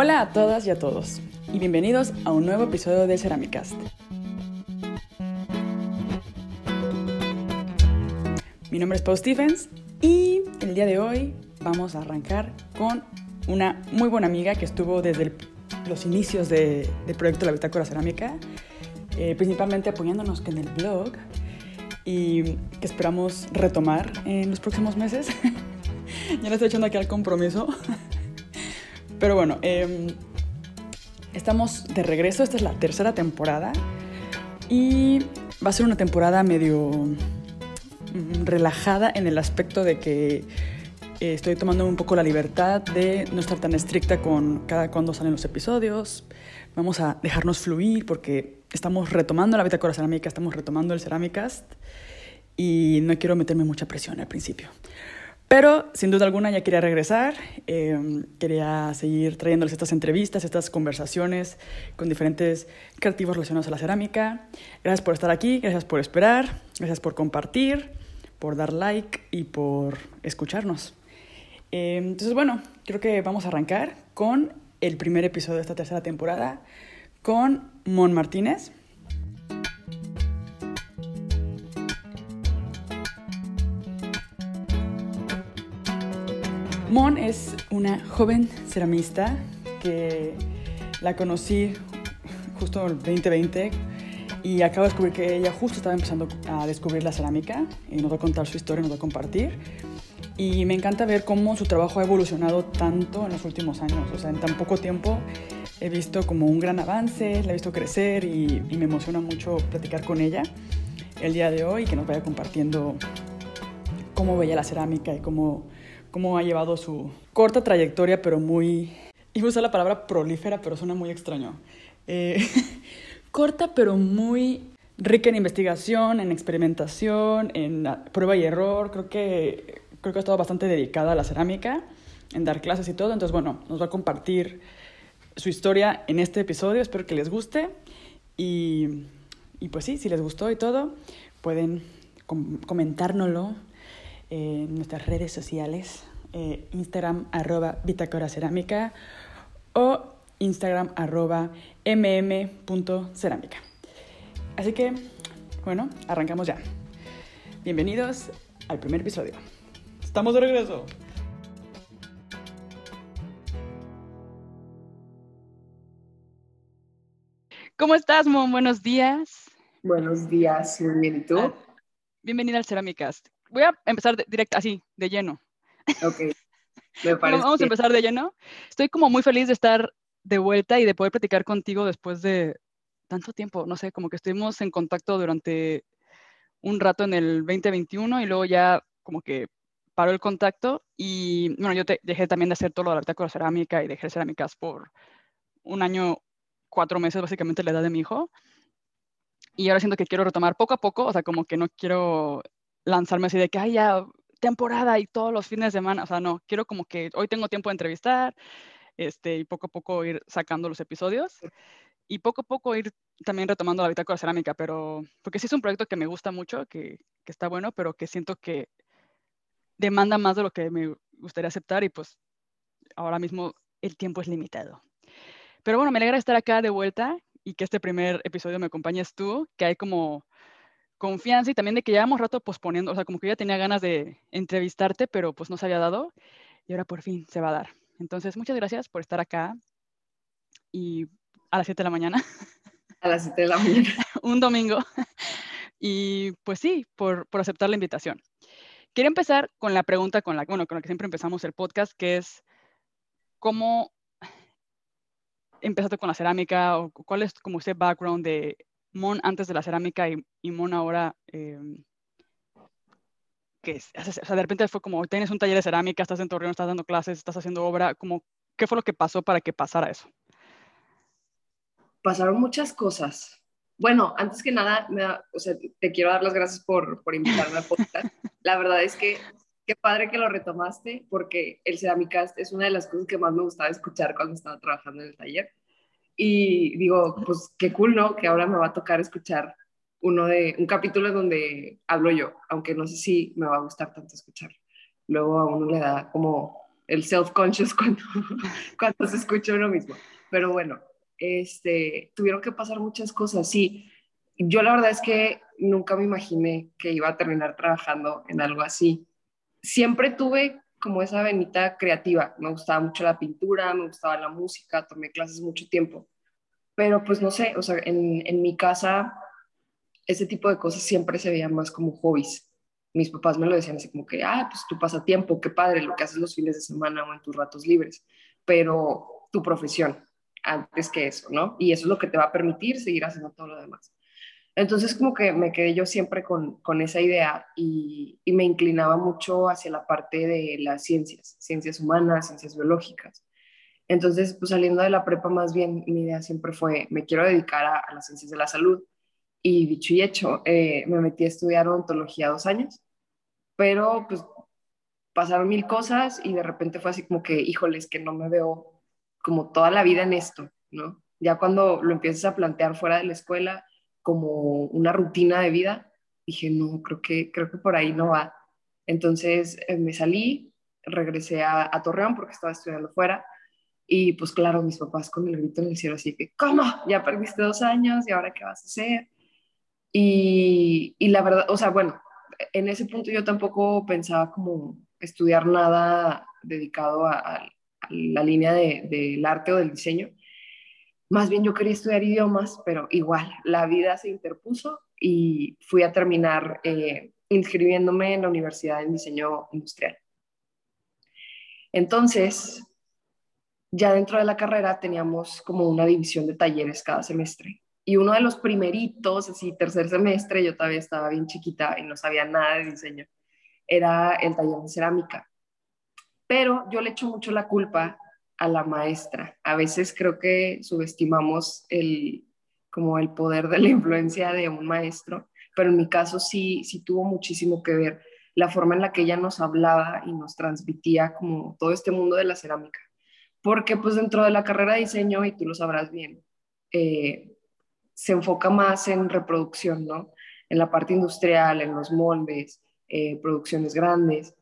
Hola a todas y a todos, y bienvenidos a un nuevo episodio de Ceramicast. Mi nombre es Paul Stephens y el día de hoy vamos a arrancar con una muy buena amiga que estuvo desde los inicios del proyecto La Bitácora Cerámica, eh, principalmente apoyándonos en el blog y que esperamos retomar en los próximos meses. ya le estoy echando aquí al compromiso. Pero bueno, em, estamos de regreso, esta es la tercera temporada y va a ser una temporada medio mm, relajada en el aspecto de que eh, estoy tomando un poco la libertad de no estar tan estricta con cada cuándo salen los episodios. Vamos a dejarnos fluir porque estamos retomando la bitácora cerámica, estamos retomando el Ceramicast y no quiero meterme mucha presión al principio. Pero sin duda alguna ya quería regresar, em, quería seguir trayéndoles estas entrevistas, estas conversaciones con diferentes creativos relacionados a la cerámica. Gracias por estar aquí, gracias por esperar, gracias por compartir, por dar like y por escucharnos. Em, entonces, bueno, creo que vamos a arrancar con el primer episodio de esta tercera temporada con Mon Martínez. Mon es una joven ceramista que la conocí justo en el 2020 y acabo de descubrir que ella justo estaba empezando a descubrir la cerámica y nos va a contar su historia, nos va a compartir. Y me encanta ver cómo su trabajo ha evolucionado tanto en los últimos años. O sea, en tan poco tiempo he visto como un gran avance, la he visto crecer y, me emociona mucho platicar con ella el día de hoy que nos vaya compartiendo cómo veía la cerámica y cómo, cómo ha llevado su corta trayectoria, pero muy... Iba a usar la palabra prolífera, pero suena muy extraño. Eh, corta, pero muy rica en investigación, en experimentación, en prueba y error. Creo que creo que ha estado bastante dedicada a la cerámica, en dar clases y todo. Entonces, bueno, nos va a compartir su historia en este episodio. Espero que les guste. Y, y pues sí, si les gustó y todo, pueden comentárnoslo en nuestras redes sociales. Eh, Instagram arroba Bitácora Cerámica o Instagram arroba mm.cerámica. Así que, bueno, arrancamos ya. Bienvenidos al primer episodio. Estamos de regreso. ¿Cómo estás, Mon? Buenos días. Buenos días, muy bien. ¿Y tú? Ah, bienvenida al Ceramicast. Voy a empezar directo, así, de lleno. Ok. Me parece Vamos a empezar de lleno. Estoy como muy feliz de estar de vuelta y de poder platicar contigo después de tanto tiempo. No sé, como que estuvimos en contacto durante un rato en el 2021 y luego ya como que paró el contacto y bueno, yo te, dejé también de hacer todo lo de la cerámica y dejé cerámicas por un año, cuatro meses, básicamente la edad de mi hijo. Y ahora siento que quiero retomar poco a poco, o sea, como que no quiero lanzarme así de que haya temporada y todos los fines de semana, o sea, no, quiero como que hoy tengo tiempo de entrevistar, este, y poco a poco ir sacando los episodios y poco a poco ir también retomando la bitácora cerámica, pero porque sí es un proyecto que me gusta mucho, que, que está bueno, pero que siento que demanda más de lo que me gustaría aceptar y pues ahora mismo el tiempo es limitado. Pero bueno, me alegra estar acá de vuelta y que este primer episodio me acompañes tú, que hay como confianza y también de que llevamos rato posponiendo, o sea, como que ya tenía ganas de entrevistarte, pero pues no se había dado y ahora por fin se va a dar. Entonces, muchas gracias por estar acá y a las 7 de la mañana. A las 7 de la mañana. Un domingo. Y pues sí, por, por aceptar la invitación. Quería empezar con la pregunta con la, bueno, con la que siempre empezamos el podcast, que es cómo empezaste con la cerámica o cuál es como ese background de Mon antes de la cerámica y, Mon ahora, em, que o sea, de repente fue como, tienes un taller de cerámica, estás en Torreón, estás dando clases, estás haciendo obra, como, ¿qué fue lo que pasó para que pasara eso? Pasaron muchas cosas. Bueno, antes que nada, o sea, te quiero dar las gracias por, por invitarme al podcast. La verdad es que qué padre que lo retomaste, porque el Ceramicast es una de las cosas que más me gustaba escuchar cuando estaba trabajando en el taller. Y digo, pues qué cool, ¿no? Que ahora me va a tocar escuchar uno de un capítulo donde hablo yo, aunque no sé si me va a gustar tanto escuchar. Luego a uno le da como el self-conscious cuando, cuando se escucha uno mismo. Pero bueno, este, tuvieron que pasar muchas cosas. Sí, yo la verdad es que nunca me imaginé que iba a terminar trabajando en algo así. Siempre tuve como esa venita creativa. Me gustaba mucho la pintura, me gustaba la música, tomé clases mucho tiempo. Pero pues no sé, o sea, en, en mi casa ese tipo de cosas siempre se veían más como hobbies. Mis papás me lo decían así como que, ah, pues tu pasatiempo, qué padre lo que haces los fines de semana o en tus ratos libres, pero tu profesión antes que eso, ¿no? Y eso es lo que te va a permitir seguir haciendo todo lo demás. Entonces como que me quedé yo siempre con, con esa idea y, y, me inclinaba mucho hacia la parte de las ciencias, ciencias humanas, ciencias biológicas. Entonces, pues saliendo de la prepa más bien, mi idea siempre fue, me quiero dedicar a, las ciencias de la salud. Y dicho y hecho, eh, me metí a estudiar odontología dos años, pero pues pasaron mil cosas y de repente fue así como que, híjoles, que no me veo como toda la vida en esto, ¿no? Ya cuando lo empiezas a plantear fuera de la escuela, como una rutina de vida, dije, no, creo que, creo que por ahí no va. Entonces eh, me salí, regresé a, Torreón porque estaba estudiando fuera y pues claro, mis papás con el grito en el cielo así que, ¿cómo? Ya perdiste dos años y ahora qué vas a hacer? Y, y la verdad, o sea, bueno, en ese punto yo tampoco pensaba como estudiar nada dedicado a, la línea del de, arte o del diseño, más bien yo quería estudiar idiomas, pero igual, la vida se interpuso y fui a terminar eh, inscribiéndome en la Universidad de Diseño Industrial. Entonces, ya dentro de la carrera teníamos como una división de talleres cada semestre. Y uno de los primeritos, así tercer semestre, yo todavía estaba bien chiquita y no sabía nada de diseño, era el taller de cerámica. Pero yo le echo mucho la culpa a la maestra. A veces creo que subestimamos el, como el poder de la influencia de un maestro, pero en mi caso sí, sí tuvo muchísimo que ver la forma en la que ella nos hablaba y nos transmitía como todo este mundo de la cerámica. Porque pues dentro de la carrera de diseño, y tú lo sabrás bien, eh, se enfoca más en reproducción, ¿no? En la parte industrial, en los moldes, eh, producciones grandes.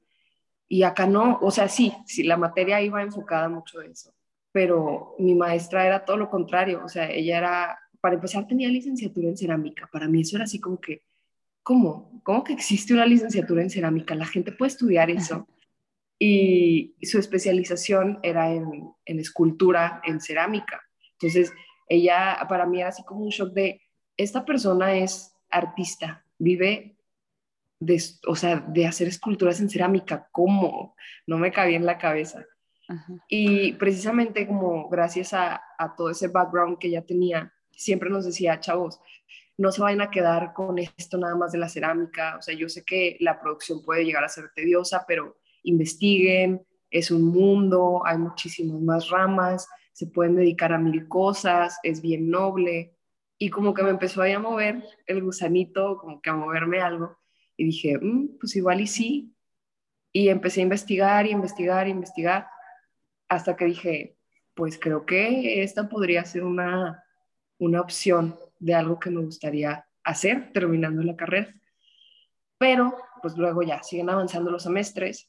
Y acá no, o sea, sí, sí, la materia iba enfocada mucho en eso, pero mi maestra era todo lo contrario, o sea, ella era, para empezar, tenía licenciatura en cerámica, para mí eso era así como que, ¿cómo? ¿Cómo que existe una licenciatura en cerámica? La gente puede estudiar eso. Y su especialización era en, en escultura, en cerámica. Entonces, ella, para mí era así como un shock de, esta persona es artista, vive de, o sea, de hacer esculturas en cerámica, ¿cómo? No me cabía en la cabeza. Y precisamente como gracias a, todo ese background que ya tenía, siempre nos decía, chavos, no se vayan a quedar con esto nada más de la cerámica, o sea, yo sé que la producción puede llegar a ser tediosa, pero investiguen, es un mundo, hay muchísimas más ramas, se pueden dedicar a mil cosas, es bien noble. Y como que me empezó a mover el gusanito, como que a moverme algo. Y dije, mm, pues igual y sí. Y empecé a investigar y investigar y investigar hasta que dije, pues creo que esta podría ser una, una opción de algo que me gustaría hacer terminando la carrera. Pero pues luego ya siguen avanzando los semestres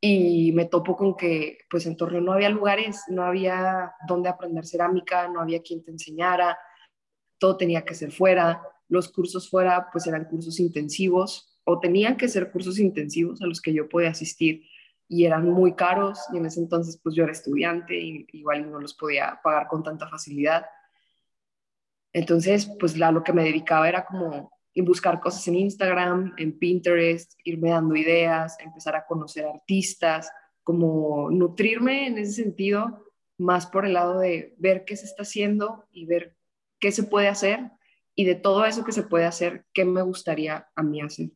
y me topo con que pues en Torreón no había lugares, no había dónde aprender cerámica, no había quien te enseñara, todo tenía que ser fuera, los cursos fuera pues eran cursos intensivos o tenían que ser cursos intensivos a los que yo podía asistir y eran muy caros y en ese entonces pues yo era estudiante y igual no los podía pagar con tanta facilidad. Entonces pues la, lo que me dedicaba era como buscar cosas en Instagram, en Pinterest, irme dando ideas, empezar a conocer artistas, como nutrirme en ese sentido más por el lado de ver qué se está haciendo y ver qué se puede hacer y de todo eso que se puede hacer, ¿qué me gustaría a mí hacer?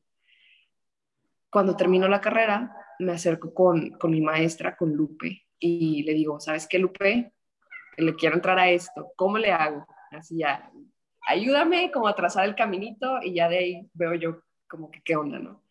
Cuando termino la carrera, me acerco con, con mi maestra, con Lupe, y le digo, ¿sabes qué, Lupe? Le quiero entrar a esto, ¿cómo le hago? Así ya, ayúdame como a trazar el caminito y ya de ahí veo yo como que qué onda, ¿no?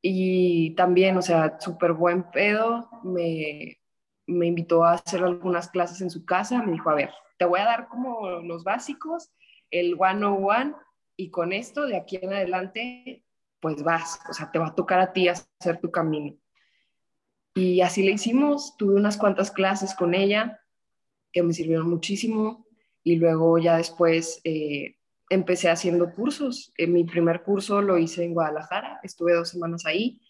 Y también, o sea, súper buen pedo, me, me invitó a hacer algunas clases en su casa, me dijo, a ver, te voy a dar como los básicos el one-on-one y con esto de aquí en adelante, pues vas, o sea, te va a tocar a ti hacer tu camino. Y así le hicimos, tuve unas cuantas clases con ella que me sirvieron muchísimo y luego ya después eh, empecé haciendo cursos. En mi primer curso lo hice en Guadalajara, estuve dos semanas ahí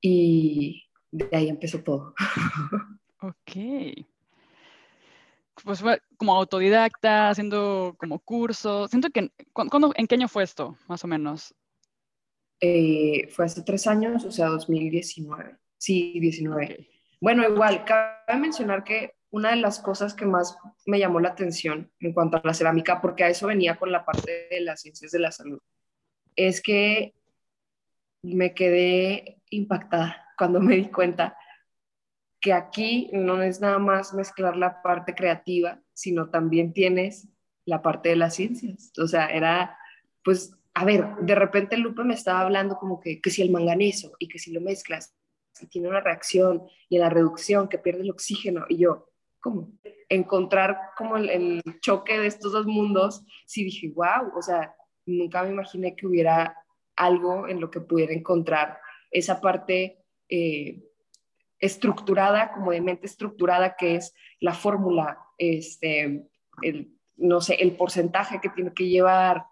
y de ahí empezó todo. Ok. Pues fue como autodidacta, haciendo como cursos. Siento que, ¿cuándo, ¿en qué año fue esto, más o menos? Eh, fue hace tres años, o sea, 2019. Sí, 19. Bueno, igual, cabe mencionar que una de las cosas que más me llamó la atención en cuanto a la cerámica, porque a eso venía con la parte de las ciencias de la salud, es que me quedé impactada cuando me di cuenta que aquí no es nada más mezclar la parte creativa, sino también tienes la parte de las ciencias. O sea, era, pues, a ver, de repente Lupe me estaba hablando como que, que si el manganeso y que si lo mezclas, y tiene una reacción y en la reducción que pierde el oxígeno, y yo, ¿cómo? Encontrar como el, choque de estos dos mundos, sí dije, wow, o sea, nunca me imaginé que hubiera algo en lo que pudiera encontrar esa parte eh, estructurada, como de mente estructurada, que es la fórmula, este, el, no sé, el porcentaje que tiene que llevar,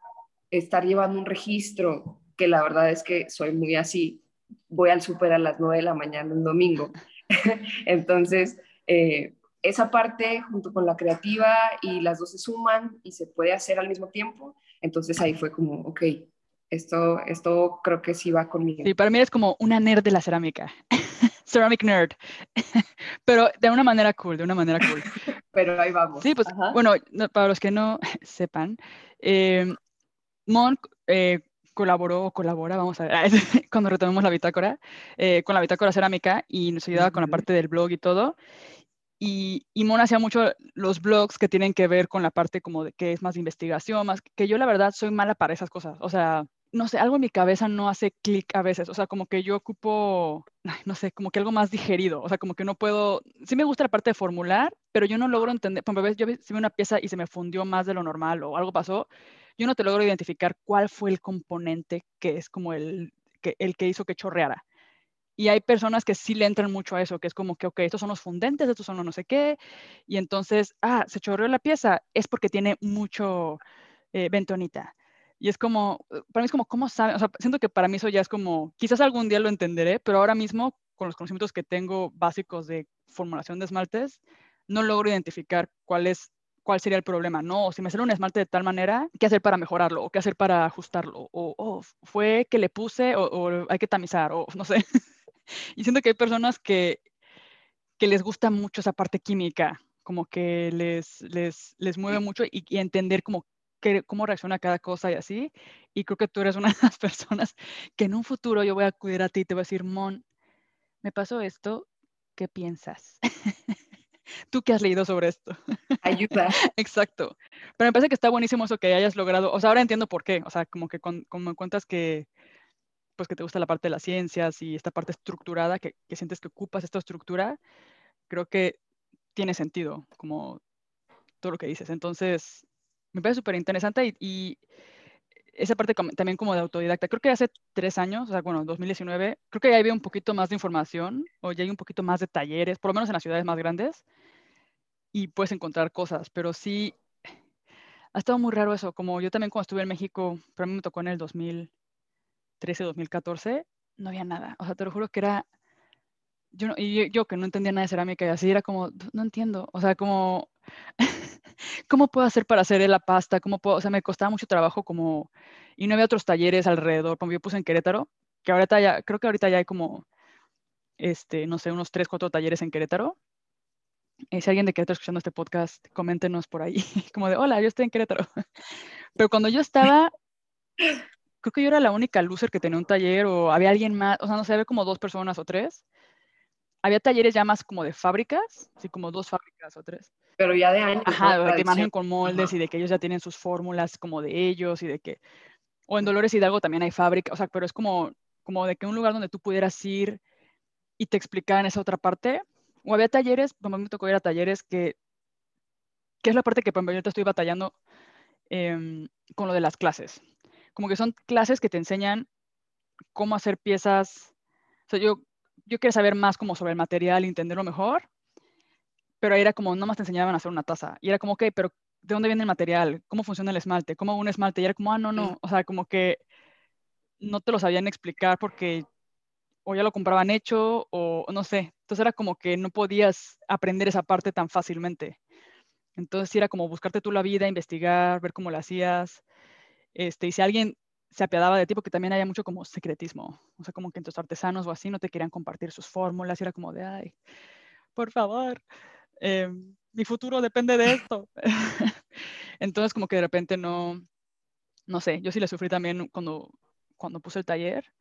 estar llevando un registro, que la verdad es que soy muy así, voy al súper a las 9 de la mañana un domingo. Entonces, eh, esa parte junto con la creativa y las dos se suman y se puede hacer al mismo tiempo. Entonces ahí fue como, ok, esto, esto creo que sí va conmigo. Sí, para mí es como una nerd de la cerámica. Ceramic nerd. Pero de una manera cool, de una manera cool. Pero ahí vamos. Sí, pues bueno, para los que no sepan, eh, Mon eh, colaboró o colabora, vamos a ver, cuando retomemos la bitácora, eh, con la bitácora cerámica y nos ayudaba con la parte del blog y todo. Y, y Mon hacía mucho los blogs que tienen que ver con la parte como de que es más de investigación, más que yo la verdad soy mala para esas cosas. O sea, no sé, algo en mi cabeza no hace clic a veces, o sea, como que yo ocupo, no sé, como que algo más digerido, o sea, como que no puedo, sí me gusta la parte de formular, pero yo no logro entender, por ejemplo, yo si veo una pieza y se me fundió más de lo normal o algo pasó, yo no te logro identificar cuál fue el componente que es como el que, el que hizo que chorreara. Y hay personas que sí le entran mucho a eso, que es como que, ok, estos son los fundentes, estos son los no sé qué, y entonces, ah, se chorreó la pieza, es porque tiene mucho eh, bentonita. Y es como, eh, para mí es como, ¿cómo saben? O sea, siento que para mí eso ya es como, quizás algún día lo entenderé, pero ahora mismo, con los conocimientos que tengo básicos de formulación de esmaltes, no logro identificar cuál es cuál sería el problema. No, si me sale un esmalte de tal manera, ¿qué hacer para mejorarlo? ¿O qué hacer para ajustarlo? O oh, fue que le puse o, hay que tamizar o no sé. y siento que hay personas que, que les gusta mucho esa parte química, como que les, les, les mueve mucho y, y entender como cómo reacciona cada cosa y así. Y creo que tú eres una de las personas que en un futuro yo voy a acudir a ti y te voy a decir, Mon, me pasó esto, ¿qué piensas? ¿Tú qué has leído sobre esto? Ayuda. Exacto. Pero me parece que está buenísimo eso que hayas logrado. O sea, ahora entiendo por qué. O sea, como que como me cuentas que pues que te gusta la parte de las ciencias y esta parte estructurada, que, que sientes que ocupas esta estructura, creo que tiene sentido, como todo lo que dices. Entonces, me parece súper interesante y, esa parte también como de autodidacta. Creo que hace tres años, o sea, bueno, 2019, creo que ya había un poquito más de información o ya hay un poquito más de talleres, por lo menos en las ciudades más grandes, y puedes encontrar cosas, pero sí, ha estado muy raro eso. Como yo también cuando estuve en México, pero a mí me tocó en el 2013, 2014, no había nada. O sea, te lo juro que era, yo, y yo que no entendía nada de cerámica y así, era como, no entiendo. O sea, como... ¿cómo puedo hacer para hacer la pasta? ¿Cómo puedo? O sea, me costaba mucho trabajo como, y no había otros talleres alrededor, como yo puse en Querétaro, que ahorita ya, creo que ahorita ya hay como, este, no sé, unos tres, cuatro talleres en Querétaro. Eh, si alguien de Querétaro escuchando este podcast, coméntenos por ahí, como de, hola, yo estoy en Querétaro. Pero cuando yo estaba, creo que yo era la única loser que tenía un taller o había alguien más, o sea, no sé, había como dos personas o tres. Había talleres ya más como de fábricas, así como dos fábricas o tres pero ya de años. Ajá, de que manejen con moldes y de que ellos ya tienen sus fórmulas como de ellos y de que, o en Dolores Hidalgo también hay fábrica, o sea, pero es como, como de que un lugar donde tú pudieras ir y te explicaran esa otra parte. O había talleres, mí me tocó ir a talleres que, que es la parte que por ejemplo, yo te estoy batallando em, con lo de las clases. Como que son clases que te enseñan cómo hacer piezas. O sea, yo yo quería saber más como sobre el material y entenderlo mejor, pero ahí era como, nomás te enseñaban a hacer una taza. Y era como, ok, pero ¿de dónde viene el material? ¿Cómo funciona el esmalte? ¿Cómo un esmalte? Y era como, ah, no, no. O sea, como que no te lo sabían explicar porque o ya lo compraban hecho o no sé. Entonces era como que no podías aprender esa parte tan fácilmente. Entonces era como buscarte tú la vida, investigar, ver cómo lo hacías. Este, y si alguien se apiadaba de ti, porque también había mucho como secretismo. O sea, como que entre artesanos o así no te querían compartir sus fórmulas. Y era como de, ay, por favor, em, mi futuro depende de esto. Entonces como que de repente no, no sé, yo sí le sufrí también cuando, cuando puse el taller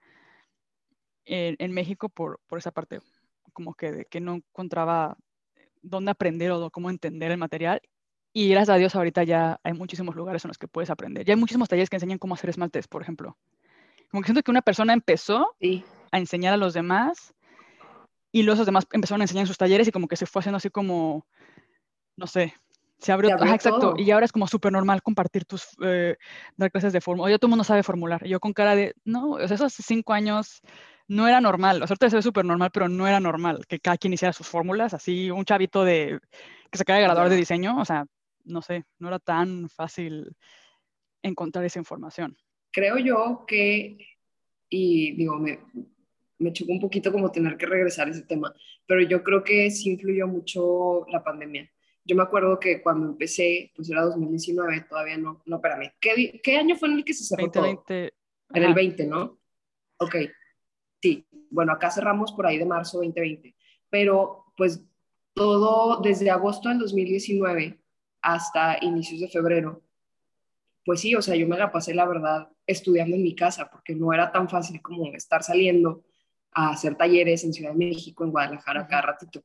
en, México por, por esa parte, como que, que no encontraba dónde aprender o cómo entender el material. Y gracias a Dios ahorita ya hay muchísimos lugares en los que puedes aprender. Ya hay muchísimos talleres que enseñan cómo hacer esmaltes, por ejemplo. Como que siento que una persona empezó a enseñar a los demás y los demás empezaron a enseñar en sus talleres y como que se fue haciendo así como, no sé, se abrió, exacto, y ahora es como súper normal compartir tus, eh, dar clases de fórmula, ya todo el mundo sabe formular, yo con cara de, no, o sea, esos cinco años no era normal, o sea, ahorita se ve súper normal, pero no era normal que cada quien hiciera sus fórmulas, así un chavito de, que se acaba de graduar de diseño, o sea, no sé, no era tan fácil encontrar esa información. Creo yo que, y digo, me, me chocó un poquito como tener que regresar a ese tema, pero yo creo que sí influyó mucho la pandemia. Yo me acuerdo que cuando empecé, pues era 2019, todavía no, no, espérame, ¿qué, qué año fue en el que se cerró 2020, En el 20, ¿no? Ok, sí, bueno, acá cerramos por ahí de marzo 2020, pero pues todo desde agosto del 2019 hasta inicios de febrero, pues sí, o sea, yo me la pasé, la verdad, estudiando en mi casa, porque no era tan fácil como estar saliendo a hacer talleres en Ciudad de México, en Guadalajara, cada ratito.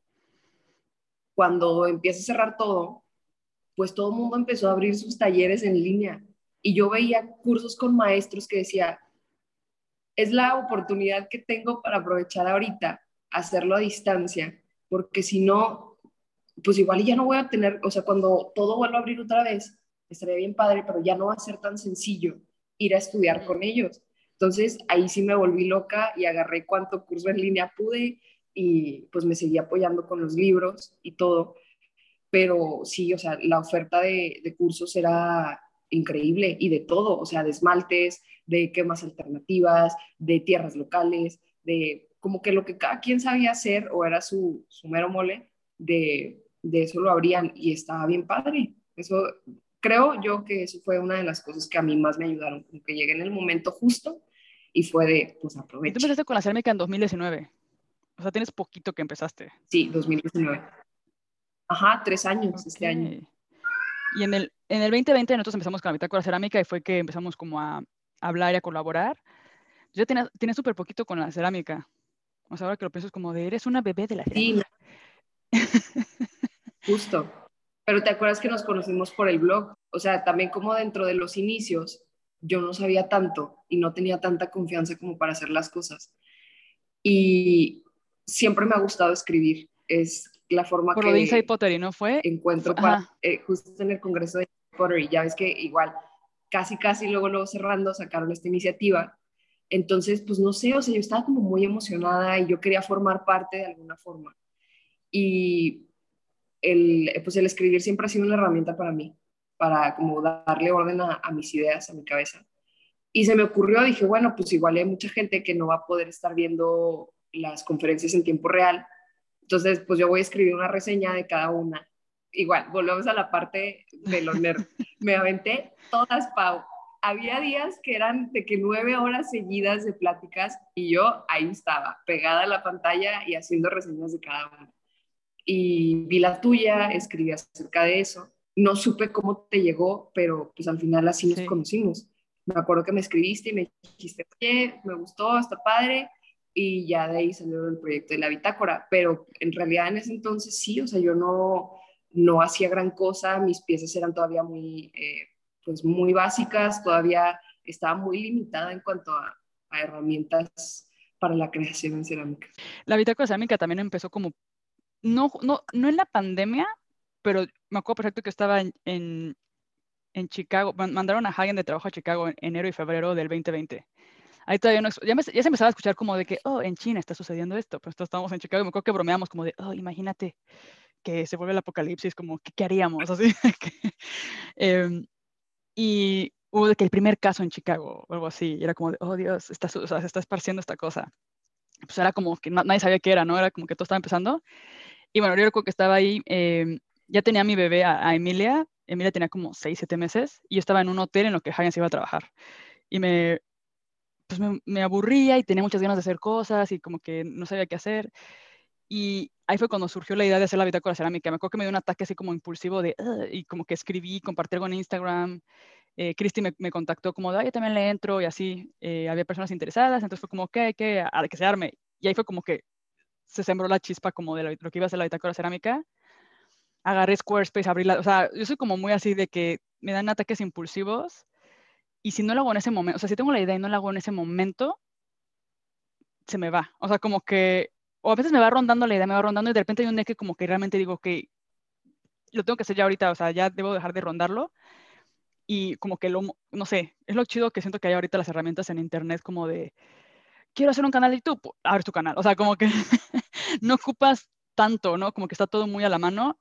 Cuando empieza a cerrar todo, pues todo el mundo empezó a abrir sus talleres en línea y yo veía cursos con maestros que decía, es la oportunidad que tengo para aprovechar ahorita, hacerlo a distancia, porque si no, pues igual ya no voy a tener, o sea, cuando todo vuelva a abrir otra vez, estaría bien padre, pero ya no va a ser tan sencillo ir a estudiar con ellos. Entonces ahí sí me volví loca y agarré cuánto curso en línea pude y pues me seguí apoyando con los libros y todo. Pero sí, o sea, la oferta de, de cursos era increíble y de todo, o sea, de esmaltes, de quemas alternativas, de tierras locales, de como que lo que cada quien sabía hacer o era su, su mero mole, de, de eso lo abrían y estaba bien padre. Eso creo yo que eso fue una de las cosas que a mí más me ayudaron, como que llegué en el momento justo y fue de, pues aprovecha. Tú empezaste con la cerámica en 2019. O sea, tienes poquito que empezaste. Sí, 2019. Ajá, tres años este año. Y en el, en el 2020 nosotros empezamos con la mitad con la cerámica y fue que empezamos como a, hablar y a colaborar. Yo tenía, tenía súper poquito con la cerámica. O sea, ahora que lo pienso es como de, eres una bebé de la cerámica. Sí. Justo. Pero te acuerdas que nos conocimos por el blog. O sea, también como dentro de los inicios, yo no sabía tanto y no tenía tanta confianza como para hacer las cosas. Y siempre me ha gustado escribir. Es la forma Por que... Por lo de Potter, ¿y no fue? Encuentro para, eh, justo en el congreso de Potter, y ya ves que igual, casi, casi luego, luego cerrando, sacaron esta iniciativa. Entonces, pues no sé, o sea, yo estaba como muy emocionada y yo quería formar parte de alguna forma. Y el, pues el escribir siempre ha sido una herramienta para mí para como darle orden a, mis ideas, a mi cabeza. Y se me ocurrió, dije, bueno, pues igual hay mucha gente que no va a poder estar viendo las conferencias en tiempo real. Entonces, pues yo voy a escribir una reseña de cada una. Igual, volvemos a la parte de los nervios. Me aventé todas, Pau. Había días que eran de que nueve horas seguidas de pláticas y yo ahí estaba, pegada a la pantalla y haciendo reseñas de cada una. Y vi la tuya, escribí acerca de eso. No supe cómo te llegó, pero pues al final así nos conocimos. Me acuerdo que me escribiste y me dijiste, oye, me gustó, está padre, y ya de ahí salió el proyecto de la bitácora, pero en realidad en ese entonces sí, o sea, yo no, no hacía gran cosa, mis piezas eran todavía muy, eh, pues muy básicas, todavía estaba muy limitada en cuanto a, a herramientas para la creación en cerámica. La bitácora cerámica también empezó como, no, no, no en la pandemia, pero me acuerdo perfecto que estaba en, en, Chicago, mandaron a Hagen de trabajo a Chicago en enero y febrero del 2020. ahí todavía no, ya, ya, se empezaba a escuchar como de que, oh, en China está sucediendo esto, pero estábamos en Chicago y me acuerdo que bromeamos como de, oh, imagínate que se vuelve el apocalipsis, como, ¿qué, qué haríamos? Así. eh, y hubo de que el primer caso en Chicago o algo así, y era como de, oh Dios, está, o sea, se está esparciendo esta cosa. Pues era como que nadie sabía qué era, ¿no? Era como que todo estaba empezando. Y bueno, yo recuerdo que estaba ahí, eh, ya tenía mi bebé a, Emilia, Emilia tenía como 6, 7 meses, y yo estaba en un hotel en lo que Hagen se iba a trabajar. Y me, pues me, me, aburría y tenía muchas ganas de hacer cosas y como que no sabía qué hacer. Y ahí fue cuando surgió la idea de hacer la bitácora cerámica. Me acuerdo que me dio un ataque así como impulsivo de, y como que escribí, compartí algo en Instagram, eh, Cristi me, me, contactó como, yo también le entro y así, eh, había personas interesadas, entonces fue como, hay que, que se arme. Y ahí fue como que se sembró la chispa como de lo que iba a ser la bitácora cerámica. Agarré Squarespace, abrí la, o sea, yo soy como muy así de que me dan ataques impulsivos y si no lo hago en ese momento, o sea, si tengo la idea y no lo hago en ese momento, se me va. O sea, como que, o a veces me va rondando la idea, me va rondando y de repente hay un día que como que realmente digo que lo tengo que hacer ya ahorita, o sea, ya debo dejar de rondarlo y como que lo, no sé, es lo chido que siento que hay ahorita las herramientas en internet como de, quiero hacer un canal de YouTube, abre tu canal, o sea, como que no ocupas tanto, ¿no? Como que está todo muy a la mano.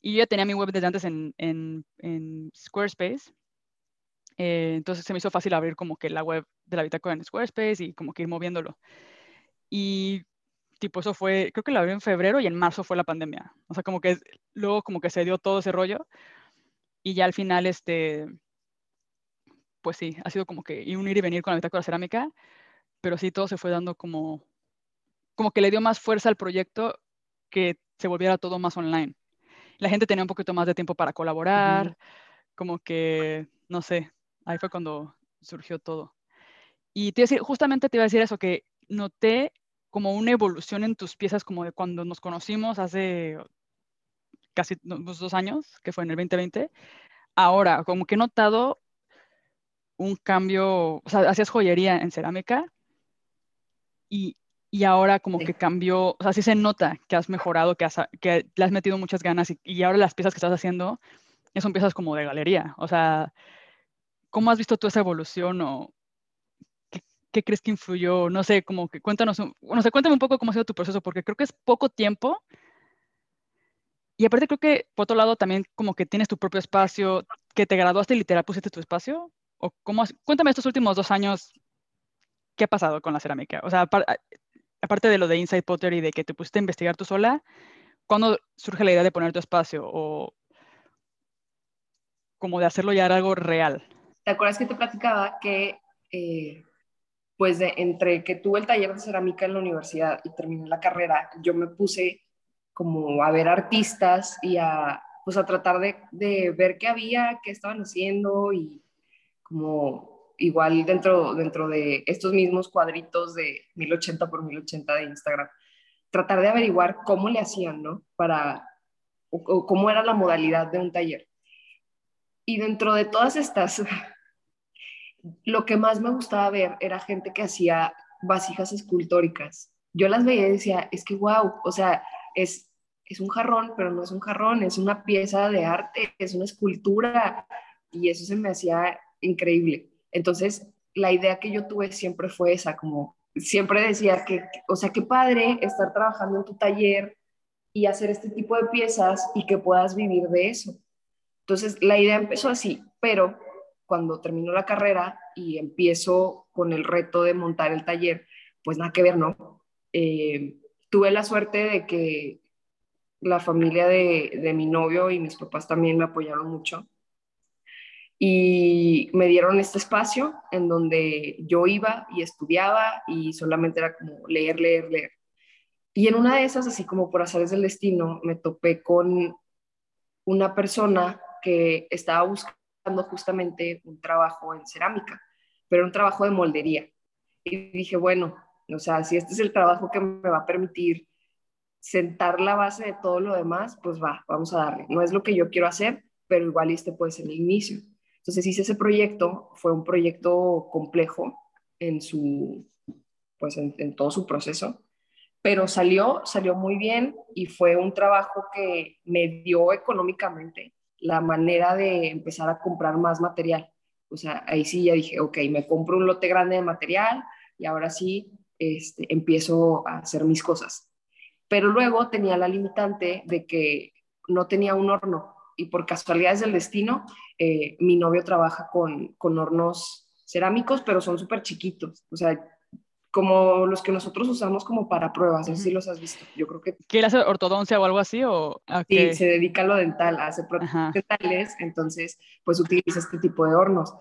Y yo ya tenía mi web desde antes en, Squarespace, eh, entonces se me hizo fácil abrir como que la web de la bitácora en Squarespace y como que ir moviéndolo. Y tipo, eso fue, creo que la abrí en febrero y en marzo fue la pandemia. O sea, como que luego como que se dio todo ese rollo y ya al final, este, pues sí, ha sido como que un ir y venir con la bitácora cerámica, pero sí todo se fue dando como, como que le dio más fuerza al proyecto que se volviera todo más online. La gente tenía un poquito más de tiempo para colaborar, como que, no sé, ahí fue cuando surgió todo. Y te iba a decir, justamente te iba a decir eso, que noté como una evolución en tus piezas, como de cuando nos conocimos hace casi dos años, que fue en el 2020, ahora, como que he notado un cambio, o sea, hacías joyería en cerámica y, y ahora como que cambió, o sea, sí se nota que has mejorado, que, has, que le has metido muchas ganas y, y, ahora las piezas que estás haciendo son piezas como de galería. O sea, ¿cómo has visto tú esa evolución o qué, qué crees que influyó? No sé, como que cuéntanos, no sé, cuéntame un poco cómo ha sido tu proceso, porque creo que es poco tiempo y aparte creo que, por otro lado, también como que tienes tu propio espacio, que te graduaste y literal pusiste tu espacio. ¿O cómo Cuéntame estos últimos dos años, ¿qué ha pasado con la cerámica? O sea, aparte de lo de Inside Pottery y de que te pusiste a investigar tú sola, ¿cuándo surge la idea de poner tu espacio? O como de hacerlo ya algo real. ¿Te acuerdas que te platicaba que, eh, pues, de, entre que tuve el taller de cerámica en la universidad y terminé la carrera, yo me puse como a ver artistas y a, pues a tratar de, de, ver qué había, qué estaban haciendo y como igual dentro, dentro de estos mismos cuadritos de 1080 por 1080 de Instagram, tratar de averiguar cómo le hacían, ¿no? Para, o, cómo era la modalidad de un taller. Y dentro de todas estas, lo que más me gustaba ver era gente que hacía vasijas escultóricas. Yo las veía y decía, es que wow, o sea, es es un jarrón, pero no es un jarrón, es una pieza de arte, es una escultura y eso se me hacía increíble. Entonces, la idea que yo tuve siempre fue esa, como siempre decía que, o sea, qué padre estar trabajando en tu taller y hacer este tipo de piezas y que puedas vivir de eso. Entonces, la idea empezó así, pero cuando termino la carrera y empiezo con el reto de montar el taller, pues nada que ver, ¿no? Eh, tuve la suerte de que la familia de, mi novio y mis papás también me apoyaron mucho. Y me dieron este espacio en donde yo iba y estudiaba y solamente era como leer, leer, leer. Y en una de esas, así como por azares del destino, me topé con una persona que estaba buscando justamente un trabajo en cerámica, pero un trabajo de moldería. Y dije, bueno, o sea, si este es el trabajo que me va a permitir sentar la base de todo lo demás, pues va, vamos a darle. No es lo que yo quiero hacer, pero igual este puede ser el inicio. Entonces hice ese proyecto, fue un proyecto complejo en su, pues en, todo su proceso, pero salió, salió muy bien y fue un trabajo que me dio económicamente la manera de empezar a comprar más material. O sea, ahí sí ya dije, ok, me compro un lote grande de material, y ahora sí este, empiezo a hacer mis cosas. Pero luego tenía la limitante de que no tenía un horno y por casualidades del destino, eh, mi novio trabaja con, con hornos cerámicos, pero son súper chiquitos. O sea, como los que nosotros usamos como para pruebas, así los has visto. Yo creo que... ¿Quiere hacer ortodoncia o algo así? O Sí, se dedica a lo dental, hace prótesis dentales, entonces pues utiliza este tipo de hornos.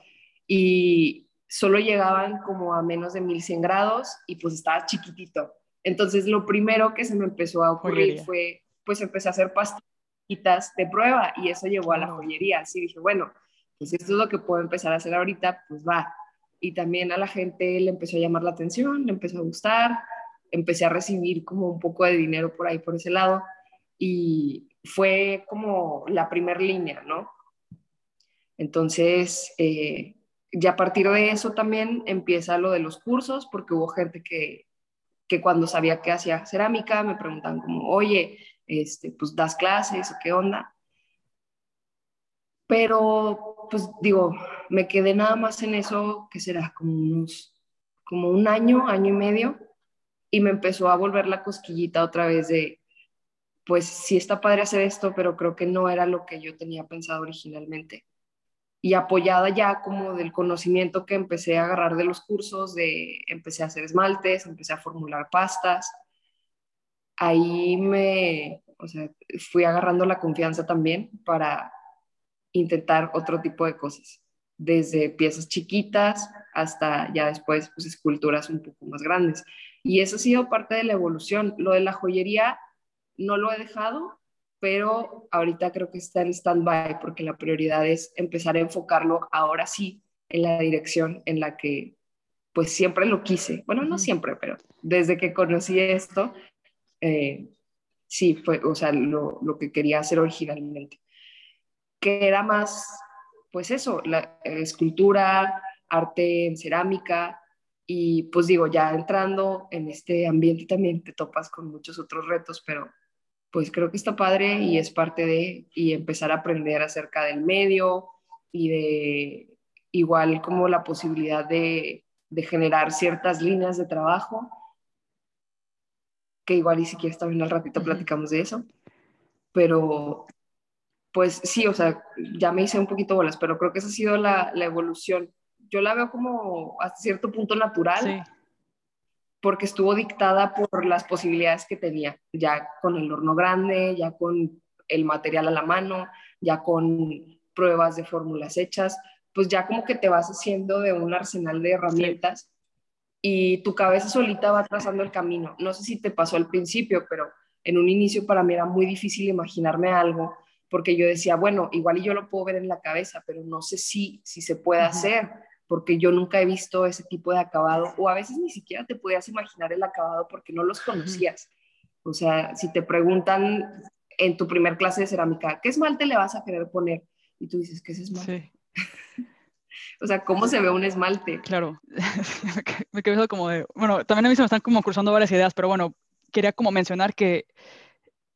Y solo llegaban como a menos de 1100 grados y pues estaba chiquitito. Entonces lo primero que se me empezó a ocurrir fue, pues empecé a hacer pastillitas de prueba y eso llevó a la joyería. Así dije, bueno, pues esto es lo que puedo empezar a hacer ahorita, pues va y también a la gente le empezó a llamar la atención, le empezó a gustar, empecé a recibir como un poco de dinero por ahí, por ese lado, y fue como la primera línea, ¿no? Entonces, eh, ya a partir de eso también empieza lo de los cursos, porque hubo gente que, que cuando sabía que hacía cerámica me preguntaban como, oye, este, pues das clases o qué onda. Pero, pues digo, me quedé nada más en eso, que será como unos, como un año, año y medio, y me empezó a volver la cosquillita otra vez de, pues sí está padre hacer esto, pero creo que no era lo que yo tenía pensado originalmente. Y apoyada ya como del conocimiento que empecé a agarrar de los cursos, de empecé a hacer esmaltes, empecé a formular pastas, ahí me, o sea, fui agarrando la confianza también para intentar otro tipo de cosas, desde piezas chiquitas hasta ya después pues esculturas un poco más grandes. Y eso ha sido parte de la evolución. Lo de la joyería no lo he dejado, pero ahorita creo que está en stand-by porque la prioridad es empezar a enfocarlo ahora sí en la dirección en la que pues siempre lo quise. Bueno, no siempre, pero desde que conocí esto, eh, sí, fue, o sea, lo, lo que quería hacer originalmente. Que era más, pues eso, la escultura, arte en cerámica, y pues digo, ya entrando en este ambiente también te topas con muchos otros retos, pero pues creo que está padre y es parte de, y empezar a aprender acerca del medio y de igual como la posibilidad de, de generar ciertas líneas de trabajo, que igual y si quieres también al ratito platicamos de eso, pero pues sí, o sea, ya me hice un poquito bolas, pero creo que esa ha sido la, evolución. Yo la veo como hasta cierto punto natural, porque estuvo dictada por las posibilidades que tenía, ya con el horno grande, ya con el material a la mano, ya con pruebas de fórmulas hechas, pues ya como que te vas haciendo de un arsenal de herramientas y tu cabeza solita va trazando el camino. No sé si te pasó al principio, pero en un inicio para mí era muy difícil imaginarme algo porque yo decía, bueno, igual y yo lo puedo ver en la cabeza, pero no sé si, si se puede hacer, porque yo nunca he visto ese tipo de acabado, o a veces ni siquiera te podías imaginar el acabado porque no los conocías. O sea, si te preguntan en tu primer clase de cerámica, ¿qué esmalte le vas a querer poner? Y tú dices, ¿qué es esmalte? Sí. o sea, ¿cómo se ve un esmalte? Claro, me quedo como de, bueno, también a mí se me están como cruzando varias ideas, pero bueno, quería como mencionar que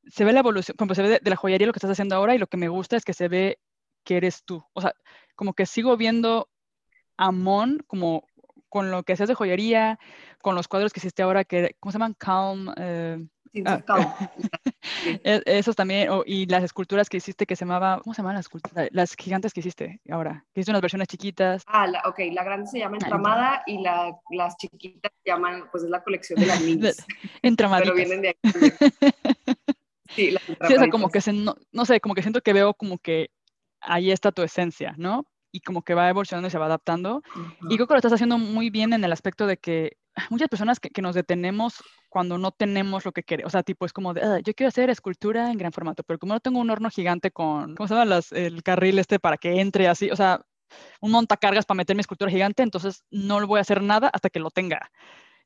se ve la evolución, como se ve de, la joyería lo que estás haciendo ahora y lo que me gusta es que se ve que eres tú. O sea, como que sigo viendo a Mon como con lo que haces de joyería, con los cuadros que hiciste ahora, que, ¿cómo se llaman? Calm. Eh, ah, e, esos también, y las esculturas que hiciste que se llamaba, ¿cómo se llaman las esculturas? Las gigantes que hiciste ahora, que hiciste unas versiones chiquitas. Ah, la, ok, la grande se llama ah, Entramada y la, las chiquitas se llaman, pues es la colección de las minis. Entramaditas. Pero vienen de aquí. Sí, o sea, como que se, no, no, sé, como que siento que veo como que ahí está tu esencia, ¿no? Y como que va evolucionando y se va adaptando. Y creo que lo estás haciendo muy bien en el aspecto de que muchas personas que, que nos detenemos cuando no tenemos lo que queremos, o sea, tipo es como de, ah, yo quiero hacer escultura en gran formato, pero como no tengo un horno gigante con, ¿cómo se llama? Las, el carril este para que entre así, o sea, un montacargas para meter mi escultura gigante, entonces no le voy a hacer nada hasta que lo tenga.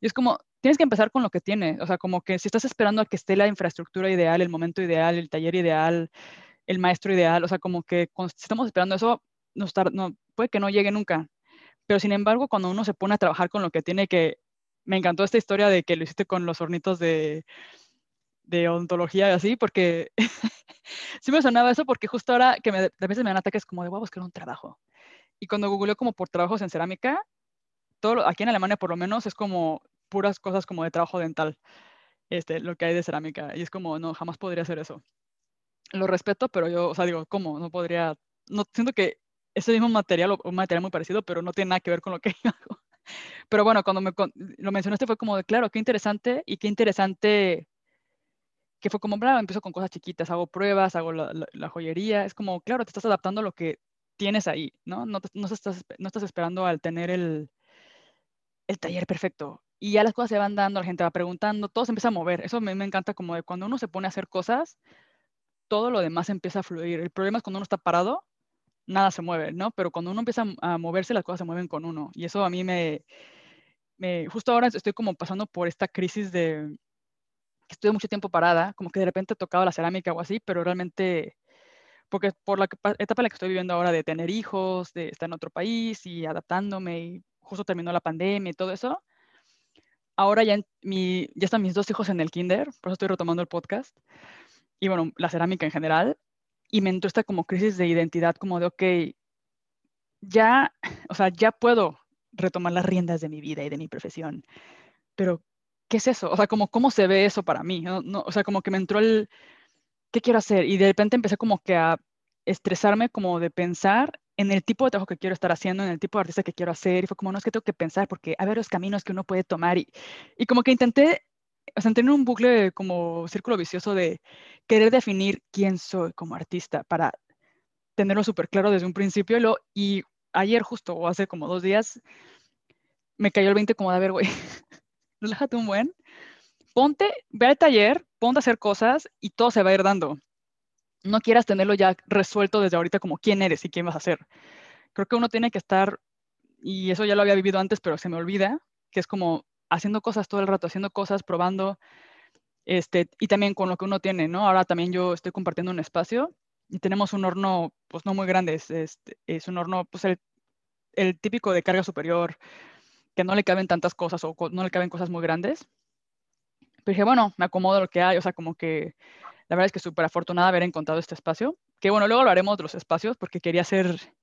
Y es como, tienes que empezar con lo que tienes. O sea, como que si estás esperando a que esté la infraestructura ideal, el momento ideal, el taller ideal, el maestro ideal, o sea, como que si estamos esperando eso, no, no, puede que no llegue nunca. Pero sin embargo, cuando uno se pone a trabajar con lo que tiene que... Me encantó esta historia de que lo hiciste con los hornitos de, de odontología y así, porque sí me sonaba eso, porque justo ahora que me, a veces me dan ataques como de, voy a buscar un trabajo. Y cuando googleo como por trabajos en cerámica, todo, aquí en Alemania por lo menos es como puras cosas como de trabajo dental, este, lo que hay de cerámica. Y es como, no, jamás podría hacer eso. Lo respeto, pero yo, o sea, digo, ¿cómo? No podría, no, siento que ese mismo material o un material muy parecido, pero no tiene nada que ver con lo que yo hago. Pero bueno, cuando me lo mencionaste fue como de, claro, qué interesante y qué interesante que fue como, bravo, empiezo con cosas chiquitas, hago pruebas, hago la, joyería, es como, claro, te estás adaptando a lo que tienes ahí, ¿no? No, no, estás, no estás esperando al tener el, el taller perfecto. Y ya las cosas se van dando, la gente va preguntando, todo se empieza a mover. Eso me, me encanta como de cuando uno se pone a hacer cosas, todo lo demás empieza a fluir. El problema es cuando uno está parado, nada se mueve, ¿no? Pero cuando uno empieza a moverse, las cosas se mueven con uno. Y eso a mí me, me justo ahora estoy como pasando por esta crisis de que estuve mucho tiempo parada, como que de repente tocaba la cerámica o así, pero realmente, porque por la etapa en la que estoy viviendo ahora de tener hijos, de estar en otro país y adaptándome, y justo terminó la pandemia y todo eso, ahora ya, mi, ya están mis dos hijos en el kinder, por eso estoy retomando el podcast, y bueno, la cerámica en general, y me entró esta como crisis de identidad, como de, ok, ya, o sea, ya puedo retomar las riendas de mi vida y de mi profesión, pero ¿qué es eso? O sea, como, ¿cómo se ve eso para mí? ¿No? o sea, como que me entró el, ¿qué quiero hacer? Y de repente empecé como que a estresarme como de pensar en el tipo de trabajo que quiero estar haciendo, en el tipo de artista que quiero hacer, y fue como, no, es que tengo que pensar, porque a ver los caminos que uno puede tomar, y, y como que intenté, o sea, tener un bucle como círculo vicioso de querer definir quién soy como artista para tenerlo súper claro desde un principio, lo, y ayer justo, o hace como dos días, me cayó el 20 como de, a ver, güey, relájate un buen, ponte, ve al taller, ponte a hacer cosas y todo se va a ir dando. No quieras tenerlo ya resuelto desde ahorita como quién eres y quién vas a ser. Creo que uno tiene que estar, y eso ya lo había vivido antes, pero se me olvida, que es como haciendo cosas todo el rato, haciendo cosas, probando, este, y también con lo que uno tiene, ¿no? Ahora también yo estoy compartiendo un espacio y tenemos un horno, pues no muy grande, es, es, un horno, pues el, típico de carga superior, que no le caben tantas cosas o no le caben cosas muy grandes. Pero dije, bueno, me acomodo lo que hay, o sea, como que la verdad es que súper afortunada haber encontrado este espacio, que bueno, luego hablaremos de los espacios porque quería hacer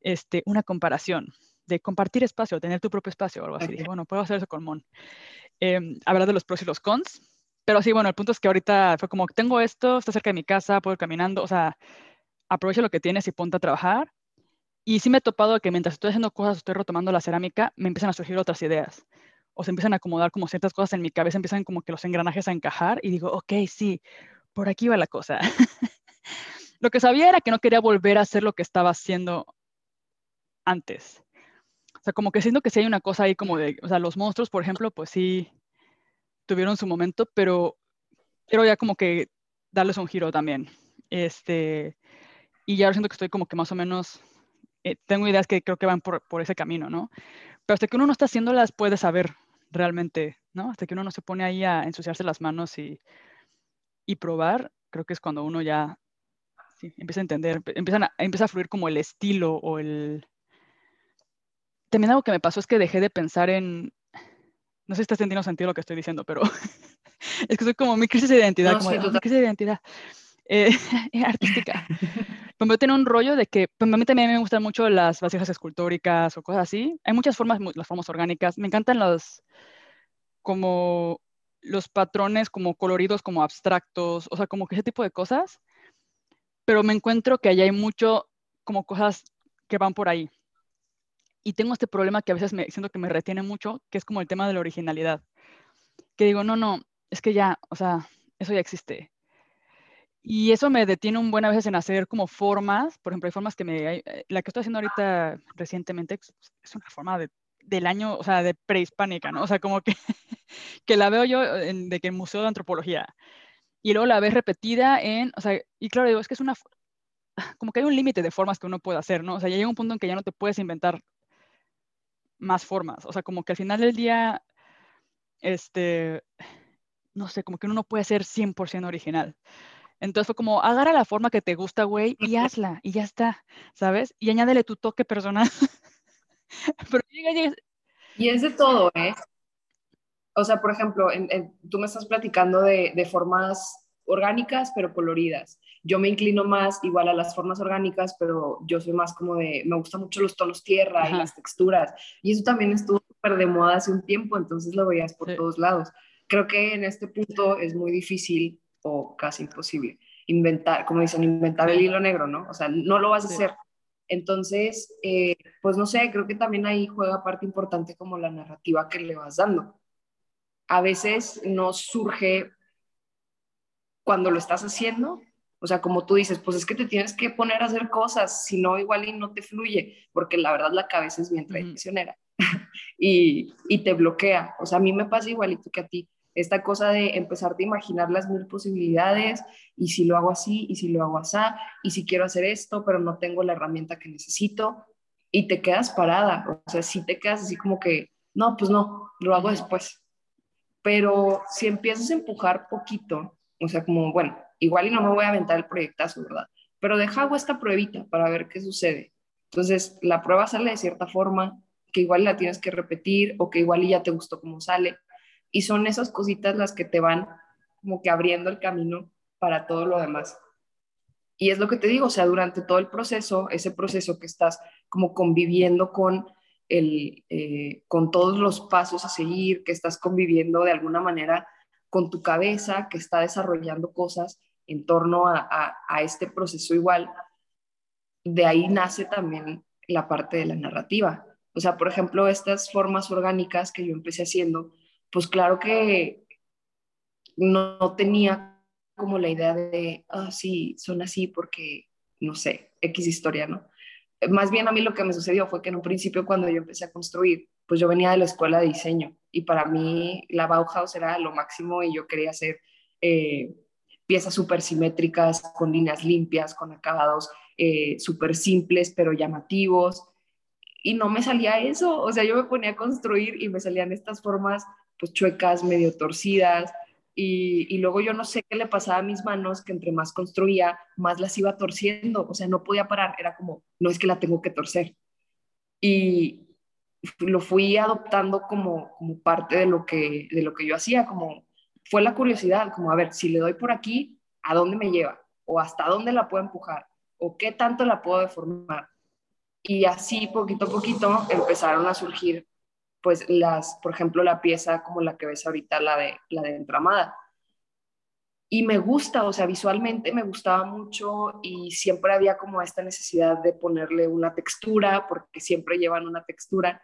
este, una comparación de compartir espacio, tener tu propio espacio o algo así. Dije, bueno, puedo hacer eso con Mon. Eh, hablar de los pros y los cons. Pero sí, bueno, el punto es que ahorita fue como, tengo esto, está cerca de mi casa, puedo ir caminando, o sea, aprovecha lo que tienes y ponte a trabajar. Y sí me he topado que mientras estoy haciendo cosas, estoy retomando la cerámica, me empiezan a surgir otras ideas. O se empiezan a acomodar como ciertas cosas en mi cabeza, empiezan como que los engranajes a encajar y digo, ok, sí, por aquí va la cosa. lo que sabía era que no quería volver a hacer lo que estaba haciendo antes. O sea, como que siento que sí hay una cosa ahí como de, o sea, los monstruos, por ejemplo, pues sí, tuvieron su momento, pero quiero ya como que darles un giro también. Este, y ya siento que estoy como que más o menos, eh, tengo ideas que creo que van por, por, ese camino, ¿no? Pero hasta que uno no está haciéndolas puede saber realmente, ¿no? Hasta que uno no se pone ahí a ensuciarse las manos y, y probar, creo que es cuando uno ya sí, empieza a entender, empiezan a, empieza a fluir como el estilo o el... También algo que me pasó es que dejé de pensar en, no sé si estás teniendo sentido lo que estoy diciendo, pero es que soy como mi crisis de identidad, como mi crisis de identidad eh, artística. Pues me tengo un rollo de que, pues a mí también me gustan mucho las vasijas escultóricas o cosas así. Hay muchas formas, las formas orgánicas. Me encantan los, como los patrones como coloridos, como abstractos, o sea, como que ese tipo de cosas. Pero me encuentro que allá hay mucho como cosas que van por ahí y tengo este problema que a veces me siento que me retiene mucho, que es como el tema de la originalidad. Que digo, no, no, es que ya, o sea, eso ya existe. Y eso me detiene un buen a veces en hacer como formas, por ejemplo, hay formas que me, eh, la que estoy haciendo ahorita recientemente es una forma de, del año, o sea, de prehispánica, ¿no? O sea, como que, que la veo yo en, de que el Museo de Antropología. Y luego la ves repetida en, o sea, y claro, digo, es que es una, como que hay un límite de formas que uno puede hacer, ¿no? O sea, ya llega un punto en que ya no te puedes inventar más formas. O sea, como que al final del día, este, no sé, como que uno no puede ser 100% original. Entonces fue como, agarra la forma que te gusta, güey, y hazla, y ya está, ¿sabes? Y añádele tu toque personal. Pero Y es de todo, ¿eh? O sea, por ejemplo, tú me estás platicando de, de, formas orgánicas, pero coloridas. Yo me inclino más igual a las formas orgánicas, pero yo soy más como de, me gustan mucho los tonos tierra y las texturas. Y eso también estuvo súper de moda hace un tiempo, entonces lo veías por todos lados. Creo que en este punto es muy difícil o casi imposible inventar, como dicen, inventar el hilo negro, ¿no? O sea, no lo vas a hacer. Entonces, eh, pues no sé, creo que también ahí juega parte importante como la narrativa que le vas dando. A veces no surge cuando lo estás haciendo, o sea, como tú dices, pues es que te tienes que poner a hacer cosas, si no, igual y no te fluye, porque la verdad la cabeza es bien traicionera y, y te bloquea. O sea, a mí me pasa igualito que a ti esta cosa de empezarte a imaginar las mil posibilidades y si lo hago así y si lo hago así y si quiero hacer esto pero no tengo la herramienta que necesito y te quedas parada, o sea, si te quedas así como que, no, pues no, lo hago después. Pero si empiezas a empujar poquito, o sea, como, bueno, igual y no me voy a aventar el proyectazo, ¿verdad? Pero deja hago esta pruebita para ver qué sucede. Entonces, la prueba sale de cierta forma, que igual la tienes que repetir o que igual ya te gustó cómo sale y son esas cositas las que te van como que abriendo el camino para todo lo demás. Y es lo que te digo, o sea, durante todo el proceso, ese proceso que estás como conviviendo con, el, eh, con todos los pasos a seguir, que estás conviviendo de alguna manera con tu cabeza, que está desarrollando cosas en torno a, a este proceso igual, de ahí nace también la parte de la narrativa. O sea, por ejemplo, estas formas orgánicas que yo empecé haciendo, pues claro que no, tenía como la idea de, ah, sí, son así porque, no sé, X historia, ¿no? Más bien a mí lo que me sucedió fue que en un principio cuando yo empecé a construir, pues yo venía de la escuela de diseño y para mí la Bauhaus era lo máximo y yo quería hacer eh, piezas súper simétricas, con líneas limpias, con acabados eh, súper simples pero llamativos. Y no me salía eso, o sea, yo me ponía a construir y me salían estas formas pues chuecas, medio torcidas, y, luego yo no sé qué le pasaba a mis manos, que entre más construía, más las iba torciendo, o sea, no podía parar, era como, no es que la tengo que torcer. Y lo fui adoptando como, como parte de lo, que, de lo que yo hacía, como fue la curiosidad, como a ver, si le doy por aquí, ¿a dónde me lleva? ¿O hasta dónde la puedo empujar? ¿O qué tanto la puedo deformar? Y así, poquito a poquito, empezaron a surgir pues las, por ejemplo, la pieza como la que ves ahorita, la de, la de entramada. Y me gusta, o sea, visualmente me gustaba mucho y siempre había como esta necesidad de ponerle una textura, porque siempre llevan una textura.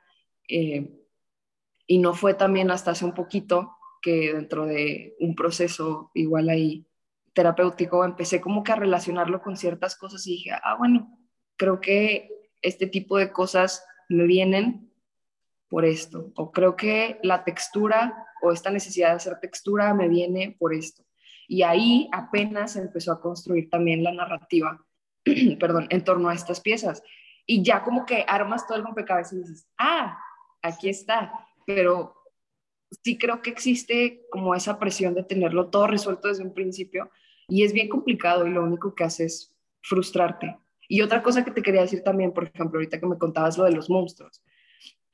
Eh, y no fue también hasta hace un poquito que dentro de un proceso igual ahí terapéutico empecé como que a relacionarlo con ciertas cosas y dije, ah, bueno, creo que este tipo de cosas me vienen por esto, o creo que la textura o esta necesidad de hacer textura me viene por esto. Y ahí apenas empezó a construir también la narrativa, perdón, en torno a estas piezas. Y ya como que armas todo el rompecabezas y dices, ah, aquí está, pero sí creo que existe como esa presión de tenerlo todo resuelto desde un principio y es bien complicado y lo único que hace es frustrarte. Y otra cosa que te quería decir también, por ejemplo, ahorita que me contabas lo de los monstruos,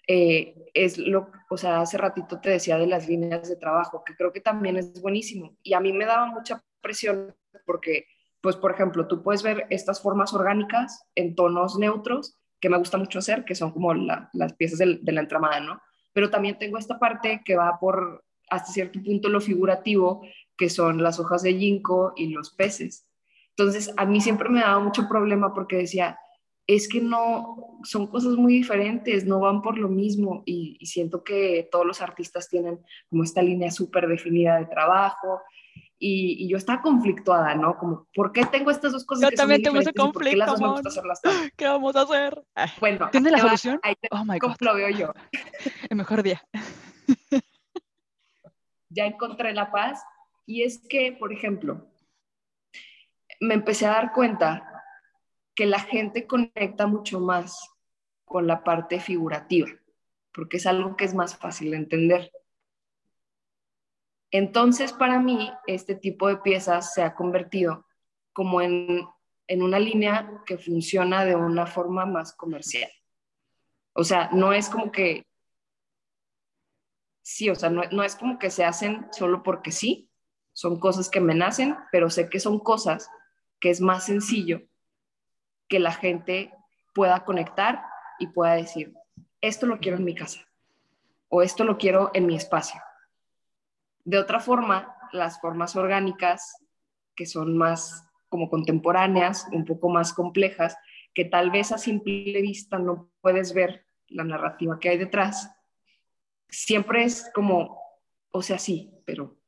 eh, es lo, o sea, hace ratito te decía de las líneas de trabajo, que creo que también es buenísimo. Y a mí me daba mucha presión porque, pues, por ejemplo, tú puedes ver estas formas orgánicas en tonos neutros, que me gusta mucho hacer, que son como las piezas de, de la entramada, ¿no? Pero también tengo esta parte que va por, hasta cierto punto, lo figurativo, que son las hojas de ginkgo y los peces. Entonces, a mí siempre me daba mucho problema porque decía, es que no, son cosas muy diferentes, no van por lo mismo y, siento que todos los artistas tienen como esta línea súper definida de trabajo y, yo estaba conflictuada, ¿no? Como, ¿por qué tengo estas dos cosas? Yo también tengo ese conflicto, ¿por qué, las dos hacerlas ¿Qué vamos a hacer? Bueno, ¿tiene la solución? Ahí oh my God. lo veo yo. El mejor día. ya encontré la paz y es que, por ejemplo, me empecé a dar cuenta que la gente conecta mucho más con la parte figurativa, porque es algo que es más fácil de entender. Entonces, para mí, este tipo de piezas se ha convertido como en, una línea que funciona de una forma más comercial. O sea, no es como que, sí, o sea, no, no es como que se hacen solo porque sí, son cosas que me nacen, pero sé que son cosas que es más sencillo que la gente pueda conectar y pueda decir, esto lo quiero en mi casa o esto lo quiero en mi espacio. De otra forma, las formas orgánicas, que son más como contemporáneas, un poco más complejas, que tal vez a simple vista no puedes ver la narrativa que hay detrás, siempre es como, o sea, sí, pero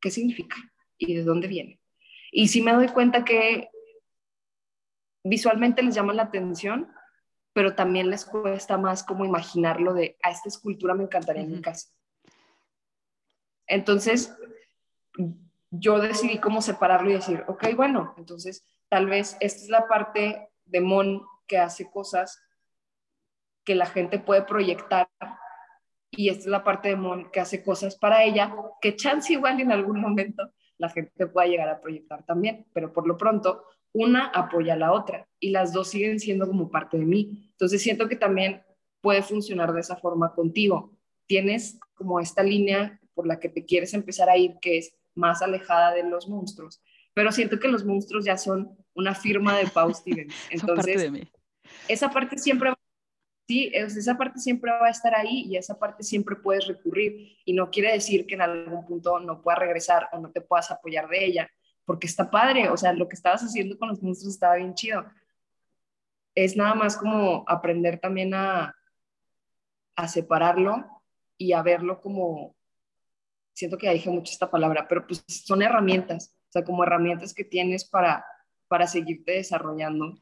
¿qué significa? ¿Y de dónde viene? Y sí me doy cuenta que visualmente les llama la atención, pero también les cuesta más como imaginarlo de, a esta escultura me encantaría en mi casa. Entonces, yo decidí cómo separarlo y decir, ok, bueno, entonces tal vez esta es la parte de Mon que hace cosas que la gente puede proyectar y esta es la parte de Mon que hace cosas para ella que chance igual en algún momento la gente pueda llegar a proyectar también, pero por lo pronto una apoya a la otra y las dos siguen siendo como parte de mí. Entonces siento que también puede funcionar de esa forma contigo. Tienes como esta línea por la que te quieres empezar a ir, que es más alejada de los monstruos, pero siento que los monstruos ya son una firma de Pau Stevens. Entonces, esa parte siempre va sí, esa parte siempre va a estar ahí y esa parte siempre puedes recurrir y no quiere decir que en algún punto no puedas regresar o no te puedas apoyar de ella, porque está padre, o sea, lo que estabas haciendo con los monstruos estaba bien chido. Es nada más como aprender también a, a separarlo y a verlo como, siento que dije mucho esta palabra, pero pues son herramientas, o sea, como herramientas que tienes para, para seguirte desarrollando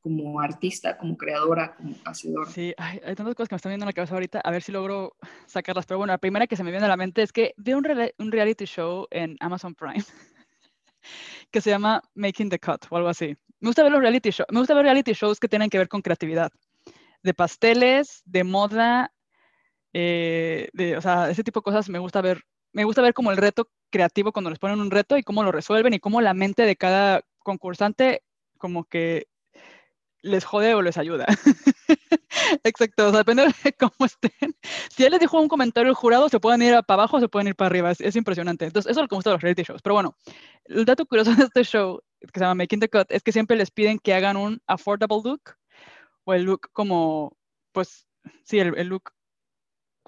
como artista, como creadora, como hacedora. Sí, hay, tantas cosas que me están viendo en la cabeza ahorita, a ver si logro sacarlas. Pero bueno, la primera que se me viene a la mente es que vi un, un reality show en Amazon Prime que se llama Making the Cut o algo así. Me gusta ver los reality shows, me gusta ver reality shows que tienen que ver con creatividad, de pasteles, de moda, eh, de, o sea, ese tipo de cosas me gusta ver. Me gusta ver como el reto creativo cuando les ponen un reto y cómo lo resuelven y cómo la mente de cada concursante como que les jode o les ayuda. Exacto, o sea, depende de cómo estén. Si él les dijo un comentario el jurado, se pueden ir para abajo o se pueden ir para arriba. Es, impresionante. Entonces, eso es lo que gusta de los reality shows. Pero bueno, el dato curioso de este show, que se llama Making the Cut, es que siempre les piden que hagan un affordable look o el look como, pues, sí, el, look.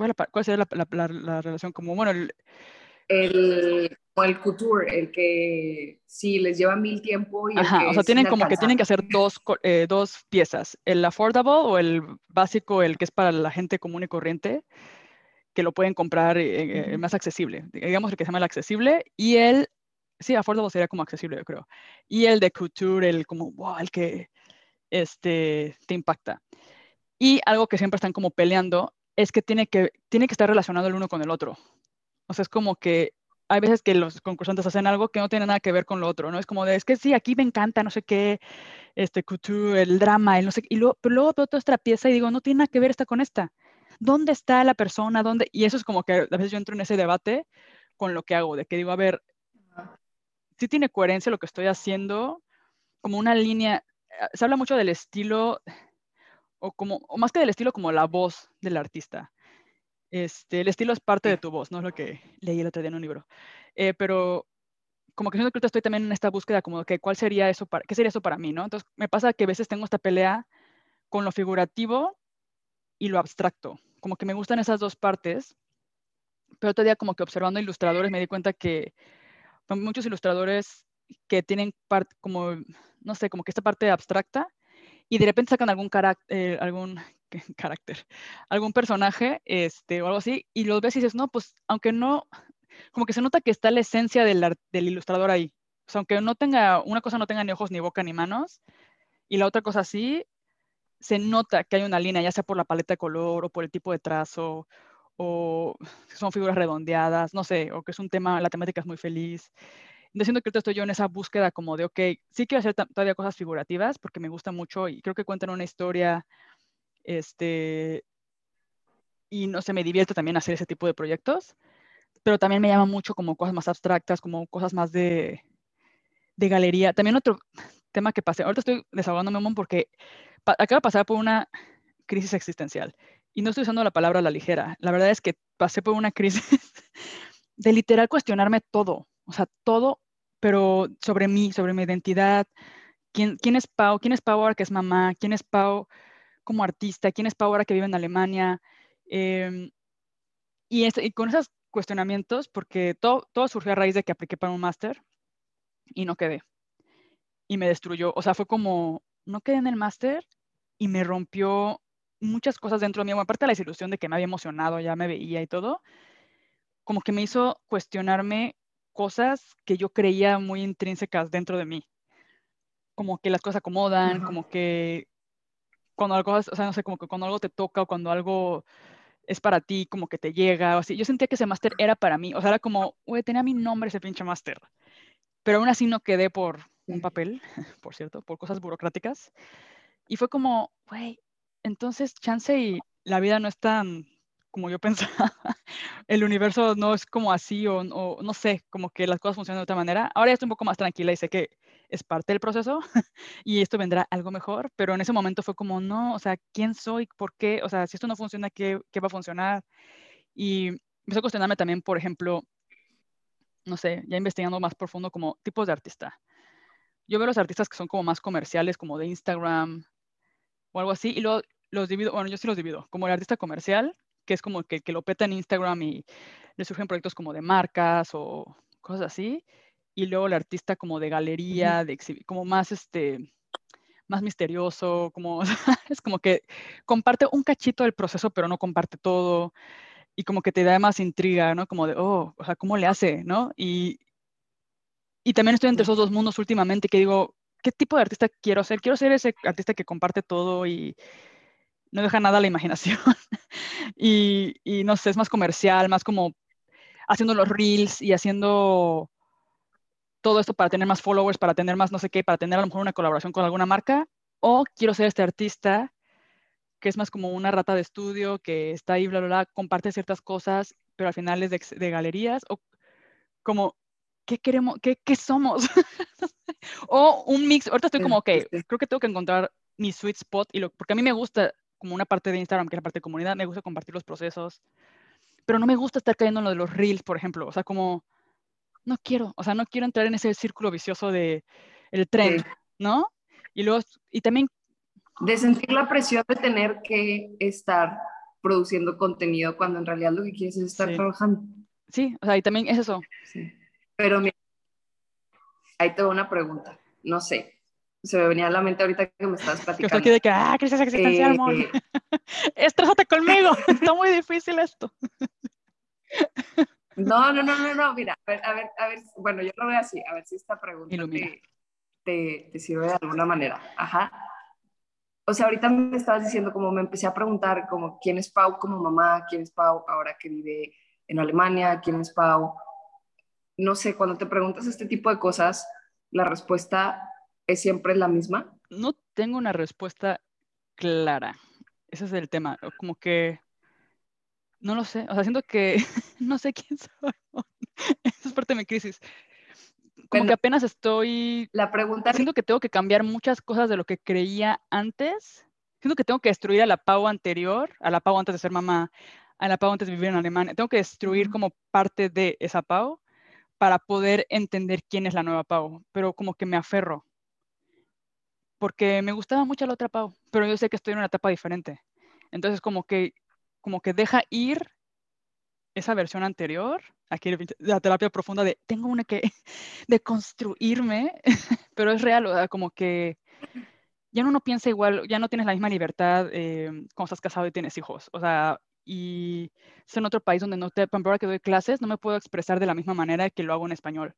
¿Cuál, cuál sería la, la, la, relación? Como, bueno, el, el, el couture, el que sí les lleva mil tiempo. Y Ajá, o sea, tienen como que tienen que hacer dos, eh, dos piezas, el affordable o el básico, el que es para la gente común y corriente, que lo pueden comprar eh, eh, más accesible, digamos el que se llama el accesible, y el, sí, affordable sería como accesible, yo creo, y el de couture, el como, wow, el que este, te impacta. Y algo que siempre están como peleando es que tiene que, tiene que estar relacionado el uno con el otro. O sea, es como que hay veces que los concursantes hacen algo que no tiene nada que ver con lo otro, ¿no? Es como de, es que sí, aquí me encanta, no sé qué, este couture, el drama, el no sé, y luego, pero luego veo toda esta pieza y digo, no tiene nada que ver esta con esta. ¿Dónde está la persona? ¿Dónde? Y eso es como que a veces yo entro en ese debate con lo que hago, de que digo, a ver, sí tiene coherencia lo que estoy haciendo, como una línea, eh, se habla mucho del estilo, o como, o más que del estilo, como la voz del artista. Este, el estilo es parte de tu voz, ¿no? Es lo que leí el otro día en un libro. Eh, pero como que siento que estoy también en esta búsqueda como que cuál sería eso para, qué sería eso para mí, ¿no? Entonces me pasa que a veces tengo esta pelea con lo figurativo y lo abstracto. Como que me gustan esas dos partes, pero otro día como que observando ilustradores me di cuenta que muchos ilustradores que tienen parte como, no sé, como que esta parte abstracta y de repente sacan algún eh, algún carácter, algún personaje, este, o algo así, y los ves y dices, no, pues, aunque no, como que se nota que está la esencia del, del ilustrador ahí. O sea, aunque no tenga, una cosa no tenga ni ojos, ni boca, ni manos, y la otra cosa sí, se nota que hay una línea, ya sea por la paleta de color, o por el tipo de trazo, o son figuras redondeadas, no sé, o que es un tema, la temática es muy feliz. Diciendo que ahorita estoy yo en esa búsqueda como de, ok, sí quiero hacer todavía cosas figurativas porque me gusta mucho y creo que cuentan una historia este, y no sé, me divierte también hacer ese tipo de proyectos, pero también me llama mucho como cosas más abstractas, como cosas más de, de galería. También otro tema que pasé, ahorita estoy desahogándome porque acabo de pasar por una crisis existencial y no estoy usando la palabra a la ligera. La verdad es que pasé por una crisis de literal cuestionarme todo. O sea, todo, pero sobre mí, sobre mi identidad. ¿Quién, quién es Pau? ¿Quién es Pau ahora que es mamá? ¿Quién es Pau como artista? ¿Quién es Pau ahora que vive en Alemania? Em, y, con esos cuestionamientos, porque todo, todo surgió a raíz de que apliqué para un máster y no quedé. Y me destruyó. O sea, fue como, no quedé en el máster y me rompió muchas cosas dentro de mí. aparte de la desilusión de que me había emocionado, ya me veía y todo, como que me hizo cuestionarme cosas que yo creía muy intrínsecas dentro de mí. Como que las cosas acomodan, como que cuando algo, o sea, no sé, como que cuando algo te toca o cuando algo es para ti, como que te llega, o así. Yo sentía que ese máster era para mí, o sea, era como, güey, tenía mi nombre ese pinche máster. Pero aún así no quedé por un papel, por cierto, por cosas burocráticas. Y fue como, güey, entonces chance y la vida no es tan como yo pensaba, el universo no es como así o, no sé, como que las cosas funcionan de otra manera. Ahora ya estoy un poco más tranquila y sé que es parte del proceso y esto vendrá algo mejor, pero en ese momento fue como, no, o sea, ¿quién soy? ¿Por qué? O sea, si esto no funciona, ¿qué, qué va a funcionar? Y empecé a cuestionarme también, por ejemplo, no sé, ya investigando más profundo como tipos de artista. Yo veo los artistas que son como más comerciales, como de Instagram o algo así, y luego los divido, bueno, yo sí los divido, como el artista comercial, que es como que, que lo peta en Instagram y le surgen proyectos como de marcas o cosas así, y luego el artista como de galería, de como más este más misterioso, como es como que comparte un cachito del proceso, pero no comparte todo y como que te da más intriga, ¿no? Como de, oh, o sea, ¿cómo le hace, no? Y, y también estoy entre esos dos mundos últimamente que digo, ¿qué tipo de artista quiero ser? Quiero ser ese artista que comparte todo y, no deja nada a la imaginación. y, y, no sé, es más comercial, más como haciendo los reels y haciendo todo esto para tener más followers, para tener más no sé qué, para tener a lo mejor una colaboración con alguna marca. O quiero ser este artista que es más como una rata de estudio, que está ahí, bla, bla, bla, comparte ciertas cosas, pero al final es de, de galerías. O como, ¿qué queremos? ¿Qué, qué somos? o un mix. Ahorita estoy como, ok, creo que tengo que encontrar mi sweet spot, y lo, porque a mí me gusta como una parte de Instagram, que es la parte de comunidad, me gusta compartir los procesos, pero no me gusta estar cayendo en lo de los reels, por ejemplo, o sea, como, no quiero, o sea, no quiero entrar en ese círculo vicioso de el tren, ¿no? Y luego, y también... De sentir la presión de tener que estar produciendo contenido cuando en realidad lo que quieres es estar trabajando. Sí, o sea, y también es eso. Sí. Pero mira, ahí tengo una pregunta, no sé, se me venía a la mente ahorita que me estabas platicando. Yo aquí de que, ah, crisis existencial, amor. Eh, Estrésate conmigo, está muy difícil esto. No, no, no, no, no, mira, a ver, a ver, a ver, bueno, yo lo veo así, a ver si esta pregunta te, te, sirve de alguna manera. Ajá. O sea, ahorita me estabas diciendo, como me empecé a preguntar, como, ¿quién es Pau como mamá? ¿Quién es Pau ahora que vive en Alemania? ¿Quién es Pau? No sé, cuando te preguntas este tipo de cosas, la respuesta es siempre la misma? No tengo una respuesta clara. Ese es el tema. Como que no lo sé. O sea, siento que no sé quién soy. Esa es parte de mi crisis. Como que apenas estoy. La pregunta. Siento que tengo que cambiar muchas cosas de lo que creía antes. Siento que tengo que destruir a la Pau anterior, a la Pau antes de ser mamá, a la Pau antes de vivir en Alemania. Tengo que destruir como parte de esa Pau para poder entender quién es la nueva Pau. Pero como que me aferro porque me gustaba mucho la otra Pau, pero yo sé que estoy en una etapa diferente. Entonces, como que, como que deja ir esa versión anterior, aquí la terapia profunda de tengo una que, de construirme, pero es real, o como que ya no, no piensa igual, ya no tienes la misma libertad eh, cuando estás casado y tienes hijos, o sea, y es en otro país donde no te, ahora que doy clases, no me puedo expresar de la misma manera que lo hago en español.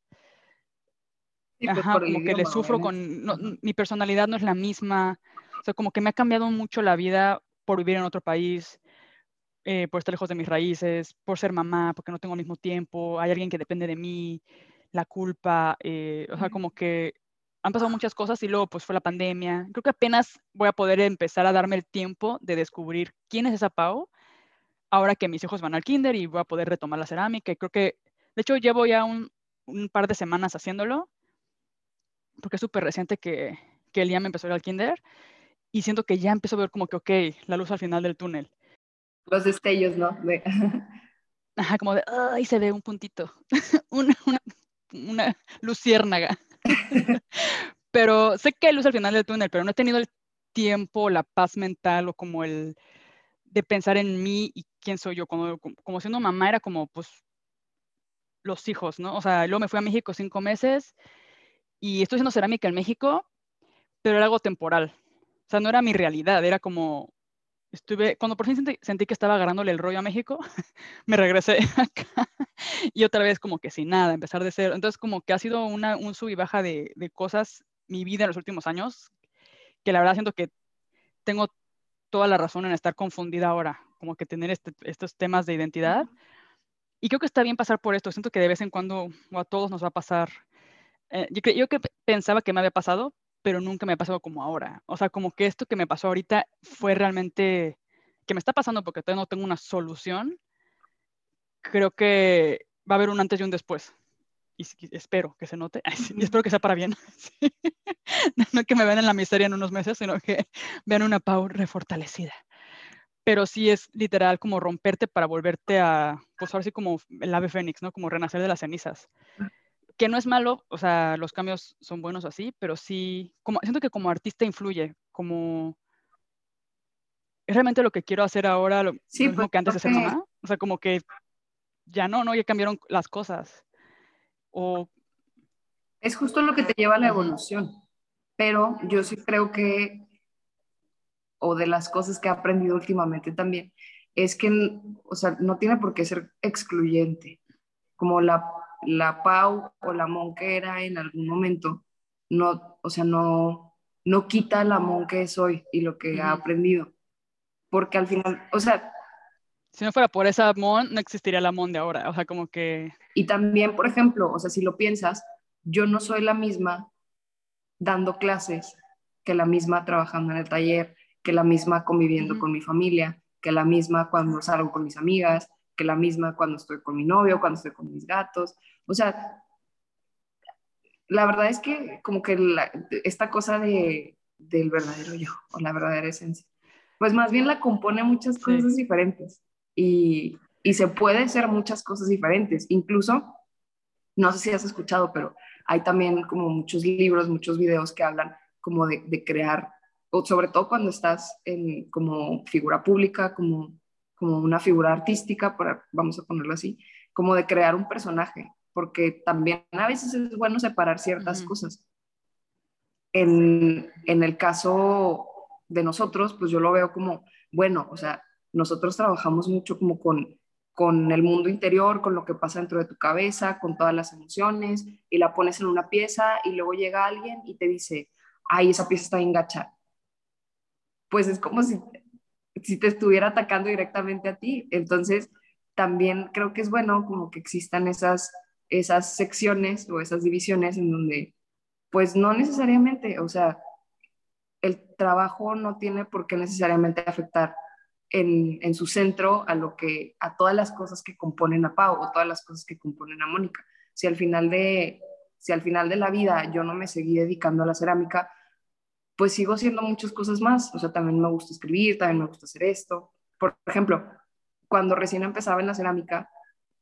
Pues, Ajá, como que le sufro con, mi personalidad no es la misma, o sea, como que me ha cambiado mucho la vida por vivir en otro país, eh, por estar lejos de mis raíces, por ser mamá, porque no tengo el mismo tiempo, hay alguien que depende de mí, la culpa, eh, o sea, como que han pasado muchas cosas y luego pues fue la pandemia. Creo que apenas voy a poder empezar a darme el tiempo de descubrir quién es esa Pau, ahora que mis hijos van al kinder y voy a poder retomar la cerámica. Y creo que, de hecho, llevo ya un, un par de semanas haciéndolo porque es súper reciente que, que me empezó a ir al kinder y siento que ya empezó a ver como que, ok, la luz al final del túnel. Los destellos, ¿no? Ajá, como de, ay, se ve un puntito, un, una luciérnaga. pero sé que hay luz al final del túnel, pero no he tenido el tiempo, la paz mental o como el de pensar en mí y quién soy yo. Como, como siendo mamá era como, pues, los hijos, ¿no? O sea, luego me fui a México cinco meses y estoy haciendo cerámica en México, pero era algo temporal. O sea, no era mi realidad, era como, estuve, cuando por fin sentí, que estaba agarrándole el rollo a México, me regresé acá y otra vez como que sin nada, empezar de cero. Entonces como que ha sido una, un sub y baja de, de cosas mi vida en los últimos años, que la verdad siento que tengo toda la razón en estar confundida ahora, como que tener este, estos temas de identidad. Y creo que está bien pasar por esto. Siento que de vez en cuando o a todos nos va a pasar. Eh, yo, yo que pensaba que me había pasado, pero nunca me ha pasado como ahora. O sea, como que esto que me pasó ahorita fue realmente que me está pasando porque todavía no tengo una solución. Creo que va a haber un antes y un después. Y, espero que se note. y espero que sea para bien. no que me vean en la miseria en unos meses, sino que vean una Pau refortalecida pero sí es literal como romperte para volverte a, pues ahora sí como el ave fénix, ¿no? Como renacer de las cenizas. Que no es malo, o sea, los cambios son buenos así, pero sí, como, siento que como artista influye, como es realmente lo que quiero hacer ahora, lo, sí, mismo pues, que antes de ser mamá. O sea, como que ya no, no, ya cambiaron las cosas. O... Es justo lo que te lleva a la evolución, pero yo sí creo que o de las cosas que he aprendido últimamente también, es que, o sea, no tiene por qué ser excluyente. Como la, la Pau o la Mon que era en algún momento, no, o sea, no, no quita la Mon que soy y lo que he aprendido. Porque al final, o sea... Si no fuera por esa Mon, no existiría la Mon de ahora. O sea, como que... Y también, por ejemplo, o sea, si lo piensas, yo no soy la misma dando clases que la misma trabajando en el taller, que la misma conviviendo con mi familia, que la misma cuando salgo con mis amigas, que la misma cuando estoy con mi novio, cuando estoy con mis gatos. O sea, la verdad es que como que esta cosa de, del verdadero yo o la verdadera esencia, pues más bien la compone muchas cosas diferentes y, y se puede ser muchas cosas diferentes. Incluso, no sé si has escuchado, pero hay también como muchos libros, muchos videos que hablan como de, de crear o sobre todo cuando estás en, como figura pública, como, como una figura artística, para, vamos a ponerlo así, como de crear un personaje, porque también a veces es bueno separar ciertas cosas. En, en el caso de nosotros, pues yo lo veo como, bueno, o sea, nosotros trabajamos mucho como con, con el mundo interior, con lo que pasa dentro de tu cabeza, con todas las emociones, y la pones en una pieza y luego llega alguien y te dice, ay, esa pieza está enganchada pues es como si, si te estuviera atacando directamente a ti. Entonces, también creo que es bueno como que existan esas, esas secciones o esas divisiones en donde, pues no necesariamente, o sea, el trabajo no tiene por qué necesariamente afectar en, en, su centro a lo que a todas las cosas que componen a Pau o todas las cosas que componen a Mónica. Si al final de si al final de la vida yo no me seguí dedicando a la cerámica, pues sigo haciendo muchas cosas más. O sea, también me gusta escribir, también me gusta hacer esto. Por ejemplo, cuando recién empezaba en la cerámica,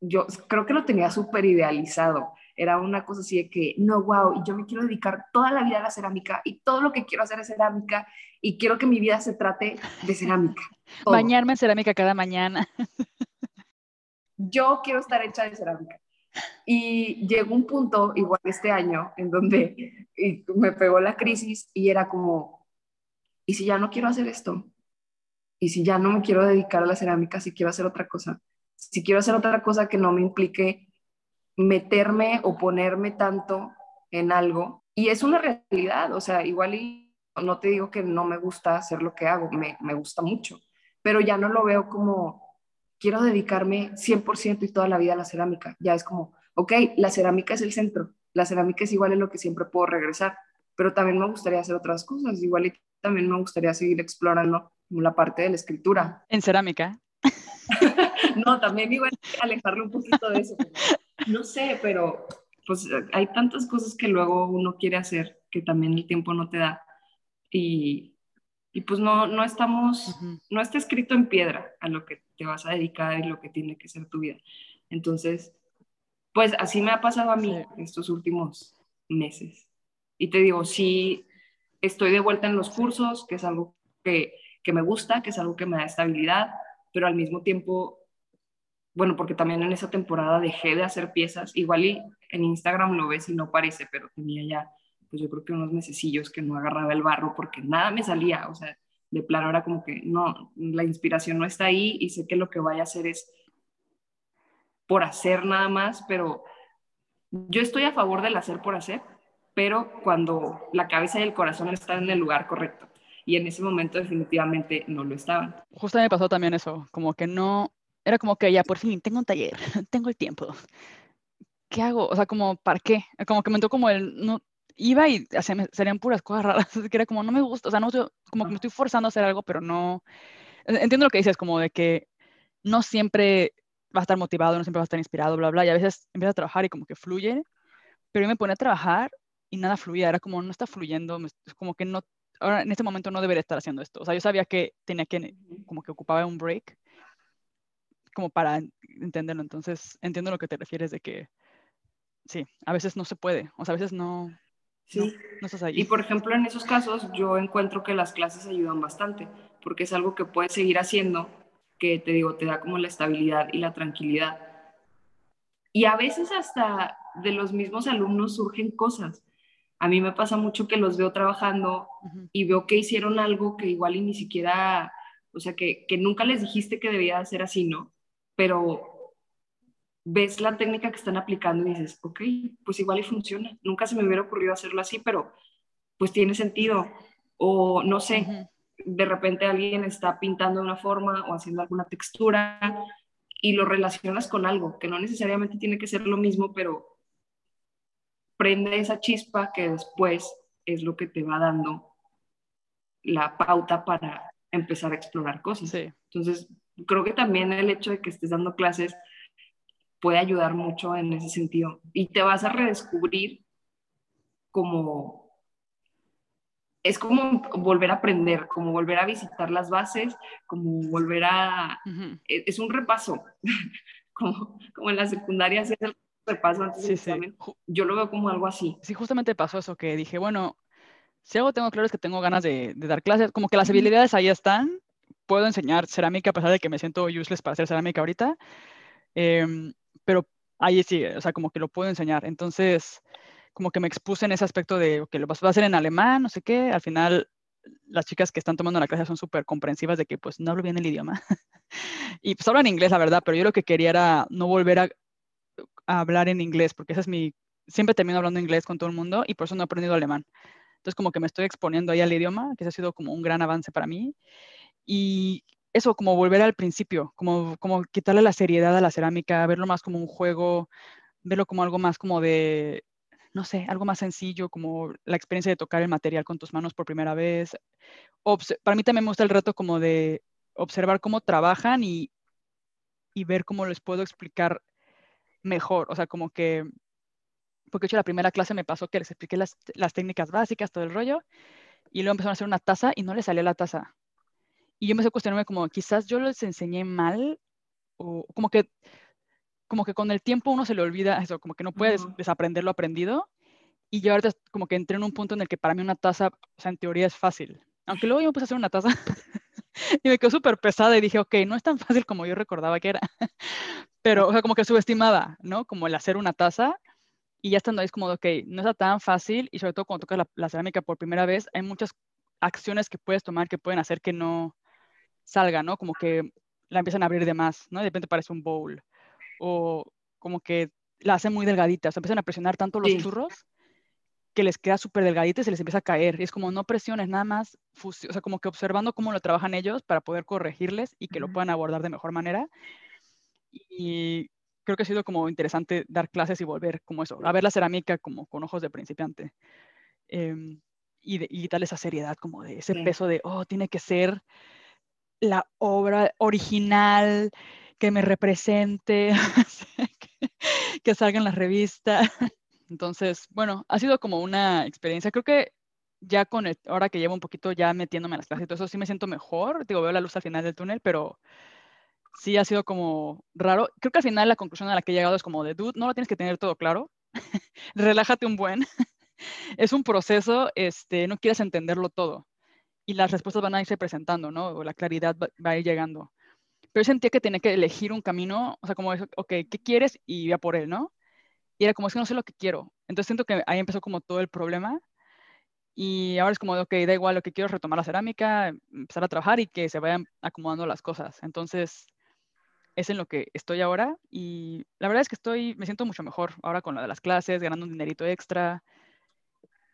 yo creo que lo tenía súper idealizado. Era una cosa así de que, no, wow, y yo me quiero dedicar toda la vida a la cerámica y todo lo que quiero hacer es cerámica y quiero que mi vida se trate de cerámica. Bañarme en cerámica cada mañana. Yo quiero estar hecha de cerámica. Y llegó un punto, igual este año, en donde me pegó la crisis y era como, ¿y si ya no quiero hacer esto? ¿Y si ya no me quiero dedicar a la cerámica, si quiero hacer otra cosa? Si quiero hacer otra cosa que no me implique meterme o ponerme tanto en algo. Y es una realidad, o sea, igual y no te digo que no me gusta hacer lo que hago, me, me gusta mucho, pero ya no lo veo como quiero dedicarme 100% y toda la vida a la cerámica. Ya es como, ok, la cerámica es el centro, la cerámica es igual en lo que siempre puedo regresar, pero también me gustaría hacer otras cosas, igual y también me gustaría seguir explorando la parte de la escritura. ¿En cerámica? no, también igual alejarlo un poquito de eso. No sé, pero pues hay tantas cosas que luego uno quiere hacer que también el tiempo no te da. Y, y pues no, no estamos, no está escrito en piedra a lo que te vas a dedicar y lo que tiene que ser tu vida. Entonces, Pues así me ha pasado a mí estos últimos meses. Y te digo, sí, estoy de vuelta en los cursos, que es algo que, que me gusta, que es algo que me da estabilidad, pero al mismo tiempo, bueno, porque también en esa temporada dejé de hacer piezas, igual y en Instagram lo ves y no parece, pero tenía ya, pues yo creo que unos mesecillos que no agarraba el barro porque nada me salía, o sea, de plano era como que no, la inspiración no está ahí y sé que lo que vaya a hacer es por hacer nada más, pero yo estoy a favor del hacer por hacer, pero cuando la cabeza y el corazón están en el lugar correcto. Y en ese momento definitivamente no lo estaban. Justo me pasó también eso, como que no, era como que ya por fin tengo un taller, tengo el tiempo. ¿Qué hago? O sea, como, ¿para qué? Como que me entró como el, no, iba y serían puras cosas raras, que era como, no me gusta, o sea, no, como que me estoy forzando a hacer algo, pero no, entiendo lo que dices, como de que no siempre va a estar motivado, no siempre va a estar inspirado, bla, bla, y a veces empieza a trabajar y como que fluye, pero yo me ponía a trabajar y nada fluía, era como, no está fluyendo, es como que no, ahora en este momento no debería estar haciendo esto, o sea, yo sabía que tenía que, como que ocupaba un break, como para entenderlo, entonces entiendo lo que te refieres de que, sí, a veces no se puede, o sea, a veces no, Sí. No, estás ahí. Y por ejemplo, en esos casos yo encuentro que las clases ayudan bastante, porque es algo que puedes seguir haciendo que te digo, te da como la estabilidad y la tranquilidad. Y a veces hasta de los mismos alumnos surgen cosas. A mí me pasa mucho que los veo trabajando y veo que hicieron algo que igual y ni siquiera, o sea, que, que nunca les dijiste que debía hacer así, ¿no? Pero ves la técnica que están aplicando y dices, ok, pues igual y funciona. Nunca se me hubiera ocurrido hacerlo así, pero pues tiene sentido. O no sé, de repente alguien está pintando de una forma o haciendo alguna textura y lo relacionas con algo, que no necesariamente tiene que ser lo mismo, pero prende esa chispa que después es lo que te va dando la pauta para empezar a explorar cosas. Entonces, creo que también el hecho de que estés dando clases puede ayudar mucho en ese sentido y te vas a redescubrir como es como volver a aprender, como volver a visitar las bases, como volver a... E, es un repaso, como, como en la secundaria es el repaso antes del examen. Yo lo veo como algo así. Sí, justamente pasó eso que dije, bueno, si algo tengo claro es que tengo ganas de, dar clases, como que las habilidades ahí están, puedo enseñar cerámica a pesar de que me siento useless para hacer cerámica ahorita, em, pero ahí sí, o sea, como que lo puedo enseñar. Entonces como que me expuse en ese aspecto de que lo vas a hacer en alemán, no sé qué. Al final, las chicas que están tomando la clase son súper comprensivas de que pues no hablo bien el idioma. y pues hablan inglés, la verdad, pero yo lo que quería era no volver a, hablar en inglés, porque ese es mi... Siempre termino hablando inglés con todo el mundo y por eso no he aprendido alemán. Entonces como que me estoy exponiendo ahí al idioma, que ese ha sido como un gran avance para mí. Y eso, como volver al principio, como, como quitarle la seriedad a la cerámica, verlo más como un juego, verlo como algo más como de no sé, algo más sencillo como la experiencia de tocar el material con tus manos por primera vez. para mí también me gusta el reto como de observar cómo trabajan y, ver cómo les puedo explicar mejor. O sea, como que, porque de hecho la primera clase me pasó que les expliqué las, técnicas básicas, todo el rollo, y luego empezaron a hacer una taza y no les salía la taza. Y yo me empecé a cuestionarme como, quizás yo les enseñé mal, o como que como que con el tiempo uno se le olvida eso, como que no puedes desaprender lo aprendido. Y yo ahorita como que entré en un punto en el que para mí una taza, o sea, en teoría es fácil. Aunque luego yo me puse a hacer una taza y me quedó súper pesada y dije, ok, no es tan fácil como yo recordaba que era. Pero, o sea, como que subestimaba, ¿no? Como el hacer una taza. Y ya estando ahí es como, ok, no está tan fácil y sobre todo cuando tocas la, la cerámica por primera vez, hay muchas acciones que puedes tomar que pueden hacer que no salga, ¿no? Como que la empiezan a abrir de más, ¿no? De repente parece un bowl o como que la hacen muy delgadita, o sea, empiezan a presionar tanto los churros que les queda súper delgadita y se les empieza a caer. Y es como no presiones, nada más, o sea, como que observando cómo lo trabajan ellos para poder corregirles y que lo puedan abordar de mejor manera. Y creo que ha sido como interesante dar clases y volver como eso, a ver la cerámica como con ojos de principiante. Em, y, darle esa seriedad, como de ese peso de, oh, tiene que ser la obra original que me represente, que, salga en la revista. Entonces, bueno, ha sido como una experiencia. Creo que ya con el, ahora que llevo un poquito ya metiéndome en las clases y todo eso, sí me siento mejor. Digo, veo la luz al final del túnel, pero sí ha sido como raro. Creo que al final la conclusión a la que he llegado es como de, dude, no lo tienes que tener todo claro. Relájate un buen. es un proceso, este, no quieres entenderlo todo. Y las respuestas van a irse presentando, ¿no? O la claridad va, a ir llegando. Pero yo sentía que tenía que elegir un camino, o sea, como, ok, ¿qué quieres? Y iba por él, ¿no? Y era como, es que no sé lo que quiero. Entonces siento que ahí empezó como todo el problema. Y ahora es como, ok, da igual, lo que quiero es retomar la cerámica, empezar a trabajar y que se vayan acomodando las cosas. Entonces, es en lo que estoy ahora y la verdad es que estoy, me siento mucho mejor ahora con la de las clases, ganando un dinerito extra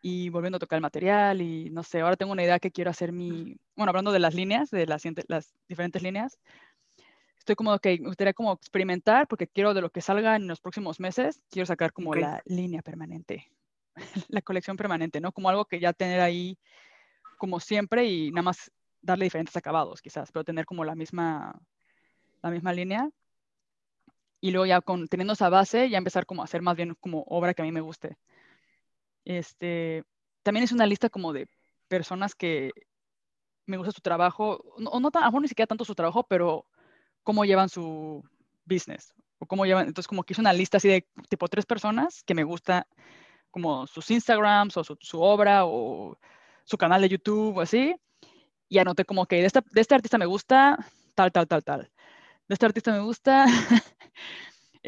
y volviendo a tocar el material y no sé, ahora tengo una idea que quiero hacer mi, bueno, hablando de las líneas, de las, las diferentes líneas, estoy como, ok, me gustaría como experimentar porque quiero de lo que salga en los próximos meses, quiero sacar como la línea permanente, la colección permanente, ¿no? Como algo que ya tener ahí como siempre y nada más darle diferentes acabados quizás, pero tener como la misma la misma línea. Y luego ya con, teniendo esa base, ya empezar como a hacer más bien como obra que a mí me guste. Este, también es una lista como de personas que me gusta su trabajo, o no, a lo mejor ni siquiera tanto su trabajo, pero cómo llevan su business, o cómo llevan, entonces como que hice una lista así de tipo tres personas que me gusta como sus Instagrams o su, su obra o su canal de YouTube o así, y anoté como que de, esta, de este artista me gusta tal, tal, tal, tal de este artista me gusta.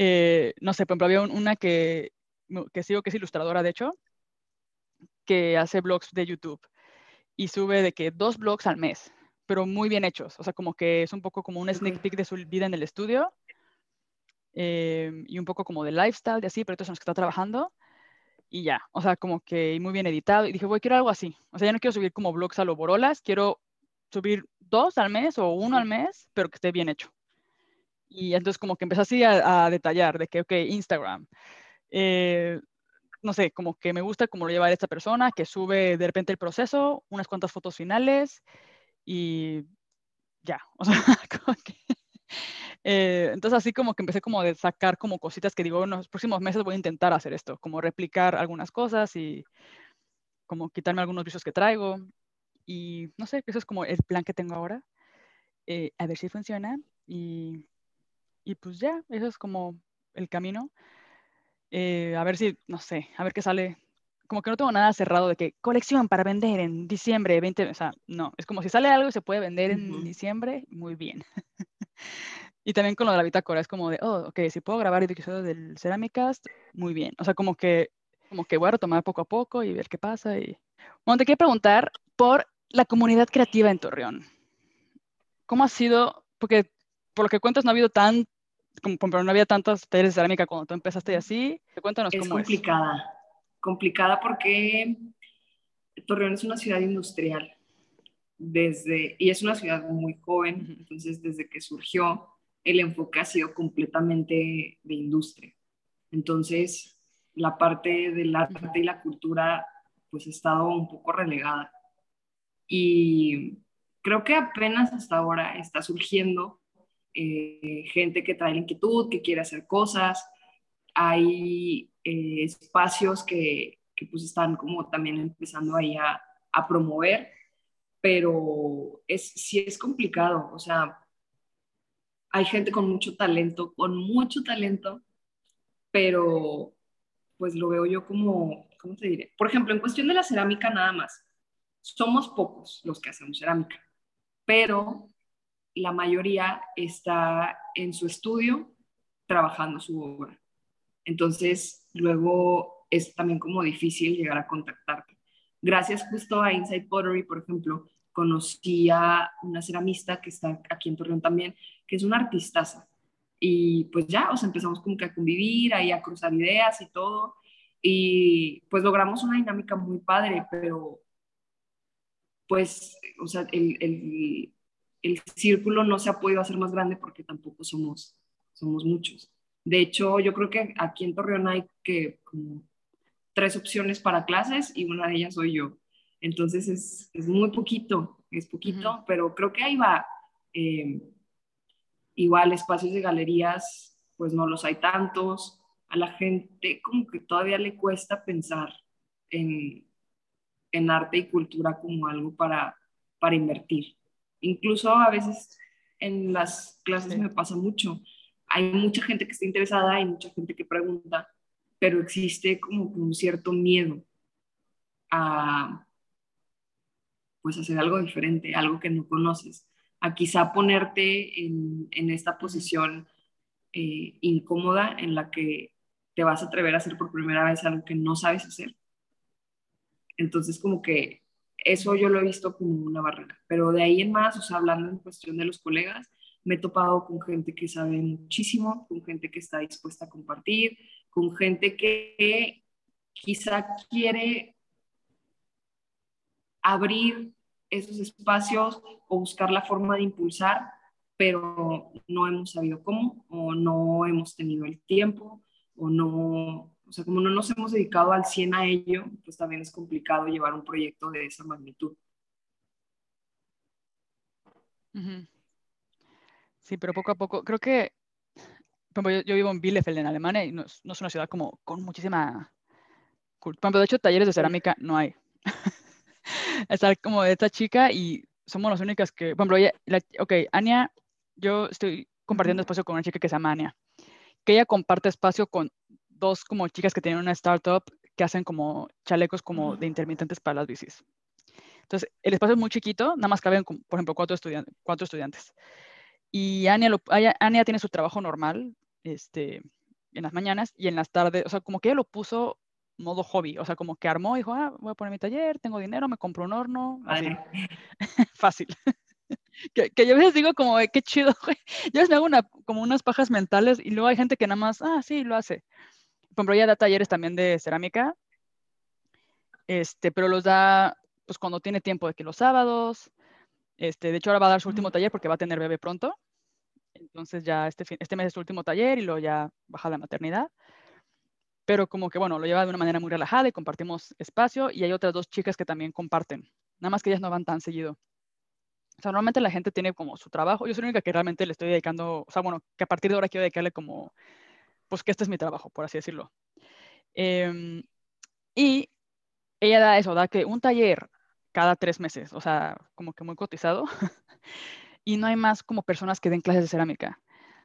Eh, no sé, por ejemplo, había una que, que sigo que es ilustradora, de hecho, que hace blogs de YouTube y sube de que dos blogs al mes, pero muy bien hechos. O sea, como que es un poco como un sneak peek de su vida en el estudio eh, y un poco como de lifestyle, de así, pero son los que está trabajando. Y ya, o sea, como que muy bien editado. Y dije, voy, quiero algo así. O sea, ya no quiero subir como blogs a lo borolas, quiero subir dos al mes o uno al mes, pero que esté bien hecho. Y entonces como que empecé así a, detallar de que, ok, Instagram. Eh, no sé, como que me gusta cómo lo lleva esta persona, que sube de repente el proceso, unas cuantas fotos finales y ya. O sea, como que, eh, entonces así como que empecé como de sacar como cositas que digo, en los próximos meses voy a intentar hacer esto, como replicar algunas cosas y como quitarme algunos vicios que traigo. Y no sé, eso es como el plan que tengo ahora. Eh, a ver si funciona. Y y pues ya, eso es como el camino. Eh, a ver si, no sé, a ver qué sale. Como que no tengo nada cerrado de que colección para vender en diciembre 20, o sea, no, es como si sale algo y se puede vender en diciembre, muy bien. y también con lo de la bitácora, es como de, oh, ok, si puedo grabar el episodio del Ceramicast, muy bien. O sea, como que, como que voy a retomar poco a poco y ver qué pasa. Y... Bueno, te quiero preguntar por la comunidad creativa en Torreón. ¿Cómo ha sido? Porque por lo que cuentas no ha habido tan como, no había tantos talleres de cerámica cuando tú empezaste así. Cuéntanos es cómo complicada. es. Complicada porque Torreón es una ciudad industrial. Desde, y es una ciudad muy joven, entonces desde que surgió, el enfoque ha sido completamente de industria. Entonces, la parte del arte y la cultura, pues ha estado un poco relegada. Y creo que apenas hasta ahora está surgiendo eh, gente que trae inquietud, que quiere hacer cosas, hay eh, espacios que, que, pues están como también empezando ahí a, a, promover, pero es, sí es complicado, o sea, hay gente con mucho talento, con mucho talento, pero pues lo veo yo como, ¿cómo te diré? Por ejemplo, en cuestión de la cerámica nada más, somos pocos los que hacemos cerámica, pero la mayoría está en su estudio trabajando su obra. Entonces, luego es también como difícil llegar a contactarte. Gracias justo a Inside Pottery, por ejemplo, conocí a una ceramista que está aquí en Torreón también, que es una artistaza. Y pues ya, o sea, empezamos como que a convivir, ahí a cruzar ideas y todo. Y pues logramos una dinámica muy padre, pero pues, o sea, el, el el círculo no se ha podido hacer más grande porque tampoco somos, somos muchos. De hecho, yo creo que aquí en Torreón hay que como tres opciones para clases y una de ellas soy yo. Entonces es, es muy poquito, es poquito, pero creo que ahí va. Eh, igual espacios de galerías, pues no los hay tantos. A la gente como que todavía le cuesta pensar en, en arte y cultura como algo para, para invertir. Incluso a veces en las clases me pasa mucho. Hay mucha gente que está interesada, hay mucha gente que pregunta, pero existe como un cierto miedo a pues hacer algo diferente, algo que no conoces, a quizá ponerte en, esta posición eh, incómoda en la que te vas a atrever a hacer por primera vez algo que no sabes hacer. Entonces, como que eso yo lo he visto como una barrera. Pero de ahí en más, o sea, hablando en cuestión de los colegas, me he topado con gente que sabe muchísimo, con gente que está dispuesta a compartir, con gente que quizá quiere abrir esos espacios o buscar la forma de impulsar, pero no hemos sabido cómo o no hemos tenido el tiempo o no, o sea, como no nos hemos dedicado al 100 a ello, pues también es complicado llevar un proyecto de esa magnitud. Sí, pero poco a poco, creo que, yo, vivo en Bielefeld, en Alemania, y no es, una ciudad como con muchísima... Por ejemplo, de hecho, talleres de cerámica no hay. Está como esta chica y somos las únicas que, por ejemplo, ella, ok, Ania, yo estoy compartiendo espacio con una chica que se llama Ania, que ella comparte espacio con dos como chicas que tienen una startup que hacen como chalecos como de intermitentes para las bicis. Entonces, el espacio es muy chiquito, nada más caben, por ejemplo, cuatro, estudiantes, cuatro estudiantes. Y Ania, Ania tiene su trabajo normal este, en las mañanas y en las tardes, o sea, como que ella lo puso modo hobby, o sea, como que armó y dijo, ah, voy a poner mi taller, tengo dinero, me compro un horno, así. Fácil. que, que, yo a veces digo como, qué chido, güey. Yo a veces me hago una, como unas pajas mentales y luego hay gente que nada más, ah, sí, lo hace. Por ejemplo, ella da talleres también de cerámica, este, pero los da, pues cuando tiene tiempo, de que los sábados, este, de hecho ahora va a dar su último taller porque va a tener bebé pronto, entonces ya este, este mes es su último taller y luego ya baja la maternidad. Pero como que bueno, lo lleva de una manera muy relajada y compartimos espacio y hay otras dos chicas que también comparten, nada más que ellas no van tan seguido. O sea, normalmente la gente tiene como su trabajo, yo soy la única que realmente le estoy dedicando, o sea, bueno, que a partir de ahora quiero dedicarle como, pues que este es mi trabajo, por así decirlo. Em, y ella da eso, da que un taller cada tres meses, o sea, como que muy cotizado, y no hay más como personas que den clases de cerámica.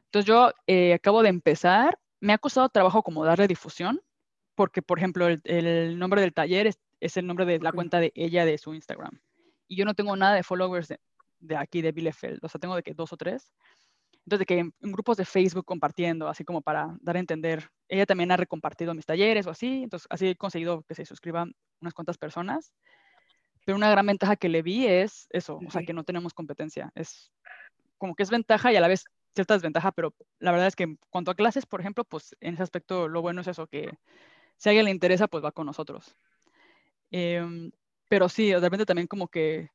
Entonces yo eh, acabo de empezar me ha costado trabajo como darle difusión, porque, por ejemplo, el, nombre del taller es, el nombre de la cuenta de ella de su Instagram. Y yo no tengo nada de followers de, aquí, de Bielefeld. O sea, tengo de que dos o tres. Entonces, que en, grupos de Facebook compartiendo, así como para dar a entender. Ella también ha recompartido mis talleres o así. Entonces, así he conseguido que se suscriban unas cuantas personas. Pero una gran ventaja que le vi es eso, o sea, que no tenemos competencia. Es como que es ventaja y a la vez cierta desventaja, pero la verdad es que en cuanto a clases, por ejemplo, pues en ese aspecto lo bueno es eso, que si a alguien le interesa, pues va con nosotros. Em, pero sí, de repente también como que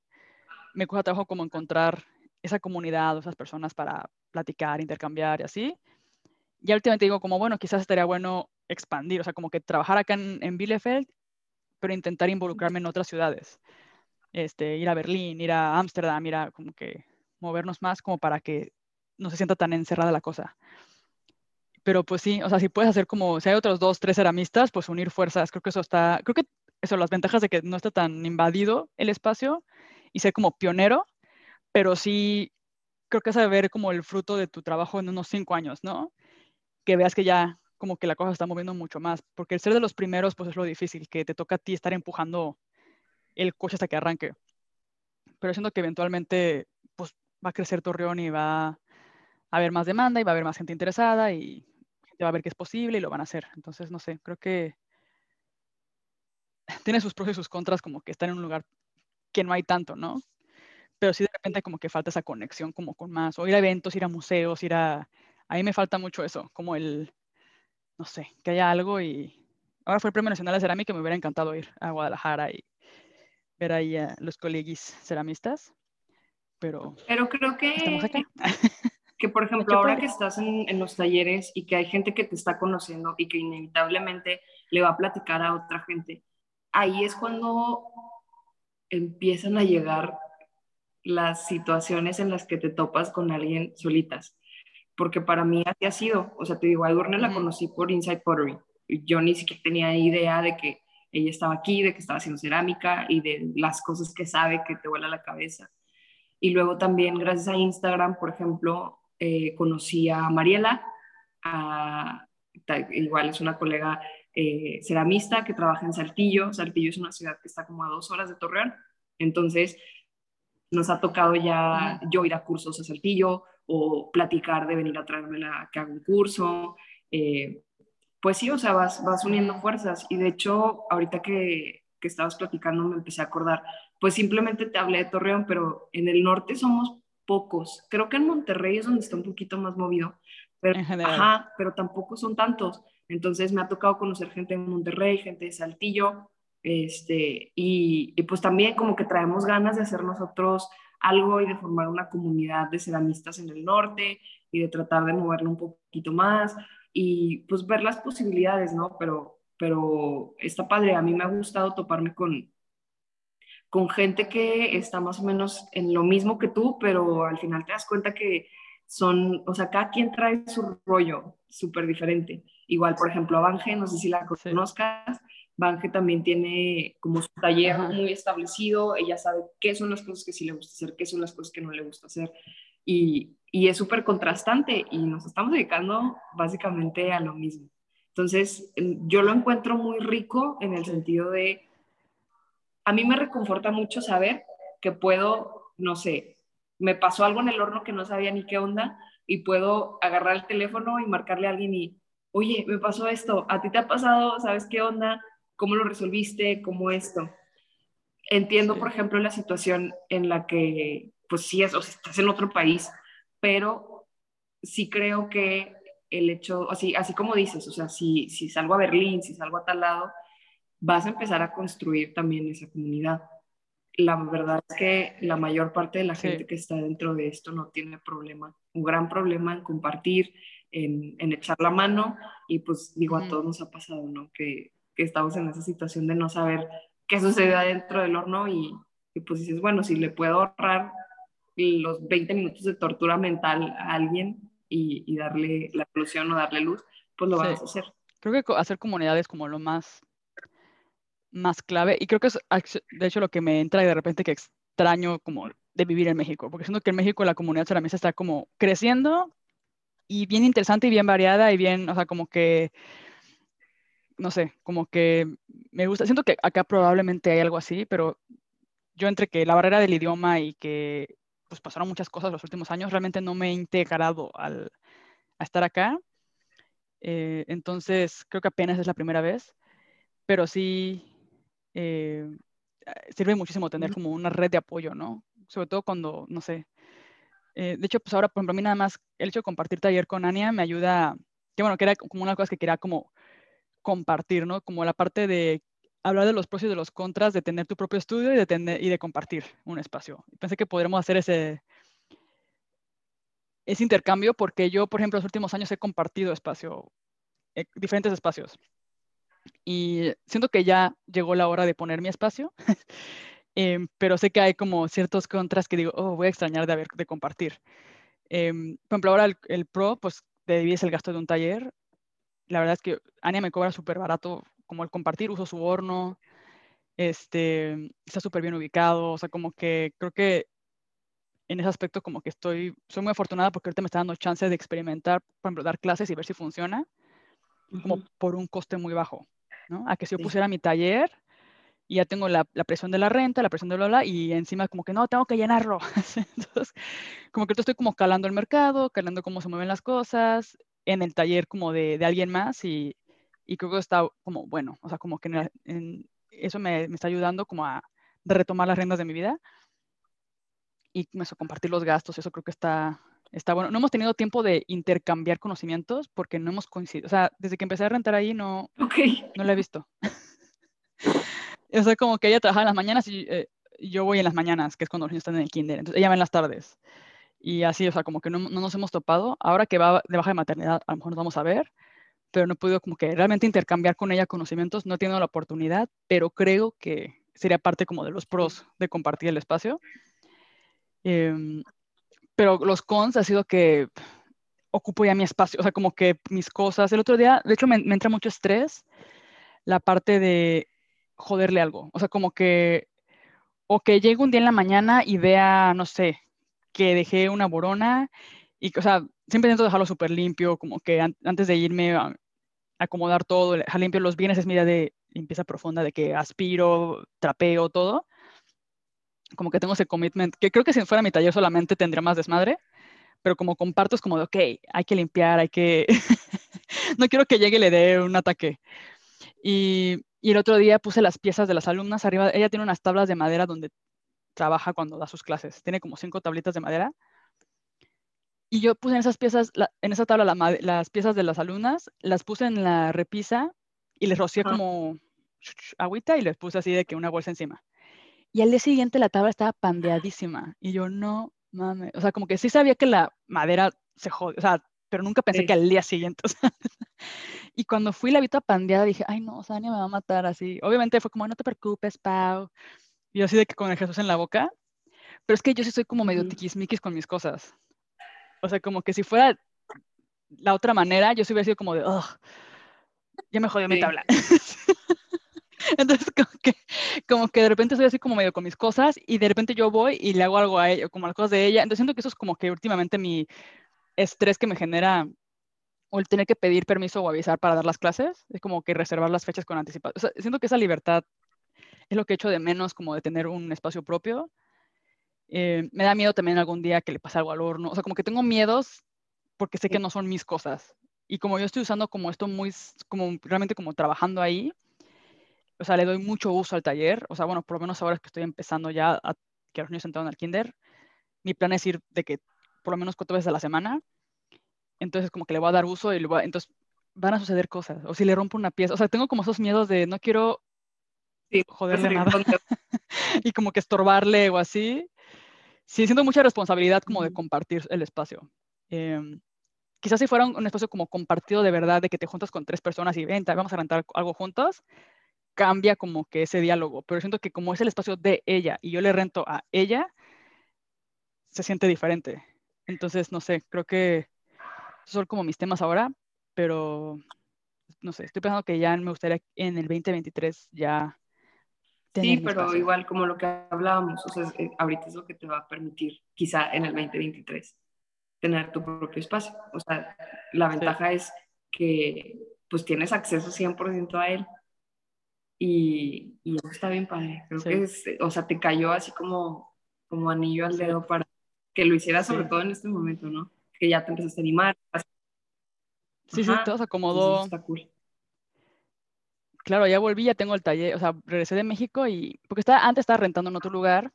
me cuesta trabajo como encontrar esa comunidad o esas personas para platicar, intercambiar y así. Y últimamente digo como, bueno, quizás estaría bueno expandir, o sea, como que trabajar acá en, en Bielefeld, pero intentar involucrarme en otras ciudades. Este, ir a Berlín, ir a Ámsterdam, ir a como que movernos más como para que no se sienta tan encerrada la cosa. Pero pues sí, o sea, si puedes hacer como, si hay otros dos, tres ceramistas, pues unir fuerzas, creo que eso está, creo que eso, las ventajas de que no está tan invadido el espacio y ser como pionero, pero sí creo que es ver como el fruto de tu trabajo en unos cinco años, ¿no? Que veas que ya como que la cosa está moviendo mucho más, porque el ser de los primeros, pues es lo difícil, que te toca a ti estar empujando el coche hasta que arranque. Pero siento que eventualmente, pues va a crecer Torreón y va a haber más demanda y va a haber más gente interesada y gente va a ver que es posible y lo van a hacer. Entonces, no sé, creo que tiene sus pros y sus contras como que están en un lugar que no hay tanto, ¿no? Pero sí de repente como que falta esa conexión como con más, o ir a eventos, ir a museos, ir a... A mí me falta mucho eso, como el, no sé, que haya algo y... Ahora fue el Premio Nacional de Cerámica, me hubiera encantado ir a Guadalajara y ver ahí a los colegis ceramistas, pero... Pero creo que... Estamos acá. que por ejemplo ahora que estás en, los talleres y que hay gente que te está conociendo y que inevitablemente le va a platicar a otra gente, ahí es cuando empiezan a llegar las situaciones en las que te topas con alguien solitas. Porque para mí así ha sido. O sea, te digo, a Edurne la conocí por Inside Pottery. Yo ni siquiera tenía idea de que ella estaba aquí, de que estaba haciendo cerámica y de las cosas que sabe que te vuela la cabeza. Y luego también gracias a Instagram, por ejemplo, eh, conocí a Mariela, igual es una colega eh, ceramista que trabaja en Saltillo. Saltillo es una ciudad que está como a dos horas de Torreón. Entonces, nos ha tocado ya yo ir a cursos a Saltillo o platicar de venir a traerme la que haga un curso. Eh, pues sí, o sea, vas, vas uniendo fuerzas. Y de hecho, ahorita que, que estabas platicando, me empecé a acordar, pues simplemente te hablé de Torreón, pero en el norte somos pocos. Creo que en Monterrey es donde está un poquito más movido, pero, ajá, pero tampoco son tantos. Entonces me ha tocado conocer gente de Monterrey, gente de Saltillo, este, y, y, pues también como que traemos ganas de hacer nosotros algo y de formar una comunidad de ceramistas en el norte y de tratar de moverlo un poquito más y pues ver las posibilidades, ¿no? Pero, pero está padre, a mí me ha gustado toparme con, con gente que está más o menos en lo mismo que tú, pero al final te das cuenta que son, o sea, cada quien trae su rollo súper diferente. Igual, por ejemplo, a Bange, no sé si la conozcas, Bange también tiene como su taller muy establecido, ella sabe qué son las cosas que sí le gusta hacer, qué son las cosas que no le gusta hacer, y, y es súper contrastante y nos estamos dedicando básicamente a lo mismo. Entonces, yo lo encuentro muy rico en el sentido de, a mí me reconforta mucho saber que puedo, no sé, me pasó algo en el horno que no sabía ni qué onda y puedo agarrar el teléfono y marcarle a alguien y, oye, me pasó esto, a ti te ha pasado, ¿sabes qué onda? ¿Cómo lo resolviste? ¿Cómo esto? Entiendo, por ejemplo, la situación en la que, pues sí, es, o sea, estás en otro país, pero sí creo que el hecho, así, así como dices, o sea, si, si salgo a Berlín, si salgo a tal lado, vas a empezar a construir también esa comunidad la verdad es que la mayor parte de la gente que está dentro de esto no tiene problema, un gran problema en compartir, en, en echar la mano y pues digo, a todos nos ha pasado, ¿no? Que, que, estamos en esa situación de no saber qué sucede adentro del horno y, y, pues dices, bueno, si le puedo ahorrar los 20 minutos de tortura mental a alguien y, y darle la solución o darle luz, pues lo vamos a hacer. Creo que hacer comunidades como lo más más clave y creo que es de hecho lo que me entra y de repente que extraño como de vivir en México, porque siento que en México la comunidad ceramista está como creciendo y bien interesante y bien variada y bien, o sea, como que, no sé, como que me gusta, siento que acá probablemente hay algo así, pero yo entre que la barrera del idioma y que pues pasaron muchas cosas los últimos años, realmente no me he integrado al, a estar acá. Eh, entonces, creo que apenas es la primera vez, pero sí, eh, sirve muchísimo tener como una red de apoyo, ¿no? Sobre todo cuando, no sé. Eh, de hecho, pues ahora, por ejemplo, a mí nada más el hecho de compartir taller con Ania me ayuda, que bueno, que era como una cosa que quería como compartir, ¿no? Como la parte de hablar de los pros y de los contras de tener tu propio estudio y de, tener, y de compartir un espacio. Pensé que podríamos hacer ese, ese intercambio porque yo, por ejemplo, los últimos años he compartido espacio, eh, diferentes espacios. Y siento que ya llegó la hora de poner mi espacio, em, pero sé que hay como ciertos contras que digo, oh, voy a extrañar de, haber, de compartir. Em, por ejemplo, ahora el, pro, pues te divides el gasto de un taller. La verdad es que Ania me cobra súper barato como el compartir, uso su horno, este, está súper bien ubicado, o sea, como que creo que en ese aspecto como que estoy, soy muy afortunada porque ahorita me está dando chance de experimentar, por ejemplo, dar clases y ver si funciona como por un coste muy bajo, ¿no? A que si yo pusiera mi taller y ya tengo la, la, presión de la renta, la presión de bla, y encima como que no, tengo que llenarlo. Entonces, como que yo estoy como calando el mercado, calando cómo se mueven las cosas, en el taller como de, de alguien más y, y, creo que está como bueno, o sea, como que en, eso me, me, está ayudando como a retomar las riendas de mi vida y eso, compartir los gastos, eso creo que está, está bueno. No hemos tenido tiempo de intercambiar conocimientos porque no hemos coincidido. O sea, desde que empecé a rentar ahí no, no la he visto. o sea, como que ella trabaja en las mañanas y eh, yo voy en las mañanas, que es cuando los niños están en el kinder. Entonces ella va en las tardes. Y así, o sea, como que no, no nos hemos topado. Ahora que va de baja de maternidad, a lo mejor nos vamos a ver, pero no he podido como que realmente intercambiar con ella conocimientos. No he tenido la oportunidad, pero creo que sería parte como de los pros de compartir el espacio. Eh, pero los cons ha sido que ocupo ya mi espacio, o sea, como que mis cosas. El otro día, de hecho, me, entra mucho estrés la parte de joderle algo. O sea, como que, o que llegue un día en la mañana y vea, no sé, que dejé una borona y, o sea, siempre intento dejarlo súper limpio, como que antes de irme a, acomodar todo, dejar limpio los bienes, es mi idea de limpieza profunda, de que aspiro, trapeo, todo. Como que tengo ese commitment, que creo que si fuera mi taller solamente tendría más desmadre, pero como comparto es como de, ok, hay que limpiar, hay que... no quiero que llegue y le dé un ataque. Y, y, el otro día puse las piezas de las alumnas arriba. Ella tiene unas tablas de madera donde trabaja cuando da sus clases. Tiene como cinco tablitas de madera. Y yo puse en esas piezas, en esa tabla las piezas de las alumnas, las puse en la repisa y les rocié como agüita y les puse así de que una bolsa encima. Y al día siguiente la tabla estaba pandeadísima. Y yo, no mames. O sea, como que sí sabía que la madera se jode. O sea, pero nunca pensé que al día siguiente. y cuando fui la vi toda pandeada, dije, ay, no, Sania me va a matar así. Obviamente fue como, no te preocupes, Pau. Y así de que con el Jesús en la boca. Pero es que yo sí soy como medio tiquismiquis con mis cosas. O sea, como que si fuera la otra manera, yo sí hubiera sido como de, oh, ya me jodió mi tabla. Entonces, como que, como que de repente soy así como medio con mis cosas y de repente yo voy y le hago algo a ella, como las cosas de ella. Entonces, siento que eso es como que últimamente mi estrés que me genera o el tener que pedir permiso o avisar para dar las clases, es como que reservar las fechas con anticipación. O sea, siento que esa libertad es lo que he hecho de menos, como de tener un espacio propio. Eh, me da miedo también algún día que le pase algo al horno. O sea, como que tengo miedos porque sé que no son mis cosas. Y como yo estoy usando como esto muy, como realmente como trabajando ahí, o sea, le doy mucho uso al taller. O sea, bueno, por lo menos ahora que estoy empezando ya a que los niños entran al kinder, mi plan es ir de que por lo menos cuatro veces a la semana. Entonces, como que le voy a dar uso y le voy a, entonces van a suceder cosas. O si le rompo una pieza. O sea, tengo como esos miedos de no quiero joderle nada. y como que estorbarle o así. Sí, siento mucha responsabilidad como de compartir el espacio. Em, quizás si fuera un, espacio como compartido de verdad, de que te juntas con tres personas y venta, vamos a rentar algo juntos, cambia como que ese diálogo. Pero siento que como es el espacio de ella y yo le rento a ella, se siente diferente. Entonces, no sé, creo que esos son como mis temas ahora, pero no sé, estoy pensando que ya me gustaría en el 2023 ya Sí, pero igual como lo que hablábamos, o sea, eh, ahorita es lo que te va a permitir, quizá en el 2023, tener tu propio espacio. O sea, la ventaja es que pues tienes acceso 100% a él. Y, y, eso está bien padre. Creo que es, o sea, te cayó así como, como anillo al dedo para que lo hicieras, sobre todo en este momento, ¿no? Que ya te empezaste a animar. Sí, sí, todo se acomodó. Está cool claro, ya volví, ya tengo el taller, o sea, regresé de México y, porque estaba, antes estaba rentando en otro lugar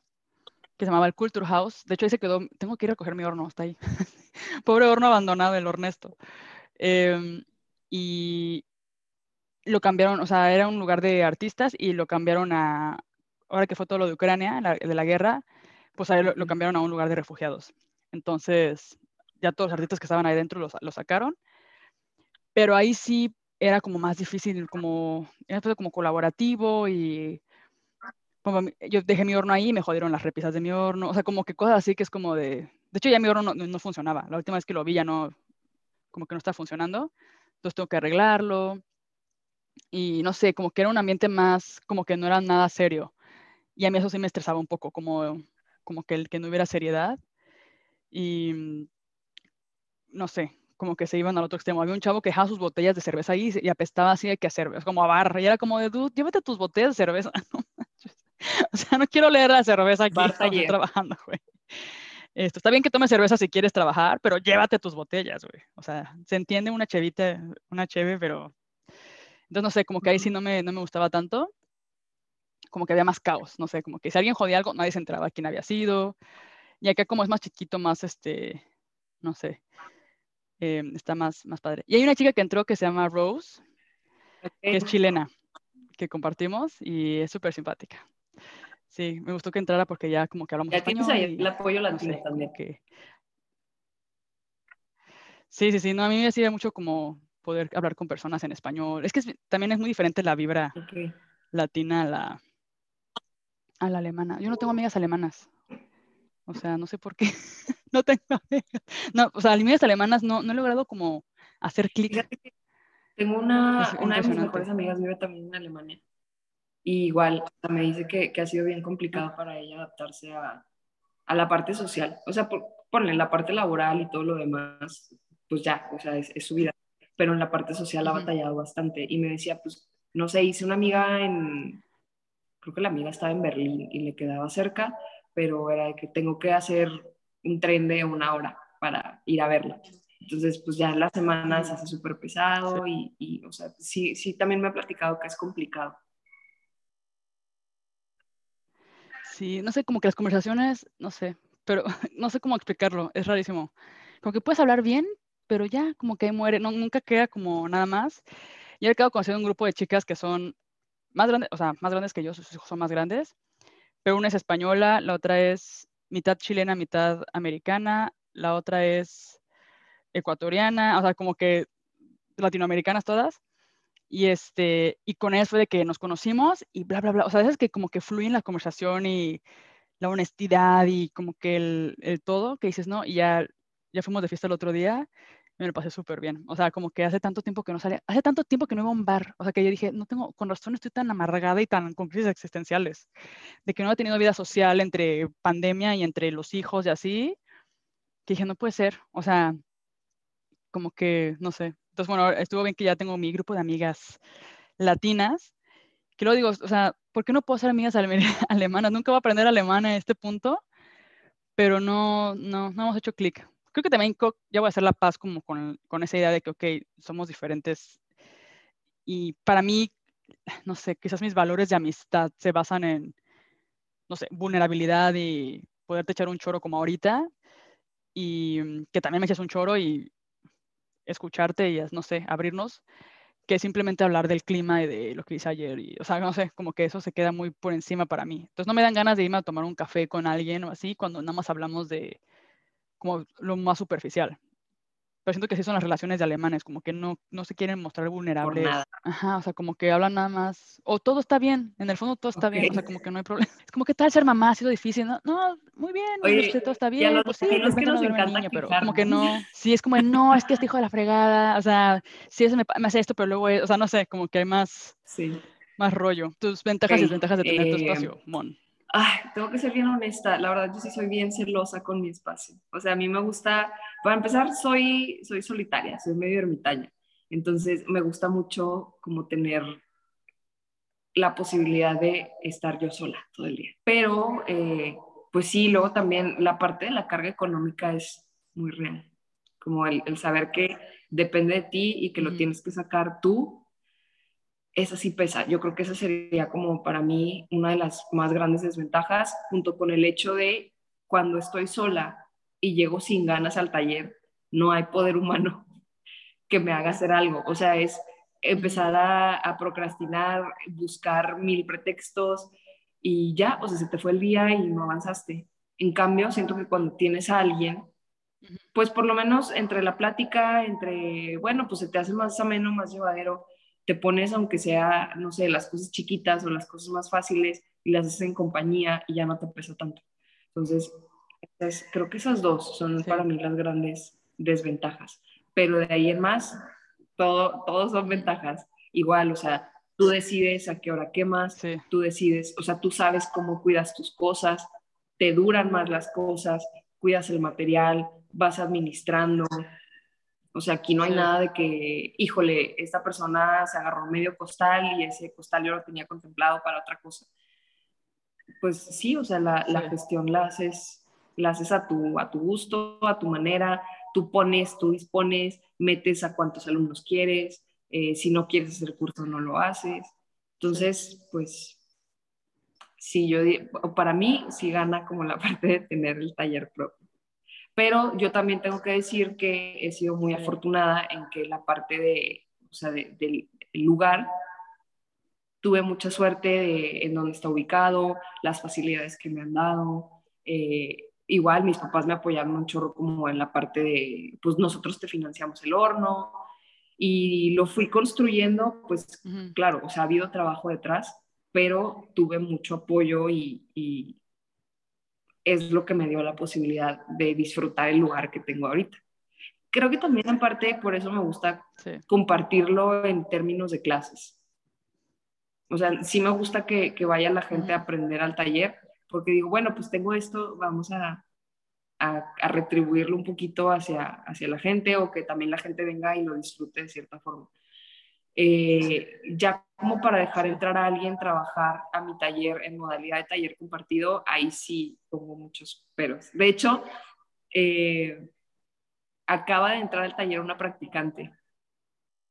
que se llamaba el Culture House. De hecho, ahí se quedó, tengo que ir a recoger mi horno, está ahí. Pobre horno abandonado, el Hornesto. Em, y lo cambiaron, o sea, era un lugar de artistas y lo cambiaron a, ahora que fue todo lo de Ucrania, de la guerra, pues ahí lo, cambiaron a un lugar de refugiados. Entonces, ya todos los artistas que estaban ahí dentro lo, lo sacaron. Pero ahí sí era como más difícil, como, era como colaborativo y como, yo dejé mi horno ahí y me jodieron las repisas de mi horno, o sea, como que cosas así que es como de, de hecho ya mi horno no, no, funcionaba, la última vez que lo vi ya no, como que no está funcionando, entonces tengo que arreglarlo y no sé, como que era un ambiente más, como que no era nada serio y a mí eso sí me estresaba un poco, como, como que, el, que no hubiera seriedad y no sé, como que se iban al otro extremo. Había un chavo que dejaba sus botellas de cerveza ahí y apestaba así de que hacer, es como a barra. Y era como de, tú, llévate tus botellas de cerveza. o sea, no quiero leer la cerveza aquí estoy trabajando, güey. Esto, está bien que tomes cerveza si quieres trabajar, pero llévate tus botellas, güey. O sea, se entiende una chevita, una cheve, pero... Entonces, no sé, como que ahí sí no me, no me gustaba tanto. Como que había más caos, no sé, como que si alguien jodía algo, nadie se enteraba quién había sido. Y acá como es más chiquito, más este, no sé, eh, está más, más padre. Y hay una chica que entró que se llama Rose, que es chilena, que compartimos y es súper simpática. Sí, me gustó que entrara porque ya como que hablamos ya español. Ahí el apoyo latino también. Que... Sí, sí, sí, no, a mí me hacía mucho como poder hablar con personas en español. Es que también es muy diferente la vibra latina a la, a la alemana. Yo no tengo amigas alemanas. O sea, no sé por qué. no tengo No, o sea, amigas alemanas no, no he logrado como hacer clic. Tengo una, una de mis mejores amigas, vive también en Alemania. Y igual, me dice que, que, ha sido bien complicado para ella adaptarse a, a la parte social. O sea, por, ponle la parte laboral y todo lo demás, pues ya, o sea, es, su vida. Pero en la parte social ha batallado bastante. Y me decía, pues, no sé, hice una amiga en, creo que la amiga estaba en Berlín y le quedaba cerca, pero era de que tengo que hacer un tren de una hora para ir a verla. Entonces, pues ya en las semanas se hace súper pesado y, y, o sea, sí, sí, también me ha platicado que es complicado. Sí, no sé, como que las conversaciones, no sé, pero no sé cómo explicarlo, es rarísimo. Como que puedes hablar bien, pero ya como que muere, no, nunca queda como nada más. Y he acabo conociendo un grupo de chicas que son más grandes, o sea, más grandes que yo, sus hijos son más grandes, pero una es española, la otra es mitad chilena, mitad americana, la otra es ecuatoriana, o sea, como que latinoamericanas todas. Y, este, y con eso fue de que nos conocimos y bla, bla, bla. O sea, veces que como que fluye en la conversación y la honestidad y como que el, el todo, que dices, ¿no? Y ya, ya fuimos de fiesta el otro día me lo pasé súper bien. O sea, como que hace tanto tiempo que no salía, hace tanto tiempo que no iba a un bar. O sea, que yo dije, no tengo, con razón estoy tan amargada y tan con crisis existenciales, de que no he tenido vida social entre pandemia y entre los hijos y así, que dije, no puede ser. O sea, como que, no sé. Entonces, bueno, estuvo bien que ya tengo mi grupo de amigas latinas, que luego digo, o sea, ¿por qué no puedo ser amigas alemanas? Nunca voy a aprender alemán a este punto, pero no, no, no hemos hecho clic. Creo que también ya voy a hacer la paz como con, con esa idea de que, ok, somos diferentes. Y para mí, no sé, quizás mis valores de amistad se basan en, no sé, vulnerabilidad y poderte echar un choro como ahorita. Y mm, que también me eches un choro y escucharte y, no sé, abrirnos, que simplemente hablar del clima y de lo que hice ayer. Y, o sea, no sé, como que eso se queda muy por encima para mí. Entonces no me dan ganas de irme a tomar un café con alguien o así cuando nada más hablamos de como lo más superficial pero siento que sí son las relaciones de alemanes, como que no, no se quieren mostrar vulnerables. Ajá, o sea, como que hablan nada más, o todo está bien, en el fondo todo está bien, o sea, como que no hay problema. Es como que tal ser mamá ha sido difícil, no, no muy bien, Oye, todo está bien, pues sí, que nos encanta niño, pero como que no, sí, es como, no, es que este hijo de la fregada, o sea, sí, eso me, me hace esto, pero luego, o sea, no sé, como que hay más, sí. más rollo. Tus ventajas y desventajas de tener tu espacio, eh, Mon ay, tengo que ser bien honesta, la verdad yo sí soy bien celosa con mi espacio. O sea, a mí me gusta, para empezar, soy, soy solitaria, soy medio ermitaña. Entonces, me gusta mucho como tener la posibilidad de estar yo sola todo el día. Pero, eh, pues sí, luego también la parte de la carga económica es muy real. Como el, el saber que depende de ti y que lo tienes que sacar tú esa sí pesa. Yo creo que esa sería como para mí una de las más grandes desventajas, junto con el hecho de cuando estoy sola y llego sin ganas al taller, no hay poder humano que me haga hacer algo. O sea, es empezar a, procrastinar, buscar mil pretextos y ya, o sea, se te fue el día y no avanzaste. En cambio, siento que cuando tienes a alguien, pues por lo menos entre la plática, entre, bueno, pues se te hace más ameno, más llevadero te pones, aunque sea, no sé, las cosas chiquitas o las cosas más fáciles y las haces en compañía y ya no te pesa tanto. Entonces, creo que esas dos son para mí las grandes desventajas. Pero de ahí en más, todo, todos son ventajas. Igual, o sea, tú decides a qué hora quemas, tú decides, o sea, tú sabes cómo cuidas tus cosas, te duran más las cosas, cuidas el material, vas administrando, o sea, aquí no hay nada de que, híjole, esta persona se agarró medio costal y ese costal yo lo tenía contemplado para otra cosa. Pues sí, o sea, la, la gestión la haces, la haces a tu, a tu gusto, a tu manera, tú pones, tú dispones, metes a cuántos alumnos quieres, eh, si no quieres hacer curso no lo haces. Entonces, pues sí, yo, para mí sí gana como la parte de tener el taller propio. Pero yo también tengo que decir que he sido muy afortunada en que la parte de, o sea, del lugar tuve mucha suerte de, en donde está ubicado, las facilidades que me han dado. Eh, igual mis papás me apoyaron un chorro como en la parte de, pues nosotros te financiamos el horno y lo fui construyendo, pues claro, o sea, ha habido trabajo detrás, pero tuve mucho apoyo y, es lo que me dio la posibilidad de disfrutar el lugar que tengo ahorita. Creo que también en parte por eso me gusta compartirlo en términos de clases. O sea, sí me gusta que, que vaya la gente a aprender al taller, porque digo, bueno, pues tengo esto, vamos a, a, retribuirlo un poquito hacia, hacia la gente o que también la gente venga y lo disfrute de cierta forma. Eh, ya como para dejar entrar a alguien trabajar a mi taller en modalidad de taller compartido, ahí sí pongo muchos peros. De hecho, eh, acaba de entrar al taller una practicante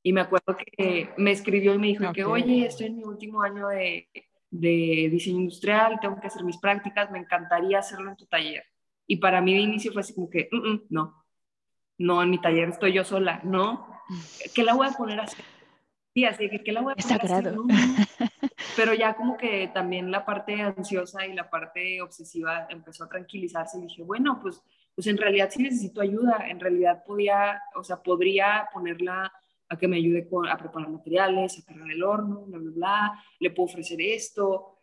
y me acuerdo que me escribió y me dijo que, oye, estoy en mi último año de, de diseño industrial, tengo que hacer mis prácticas, me encantaría hacerlo en tu taller. Y para mí de inicio fue así como que, mm, mm, no, no, en mi taller estoy yo sola, no, ¿qué la voy a poner así? Sí, así que, ¿qué la voy a poner así? Pero ya como que también la parte ansiosa y la parte obsesiva empezó a tranquilizarse y dije, bueno, pues, pues en realidad sí necesito ayuda, en realidad podía, o sea, podría ponerla a que me ayude a preparar materiales, a cargar el horno, bla, bla, bla, le puedo ofrecer esto,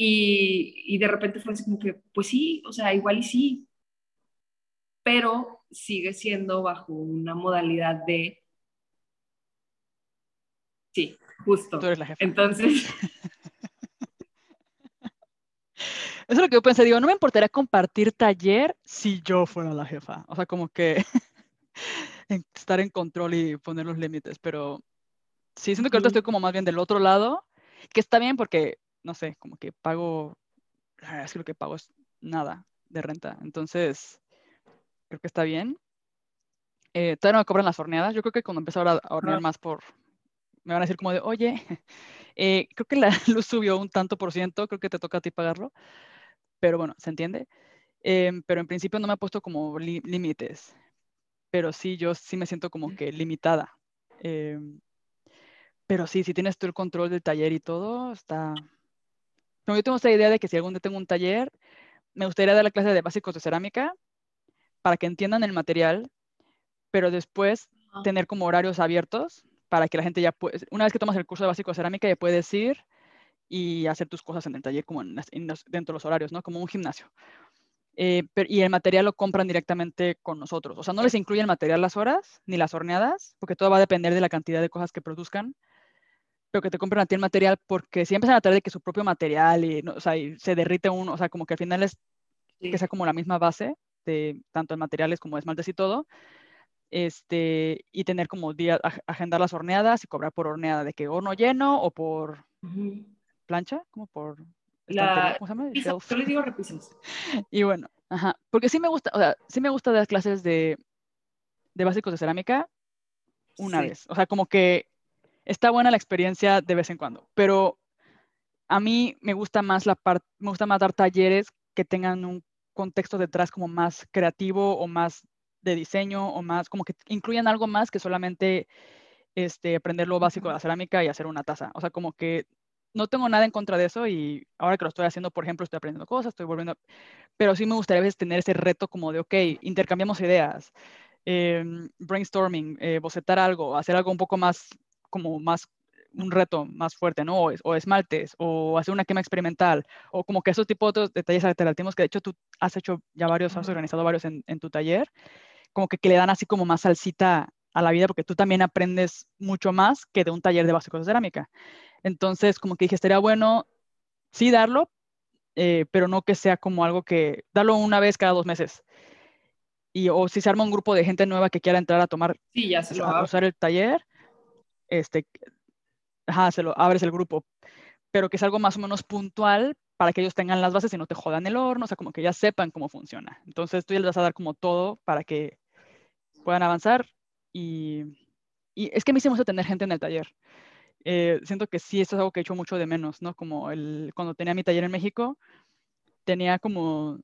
y, de repente fue así como que, pues sí, o sea, igual y sí, pero sigue siendo bajo una modalidad de... Sí, justo. Tú eres la jefa. Entonces... Eso es lo que yo pensé, digo, no me importaría compartir taller si yo fuera la jefa. O sea, como que estar en control y poner los límites, pero sí, siento que ahorita estoy como más bien del otro lado, que está bien porque no sé, como que pago, es que lo que pago es nada de renta. Entonces, creo que está bien. Eh, todavía no me cobran las horneadas. Yo creo que cuando empiezo a hornear más por, me van a decir como de, oye, eh, creo que la luz subió un tanto por ciento, creo que te toca a ti pagarlo. Pero bueno, se entiende. Em, pero en principio no me ha puesto como límites. Pero sí, yo sí me siento como que limitada. Em, pero sí, si tienes tú el control del taller y todo, está, yo tengo esta idea de que si algún día tengo un taller, me gustaría dar la clase de básicos de cerámica para que entiendan el material, pero después tener como horarios abiertos para que la gente ya pueda, una vez que tomas el curso de básicos de cerámica, ya puedes ir y hacer tus cosas en el taller como dentro de los horarios, ¿no? Como un gimnasio. Eh, y el material lo compran directamente con nosotros. O sea, no les incluye el material las horas ni las horneadas, porque todo va a depender de la cantidad de cosas que produzcan pero que te compren a ti el material porque si empiezan a traer de que su propio material y, o sea, se derrite uno, o sea, como que al final es que sea como la misma base de tanto en materiales como esmaltes y todo, este, y tener como días, agendar las horneadas y cobrar por horneada, de que horno lleno o por plancha, como por... La... ¿Cómo se llama? yo le digo repisas. y bueno, ajá, porque sí me gusta, o sea, sí me gusta dar clases de, de básicos de cerámica una vez, o sea, como que está buena la experiencia de vez en cuando, pero a mí me gusta más la parte, me gusta más dar talleres que tengan un contexto detrás como más creativo o más de diseño o más, como que incluyan algo más que solamente este, aprender lo básico de la cerámica y hacer una taza. O sea, como que no tengo nada en contra de eso y ahora que lo estoy haciendo, por ejemplo, estoy aprendiendo cosas, estoy volviendo, pero sí me gustaría a veces tener ese reto como de, ok, intercambiamos ideas, em, brainstorming, eh, bocetar algo, hacer algo un poco más como más un reto más fuerte, ¿no? O, esmaltes, o hacer una quema experimental, o como que esos tipos de detalles alternativos que de hecho tú has hecho ya varios, has organizado varios en, tu taller, como que, que, le dan así como más salsita a la vida, porque tú también aprendes mucho más que de un taller de básicos de cerámica. Entonces, como que dije, estaría bueno sí darlo, eh, pero no que sea como algo que, darlo una vez cada dos meses. Y, o si se arma un grupo de gente nueva que quiera entrar a tomar, sí, ya se a usar el taller, este, ajá, se lo abres el grupo, pero que es algo más o menos puntual para que ellos tengan las bases y no te jodan el horno, o sea, como que ya sepan cómo funciona. Entonces tú ya les vas a dar como todo para que puedan avanzar y, y es que a mí se me gusta tener gente en el taller. Eh, siento que sí, esto es algo que he hecho mucho de menos, ¿no? Como el, cuando tenía mi taller en México, tenía como,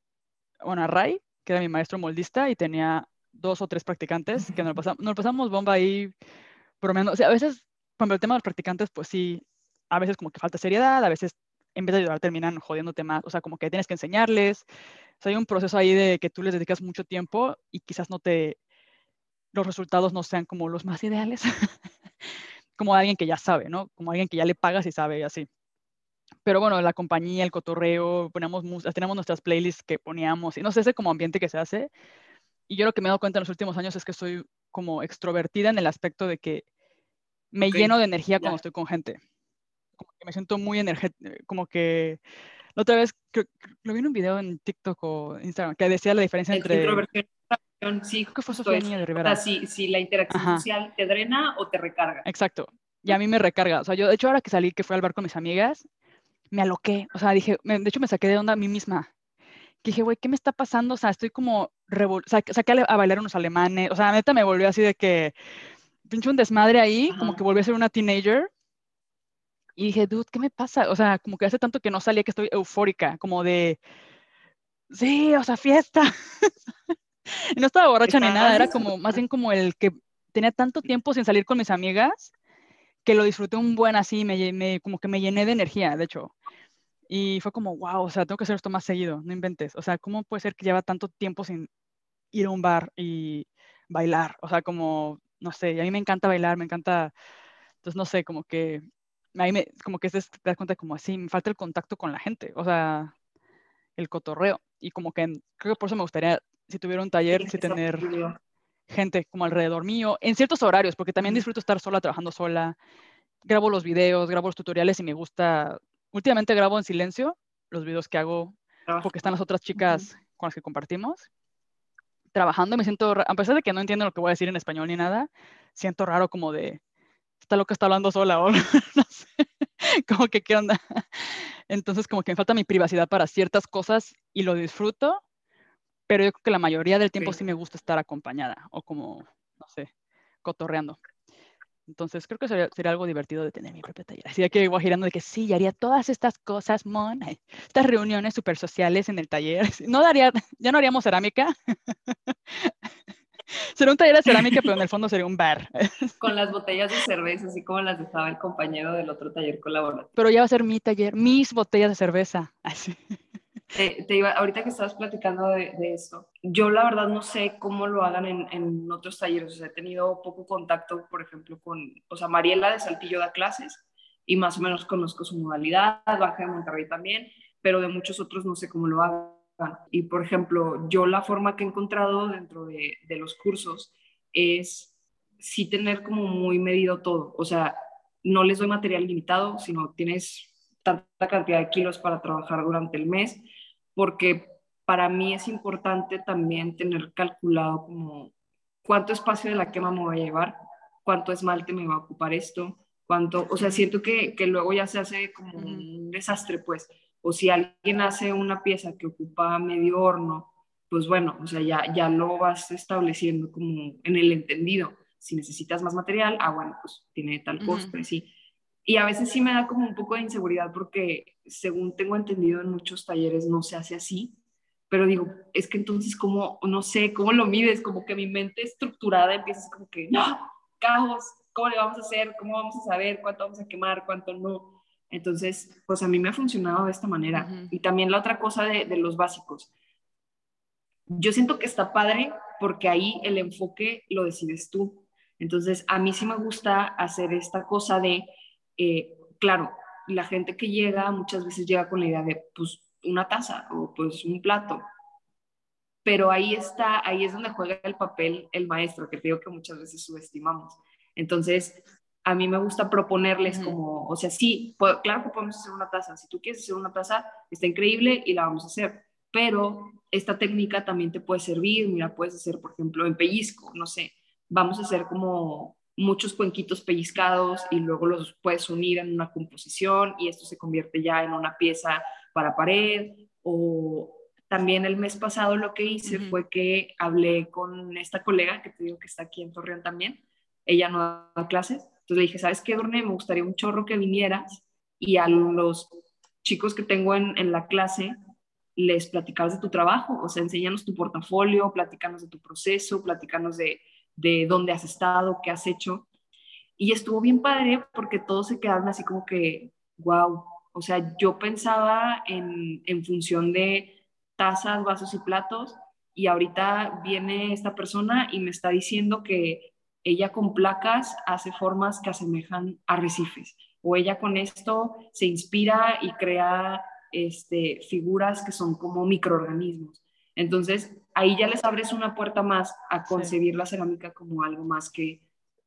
bueno, a Ray, que era mi maestro moldista, y tenía dos o tres practicantes que nos pasamos, nos pasamos bomba ahí o sea, a veces, cuando el tema de los practicantes, pues sí, a veces como que falta seriedad, a veces en vez de ayudar terminan jodiéndote más, o sea, como que tienes que enseñarles, o sea, hay un proceso ahí de que tú les dedicas mucho tiempo y quizás no te, los resultados no sean como los más ideales, como alguien que ya sabe, ¿no? Como alguien que ya le pagas y sabe y así. Pero bueno, la compañía, el cotorreo, ponemos, tenemos nuestras playlists que poníamos, y no sé, ese como ambiente que se hace. Y yo lo que me he dado cuenta en los últimos años es que soy como extrovertida en el aspecto de que me lleno de energía cuando estoy con gente. Como que me siento muy energética, como que La otra vez, lo vi en un video en TikTok o Instagram que decía la diferencia entre... Introversión, sí. Que fue Sofía Niño de Rivera. O sea, si, la interacción social te drena o te recarga. Exacto. Y a mí me recarga. O sea, yo, de hecho, ahora que salí, que fui al bar con mis amigas, me aloqué. O sea, dije, de hecho, me saqué de onda a mí misma. Que dije, güey, ¿qué me está pasando? O sea, estoy como... Revol o sea, saqué a bailar unos alemanes. O sea, neta me volvió así de que... Pinche un desmadre ahí, como que volví a ser una teenager. Y dije, dude, ¿qué me pasa? O sea, como que hace tanto que no salía que estoy eufórica, como de, sí, o sea, fiesta. no estaba borracha ni nada, era como, más bien como el que tenía tanto tiempo sin salir con mis amigas, que lo disfruté un buen así, me, me, como que me llené de energía, de hecho. Y fue como, wow, o sea, tengo que hacer esto más seguido, no inventes. O sea, ¿cómo puede ser que lleva tanto tiempo sin ir a un bar y bailar? O sea, como, no sé, a mí me encanta bailar, me encanta, entonces, no sé, como que ahí me, como que te das cuenta como así, me falta el contacto con la gente, o sea, el cotorreo. Y como que creo que por eso me gustaría, si tuviera un taller, si tener gente como alrededor mío, en ciertos horarios, porque también disfruto estar sola, trabajando sola. Grabo los videos, grabo los tutoriales y me gusta, últimamente grabo en silencio los videos que hago, porque están las otras chicas con las que compartimos. Trabajando me siento, a pesar de que no entiendo lo que voy a decir en español ni nada, siento raro como de, está loca, está hablando sola o no sé, como que qué onda. Entonces como que me falta mi privacidad para ciertas cosas y lo disfruto, pero yo creo que la mayoría del tiempo sí, me gusta estar acompañada o como, no sé, cotorreando. Entonces creo que sería, algo divertido de tener mi propia taller. Así que voy girando de que sí, haría todas estas cosas, mon, estas reuniones súper sociales en el taller. No daría, ya no haríamos cerámica, Sería un taller de cerámica, pero en el fondo sería un bar. Con las botellas de cerveza, así como las dejaba el compañero del otro taller colaborativo. Pero ya va a ser mi taller, mis botellas de cerveza. Así. Te, iba, ahorita que estabas platicando de, de, esto, yo la verdad no sé cómo lo hagan en, en, otros talleres. O sea, he tenido poco contacto, por ejemplo, con, o sea, Mariela de Saltillo da clases y más o menos conozco su modalidad, Baja de Monterrey también, pero de muchos otros no sé cómo lo hagan. Y por ejemplo, yo la forma que he encontrado dentro de, los cursos es sí tener como muy medido todo. O sea, no les doy material limitado, sino tienes tanta cantidad de kilos para trabajar durante el mes, porque para mí es importante también tener calculado como cuánto espacio de la quema me voy a llevar, cuánto esmalte me va a ocupar esto, cuánto, o sea, siento que, que luego ya se hace como un desastre, pues, o si alguien hace una pieza que ocupa medio horno, pues bueno, o sea, ya, ya lo vas estableciendo como en el entendido. Si necesitas más material, ah, bueno, pues tiene tal costo, sí. Y a veces sí me da como un poco de inseguridad porque, según tengo entendido en muchos talleres, no se hace así. Pero digo, es que entonces, como, no sé, ¿cómo lo mides? Como que mi mente estructurada empieza como que, no, caos, ¿cómo le vamos a hacer? ¿Cómo vamos a saber cuánto vamos a quemar, cuánto no? Entonces, pues a mí me ha funcionado de esta manera. Y también la otra cosa de, los básicos. Yo siento que está padre porque ahí el enfoque lo decides tú. Entonces, a mí sí me gusta hacer esta cosa de, eh, claro, la gente que llega muchas veces llega con la idea de, pues, una taza o pues un plato. Pero ahí está, ahí es donde juega el papel el maestro, que creo que muchas veces subestimamos. Entonces, a mí me gusta proponerles como, o sea, sí, claro que podemos hacer una taza, si tú quieres hacer una taza, está increíble y la vamos a hacer, pero esta técnica también te puede servir, mira, puedes hacer, por ejemplo, en pellizco, no sé, vamos a hacer como muchos cuenquitos pellizcados y luego los puedes unir en una composición y esto se convierte ya en una pieza para pared o también el mes pasado lo que hice fue que hablé con esta colega que te digo que está aquí en Torreón también, ella no da clases, entonces le dije, ¿sabes qué, Dorne? Me gustaría un chorro que vinieras y a los chicos que tengo en, la clase les platicabas de tu trabajo, o sea, enséñanos tu portafolio, platícanos de tu proceso, platícanos de, de dónde has estado, qué has hecho. Y estuvo bien padre porque todos se quedaron así como que, wow, o sea, yo pensaba en, en función de tazas, vasos y platos y ahorita viene esta persona y me está diciendo que ella con placas hace formas que asemejan arrecifes, o ella con esto se inspira y crea este, figuras que son como microorganismos. Entonces, ahí ya les abres una puerta más a concebir la cerámica como algo más que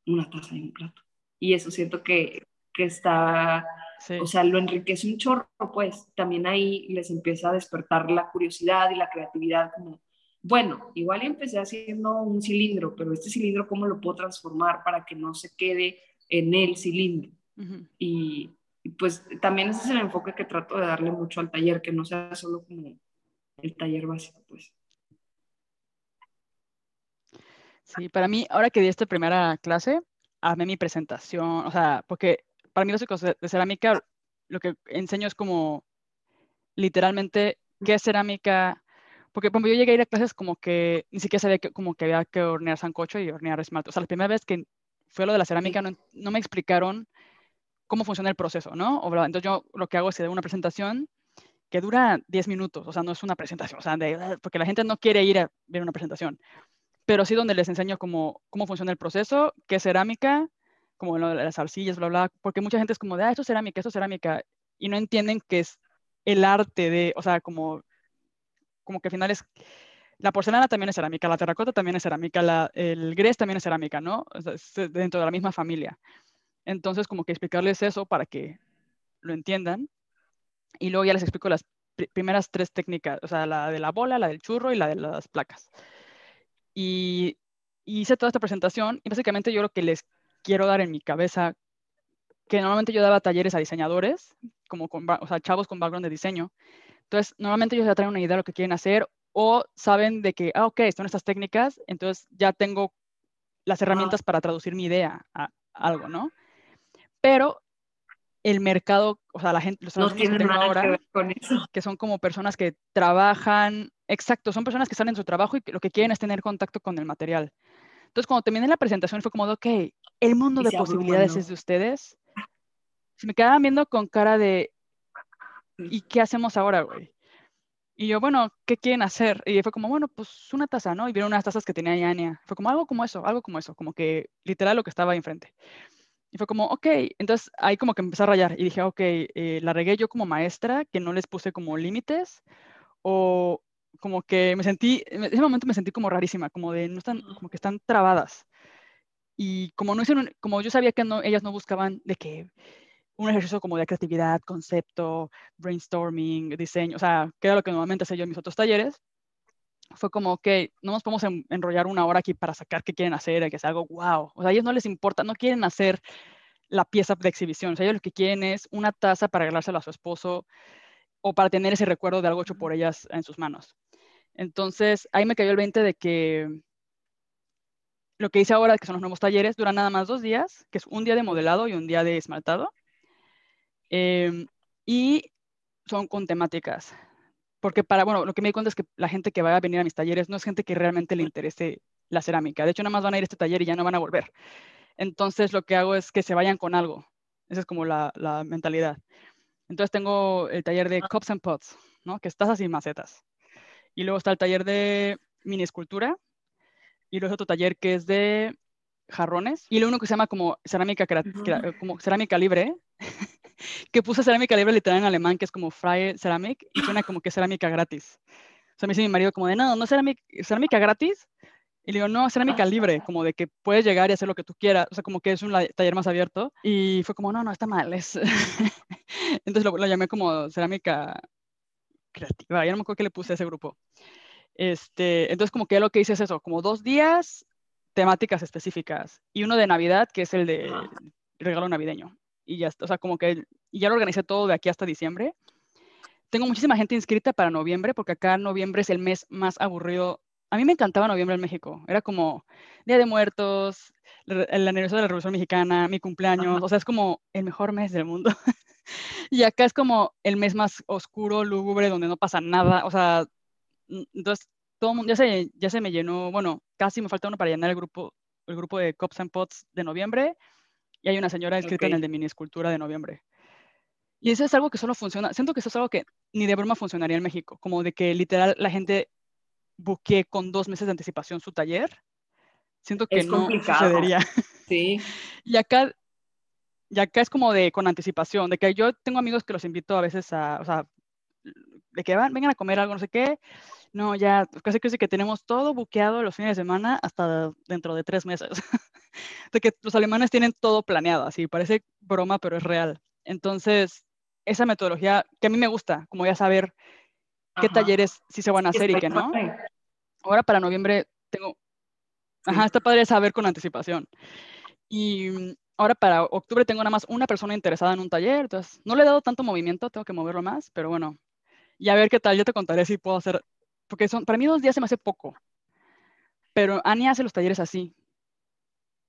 una taza y un plato. Y eso siento que, que está, o sea, lo enriquece un chorro, pues también ahí les empieza a despertar la curiosidad y la creatividad como, bueno, igual empecé haciendo un cilindro, pero este cilindro, ¿cómo lo puedo transformar para que no se quede en el cilindro? y, pues también ese es el enfoque que trato de darle mucho al taller, que no sea solo como el taller básico, pues. Sí, para mí, ahora que di esta primera clase, armé mi presentación, o sea, porque para mí los de cerámica, lo que enseño es como literalmente qué es cerámica, porque cuando yo llegué a ir a clases como que ni siquiera sabía que, como que había que hornear sancocho y hornear esmalte. O sea, la primera vez que fue lo de la cerámica no, no me explicaron cómo funciona el proceso, ¿no? Entonces yo lo que hago es dar una presentación que dura 10 minutos, o sea, no es una presentación, o sea, porque la gente no quiere ir a ver una presentación, pero sí donde les enseño cómo, cómo funciona el proceso, qué es cerámica, como lo de las arcillas, bla, bla, porque mucha gente es como de, ah, esto es cerámica, esto es cerámica, y no entienden que es el arte de, o sea, como, como que al final es, la porcelana también es cerámica, la terracota también es cerámica, la, el grés también es cerámica, ¿no? es dentro de la misma familia. Entonces, como que explicarles eso para que lo entiendan. Y luego ya les explico las primeras tres técnicas, o sea, la de la bola, la del churro y la de las placas. Y, hice toda esta presentación y básicamente yo lo que les quiero dar en mi cabeza, que normalmente yo daba talleres a diseñadores, como con, o sea, chavos con background de diseño. Entonces, normalmente ellos ya traen una idea de lo que quieren hacer o saben de que, ah, ok, son estas técnicas, entonces ya tengo las herramientas para traducir mi idea a algo, ¿no? pero el mercado, o sea, la gente, los no que ahora, que, con eso. que son como personas que trabajan, exacto, son personas que salen de su trabajo y que lo que quieren es tener contacto con el material. Entonces, cuando terminé la presentación fue como, ok, el mundo de posibilidades es de ustedes. Se me quedaban viendo con cara de, ¿y qué hacemos ahora, güey? Y yo, bueno, ¿qué quieren hacer? Y fue como, bueno, pues una taza, ¿no? Y vieron unas tazas que tenía Yania. Fue como algo como eso, algo como eso, como que literal lo que estaba ahí enfrente. Y fue como, ok, entonces ahí como que empecé a rayar y dije, ok, eh, la regué yo como maestra, que no les puse como límites, o como que me sentí, en ese momento me sentí como rarísima, como de, no están, como que están trabadas. Y como no hicieron, como yo sabía que no, ellas no buscaban de que un ejercicio como de creatividad, concepto, brainstorming, diseño, o sea, que era lo que normalmente hacía yo en mis otros talleres, fue como, ok, no nos podemos enrollar una hora aquí para sacar qué quieren hacer, que sea algo wow. O sea, a ellos no les importa, no quieren hacer la pieza de exhibición. O sea, ellos lo que quieren es una taza para regalársela a su esposo o para tener ese recuerdo de algo hecho por ellas en sus manos. Entonces, ahí me cayó el 20 de que lo que hice ahora, que son los nuevos talleres, duran nada más dos días, que es un día de modelado y un día de esmaltado. Em, y son con temáticas porque para, bueno, lo que me di cuenta es que la gente que va a venir a mis talleres no es gente que realmente le interese la cerámica. De hecho, nada más van a ir a este taller y ya no van a volver. Entonces, lo que hago es que se vayan con algo. Esa es como la, la mentalidad. Entonces, tengo el taller de Cups and Pots, ¿no? Que es tazas y macetas. Y luego está el taller de mini escultura. Y luego otro taller que es de jarrones. Y luego uno que se llama como cerámica, como cerámica libre, que puse cerámica libre literal en alemán, que es como Freie Ceramic, y suena como que cerámica gratis. O sea, me dice mi marido como de, no, no es cerámica, cerámica gratis. Y le digo, no, cerámica libre, como de que puedes llegar y hacer lo que tú quieras. O sea, como que es un taller más abierto. Y fue como, no, no, está mal. Es... Entonces lo, lo, llamé como cerámica creativa. Ya no me acuerdo qué le puse a ese grupo. Este, entonces como que lo que hice es eso, como dos días, temáticas específicas. Y uno de Navidad, que es el de regalo navideño y ya está, o sea, como que ya lo organicé todo de aquí hasta diciembre. Tengo muchísima gente inscrita para noviembre, porque acá noviembre es el mes más aburrido. A mí me encantaba noviembre en México. Era como Día de Muertos, el aniversario de la Revolución Mexicana, mi cumpleaños. O sea, es como el mejor mes del mundo. y acá es como el mes más oscuro, lúgubre, donde no pasa nada. O sea, entonces todo el mundo, ya se, ya se me llenó, bueno, casi me falta uno para llenar el grupo, el grupo de Cops and Pots de noviembre y hay una señora escrita en el de mini escultura de noviembre. Y eso es algo que solo funciona, siento que eso es algo que ni de broma funcionaría en México, como de que literal la gente buque con dos meses de anticipación su taller. Siento que no sucedería. Sí. y acá, y acá es como de con anticipación, de que yo tengo amigos que los invito a veces a, o sea, de que van, vengan a comer algo, no sé qué. No, ya casi casi que tenemos todo buqueado los fines de semana hasta dentro de tres meses. de que los alemanes tienen todo planeado, así parece broma, pero es real. Entonces, esa metodología que a mí me gusta, como ya saber qué talleres sí se van a hacer y qué no. Ahora para noviembre tengo, ajá, está padre saber con anticipación. Y ahora para octubre tengo nada más una persona interesada en un taller, entonces no le he dado tanto movimiento, tengo que moverlo más, pero bueno, y a ver qué tal, yo te contaré si puedo hacer, porque son, para mí dos días se me hace poco, pero Ania hace los talleres así,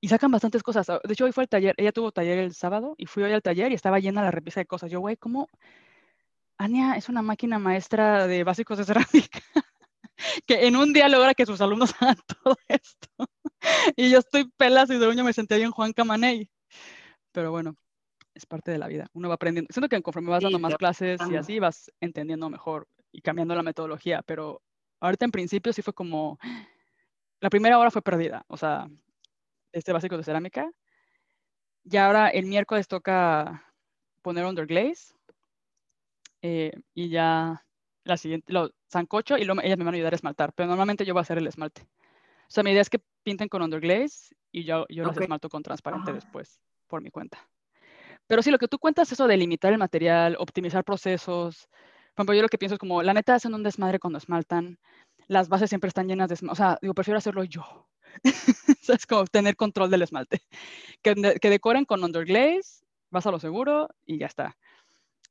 y sacan bastantes cosas. De hecho, hoy fue el taller, ella tuvo taller el sábado y fui hoy al taller y estaba llena la repisa de cosas. Yo, güey, ¿cómo? Ania es una máquina maestra de básicos de cerámica, que en un día logra que sus alumnos hagan todo esto. y yo estoy pelas y de uña me senté bien Juan Camaney. Pero bueno, es parte de la vida. Uno va aprendiendo. Siento que conforme vas dando más clases y así vas entendiendo mejor y cambiando la metodología. Pero ahorita en principio sí fue como, la primera hora fue perdida. O sea, este básico de cerámica. Y ahora el miércoles toca poner underglaze. Eh, y ya la siguiente, lo sancocho y luego ellas me van a ayudar a esmaltar. Pero normalmente yo voy a hacer el esmalte. O sea, mi idea es que pinten con underglaze y yo, yo los esmalto con transparente después, por mi cuenta. Pero sí, lo que tú cuentas, eso de limitar el material, optimizar procesos. Por ejemplo, yo lo que pienso es como, la neta hacen un desmadre cuando esmaltan. Las bases siempre están llenas de esmalte. O sea, digo, prefiero hacerlo yo. es como tener control del esmalte. Que, que, decoren con underglaze, vas a lo seguro y ya está.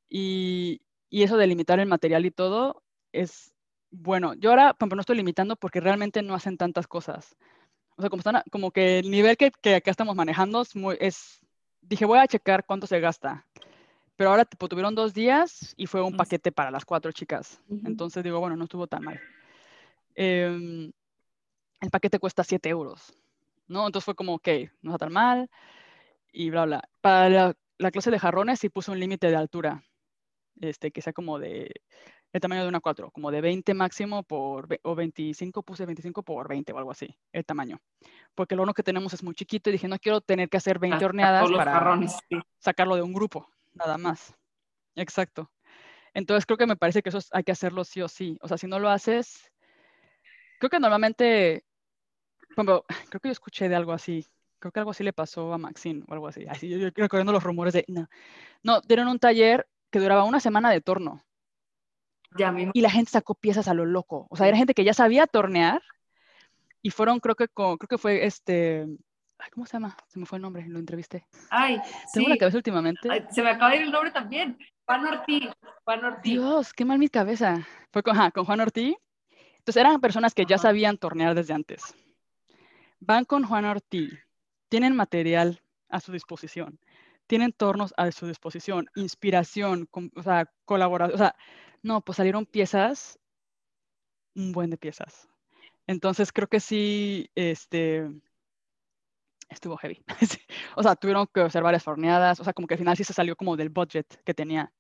Y, y, eso de limitar el material y todo es bueno. Yo ahora, por ejemplo, no estoy limitando porque realmente no hacen tantas cosas. O sea, como, están, como que el nivel que, que acá estamos manejando es, muy, es, dije, voy a checar cuánto se gasta. Pero ahora tipo, tuvieron dos días y fue un paquete para las cuatro chicas. Entonces digo, bueno, no estuvo tan mal. Eh, el paquete cuesta 7 euros, ¿no? Entonces fue como, ok, no está tan mal y bla, bla. Para la, clase de jarrones sí puse un límite de altura, este, que sea como de, el tamaño de una 4, como de 20 máximo por, o 25, puse 25 por 20 o algo así, el tamaño. Porque el horno que tenemos es muy chiquito y dije, no quiero tener que hacer 20 horneadas para sacarlo de un grupo, nada más. Exacto. Entonces creo que me parece que eso hay que hacerlo sí o sí. O sea, si no lo haces, creo que normalmente creo que yo escuché de algo así. Creo que algo así le pasó a Maxine o algo así. así yo, recordando los rumores de, no, no, dieron un taller que duraba una semana de torno. Ya Y la gente sacó piezas a lo loco. O sea, era gente que ya sabía tornear y fueron, creo que, creo que fue este, ¿cómo se llama? Se me fue el nombre, lo entrevisté. Ay, Tengo la cabeza últimamente. se me acaba de ir el nombre también. Juan Ortiz. Juan Ortiz. Dios, qué mal mi cabeza. Fue con, con Juan Ortiz. Entonces eran personas que ya sabían tornear desde antes. Van con Juan Ortiz, tienen material a su disposición, tienen tornos a su disposición, inspiración, o sea, colaboración, o sea, no, pues salieron piezas, un buen de piezas. Entonces creo que sí, este, estuvo heavy. o sea, tuvieron que hacer varias horneadas, o sea, como que al final sí se salió como del budget que tenía.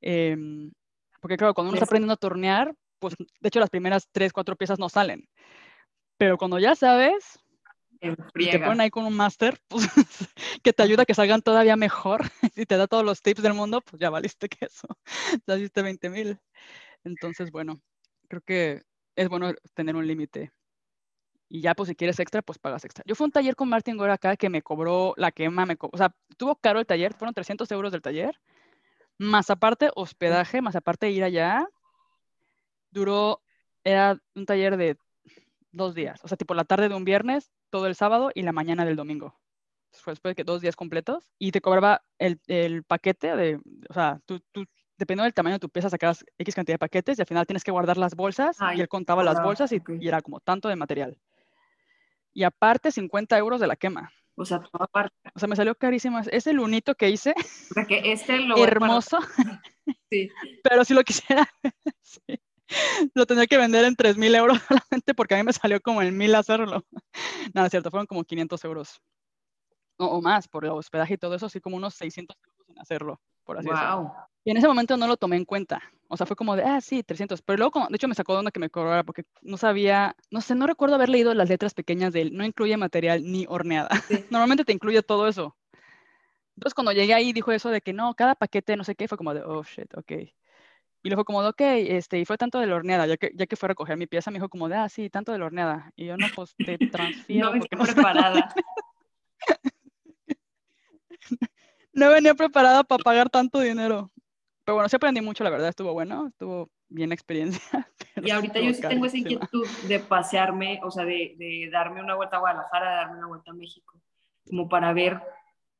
Em, porque claro, cuando uno está aprendiendo a tornear, pues de hecho las primeras tres, cuatro piezas no salen. Pero cuando ya sabes, y te ponen ahí con un máster pues, que te ayuda a que salgan todavía mejor y te da todos los tips del mundo, pues ya valiste que eso, ya hiciste 20 mil. Entonces, bueno, creo que es bueno tener un límite. Y ya, pues si quieres extra, pues pagas extra. Yo fui a un taller con Martin Gore acá que me cobró la quema, me o sea, tuvo caro el taller, fueron 300 euros del taller, más aparte hospedaje, más aparte ir allá, duró, era un taller de dos días, o sea, tipo la tarde de un viernes, todo el sábado y la mañana del domingo. Después de que dos días completos y te cobraba el, el paquete de, o sea, tú, tú, dependiendo del tamaño de tu pieza, sacabas X cantidad de paquetes y al final tienes que guardar las bolsas y él contaba las bolsas y, era como tanto de material. Y aparte 50 euros de la quema. O sea, toda parte. O sea, me salió carísimo. Es el unito que hice. O sea, que este lo Hermoso. Sí. Pero si lo quisiera. sí. lo tenía que vender en 3 mil euros solamente porque a mí me salió como en mil hacerlo. Nada, cierto, fueron como 500 euros. O, más por el hospedaje y todo eso, así como unos 600 euros en hacerlo, por así decirlo. Y en ese momento no lo tomé en cuenta. O sea, fue como de, ah, sí, 300. Pero luego, de hecho, me sacó de onda que me cobrara porque no sabía, no sé, no recuerdo haber leído las letras pequeñas de él. No incluye material ni horneada. Normalmente te incluye todo eso. Entonces, cuando llegué ahí, dijo eso de que no, cada paquete, no sé qué, fue como de, oh, shit, ok. Y luego como de, ok, este, y fue tanto de la horneada, ya que, ya que fue a recoger mi pieza, me dijo como de, ah, sí, tanto de la horneada. Y yo, no, pues te transfiero. no, no preparada. no venía preparada para pagar tanto dinero. Pero bueno, sí aprendí mucho, la verdad, estuvo bueno, estuvo bien la experiencia. Y ahorita yo sí tengo esa inquietud de pasearme, o sea, de, de, darme una vuelta a Guadalajara, de darme una vuelta a México, como para ver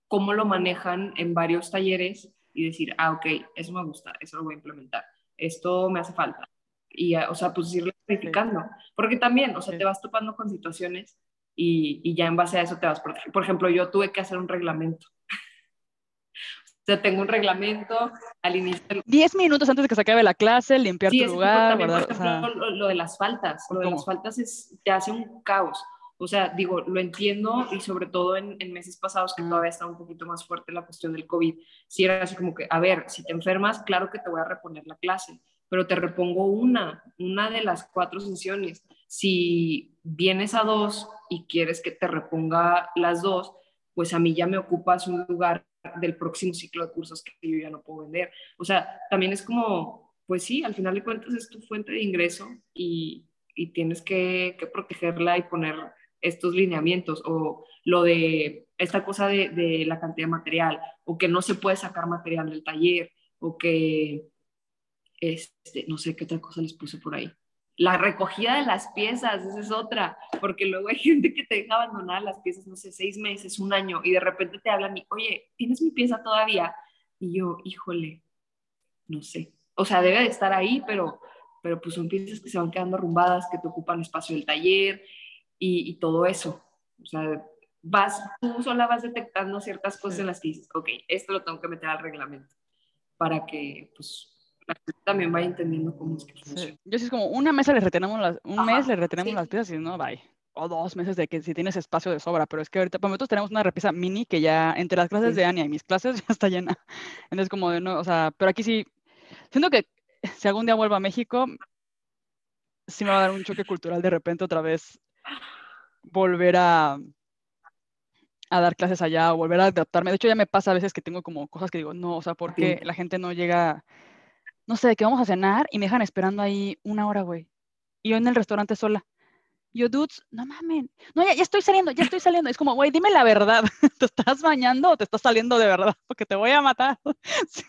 cómo lo manejan en varios talleres y decir, ah, ok, eso me gusta, eso lo voy a implementar, esto me hace falta. Y, o sea, pues irlo verificando. Porque también, o sea, te vas topando con situaciones y, y ya en base a eso te vas protegiendo. Por ejemplo, yo tuve que hacer un reglamento o sea, tengo un reglamento al inicio. Diez minutos antes de que se acabe la clase, limpiar tu lugar, ¿verdad? Por ejemplo, lo, de las faltas. Lo de las faltas es, te hace un caos. O sea, digo, lo entiendo y sobre todo en, meses pasados que todavía está un poquito más fuerte la cuestión del COVID. Si era así como que, a ver, si te enfermas, claro que te voy a reponer la clase, pero te repongo una, una de las cuatro sesiones. Si vienes a dos y quieres que te reponga las dos, pues a mí ya me ocupas un lugar del próximo ciclo de cursos que yo ya no puedo vender. O sea, también es como, pues sí, al final de cuentas es tu fuente de ingreso y, y tienes que, que, protegerla y poner estos lineamientos o lo de esta cosa de, de, la cantidad de material o que no se puede sacar material del taller o que, este, no sé qué otra cosa les puse por ahí la recogida de las piezas, esa es otra, porque luego hay gente que te deja abandonar las piezas, no sé, seis meses, un año, y de repente te hablan y, oye, ¿tienes mi pieza todavía? Y yo, híjole, no sé. O sea, debe de estar ahí, pero, pero pues son piezas que se van quedando arrumbadas, que te ocupan espacio del taller y, y todo eso. O sea, vas, tú sola vas detectando ciertas cosas en las que dices, ok, esto lo tengo que meter al reglamento para que, pues, también vaya entendiendo cómo es que funciona. Yo sí es como una mesa le retenemos las, un mes le retenemos las piezas y no, bye. O dos meses de que si tienes espacio de sobra, pero es que ahorita, por momentos tenemos una repisa mini que ya entre las clases de Ania y mis clases ya está llena. Entonces, como de no, o sea, pero aquí sí, siento que si algún día vuelvo a México, sí me va a dar un choque cultural de repente otra vez volver a, a dar clases allá o volver a adaptarme. De hecho, ya me pasa a veces que tengo como cosas que digo, no, o sea, ¿por qué la gente no llega no sé, de qué vamos a cenar y me dejan esperando ahí una hora, güey. Y yo en el restaurante sola. yo, dudes, no mamen. No, ya, ya estoy saliendo, ya estoy saliendo. Es como, güey, dime la verdad. ¿Te estás bañando o te estás saliendo de verdad? Porque te voy a matar. Dices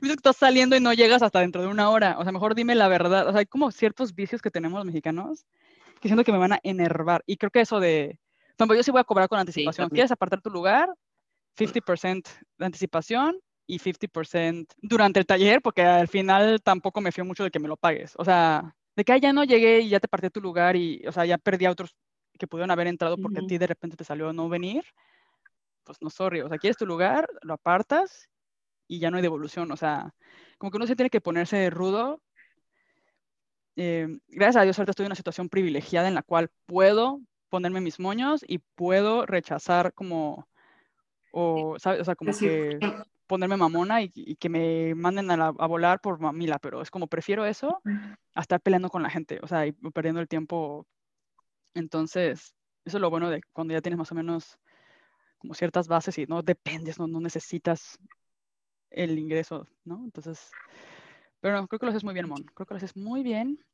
que estás saliendo y no llegas hasta dentro de una hora. O sea, mejor dime la verdad. O sea, hay como ciertos vicios que tenemos los mexicanos que siento que me van a enervar. Y creo que eso de, por yo sí voy a cobrar con anticipación. ¿Quieres apartar tu lugar? 50% de anticipación y 50% durante el taller, porque al final tampoco me fío mucho de que me lo pagues. O sea, de que ya no llegué y ya te partí tu lugar y, o sea, ya perdí a otros que pudieron haber entrado porque a ti de repente te salió no venir, pues no, sorry. O sea, quieres tu lugar, lo apartas y ya no hay devolución. O sea, como que uno se tiene que ponerse rudo. Eh, gracias a Dios ahorita estoy en una situación privilegiada en la cual puedo ponerme mis moños y puedo rechazar como, o, ¿sabes? O sea, como que ponerme mamona y, que me manden a, volar por mamila, pero es como prefiero eso a estar peleando con la gente, o sea, y perdiendo el tiempo. Entonces, eso es lo bueno de cuando ya tienes más o menos como ciertas bases y no dependes, no, no necesitas el ingreso, ¿no? Entonces, pero no, creo que lo haces muy bien, Mon, creo que lo haces muy bien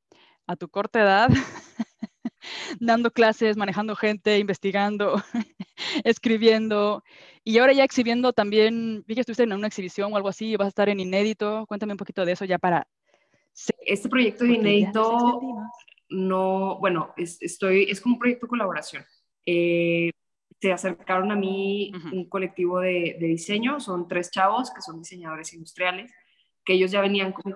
a tu corta edad, dando clases, manejando gente, investigando, escribiendo y ahora ya exhibiendo también, vi que estuviste en una exhibición o algo así, vas a estar en Inédito, cuéntame un poquito de eso ya para... Este proyecto de Inédito, no, bueno, es, estoy, es como un proyecto de colaboración. Eh, se acercaron a mí un colectivo de, de, diseño, son tres chavos que son diseñadores industriales, que ellos ya venían con,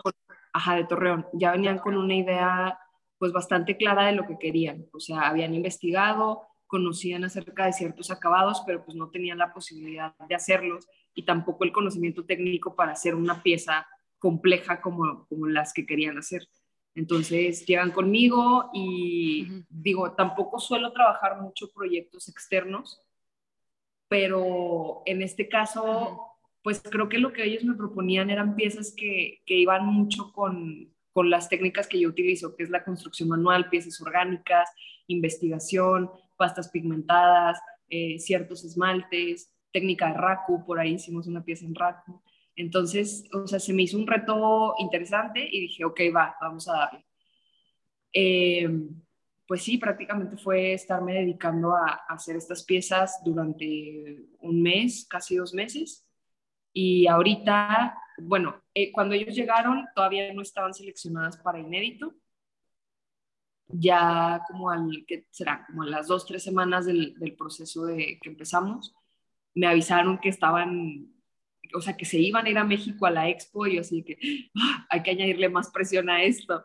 ajá, de Torreón, ya venían con una idea pues bastante clara de lo que querían, o sea, habían investigado, conocían acerca de ciertos acabados, pero pues no tenían la posibilidad de hacerlos y tampoco el conocimiento técnico para hacer una pieza compleja como, como las que querían hacer. Entonces llegan conmigo y digo, tampoco suelo trabajar mucho proyectos externos, pero en este caso, pues creo que lo que ellos me proponían eran piezas que, que iban mucho con, con las técnicas que yo utilizo, que es la construcción manual, piezas orgánicas, investigación, pastas pigmentadas, eh, ciertos esmaltes, técnica de raku, por ahí hicimos una pieza en raku. Entonces, o sea, se me hizo un reto interesante y dije, ok, va, vamos a darle. Eh, pues sí, prácticamente fue estarme dedicando a, hacer estas piezas durante un mes, casi dos meses. Y ahorita, bueno, eh, cuando ellos llegaron todavía no estaban seleccionadas para inédito. Ya como al, que será? Como a las dos, tres semanas del, del proceso de que empezamos, me avisaron que estaban, o sea, que se iban a ir a México a la expo y yo así que ¡ah! hay que añadirle más presión a esto.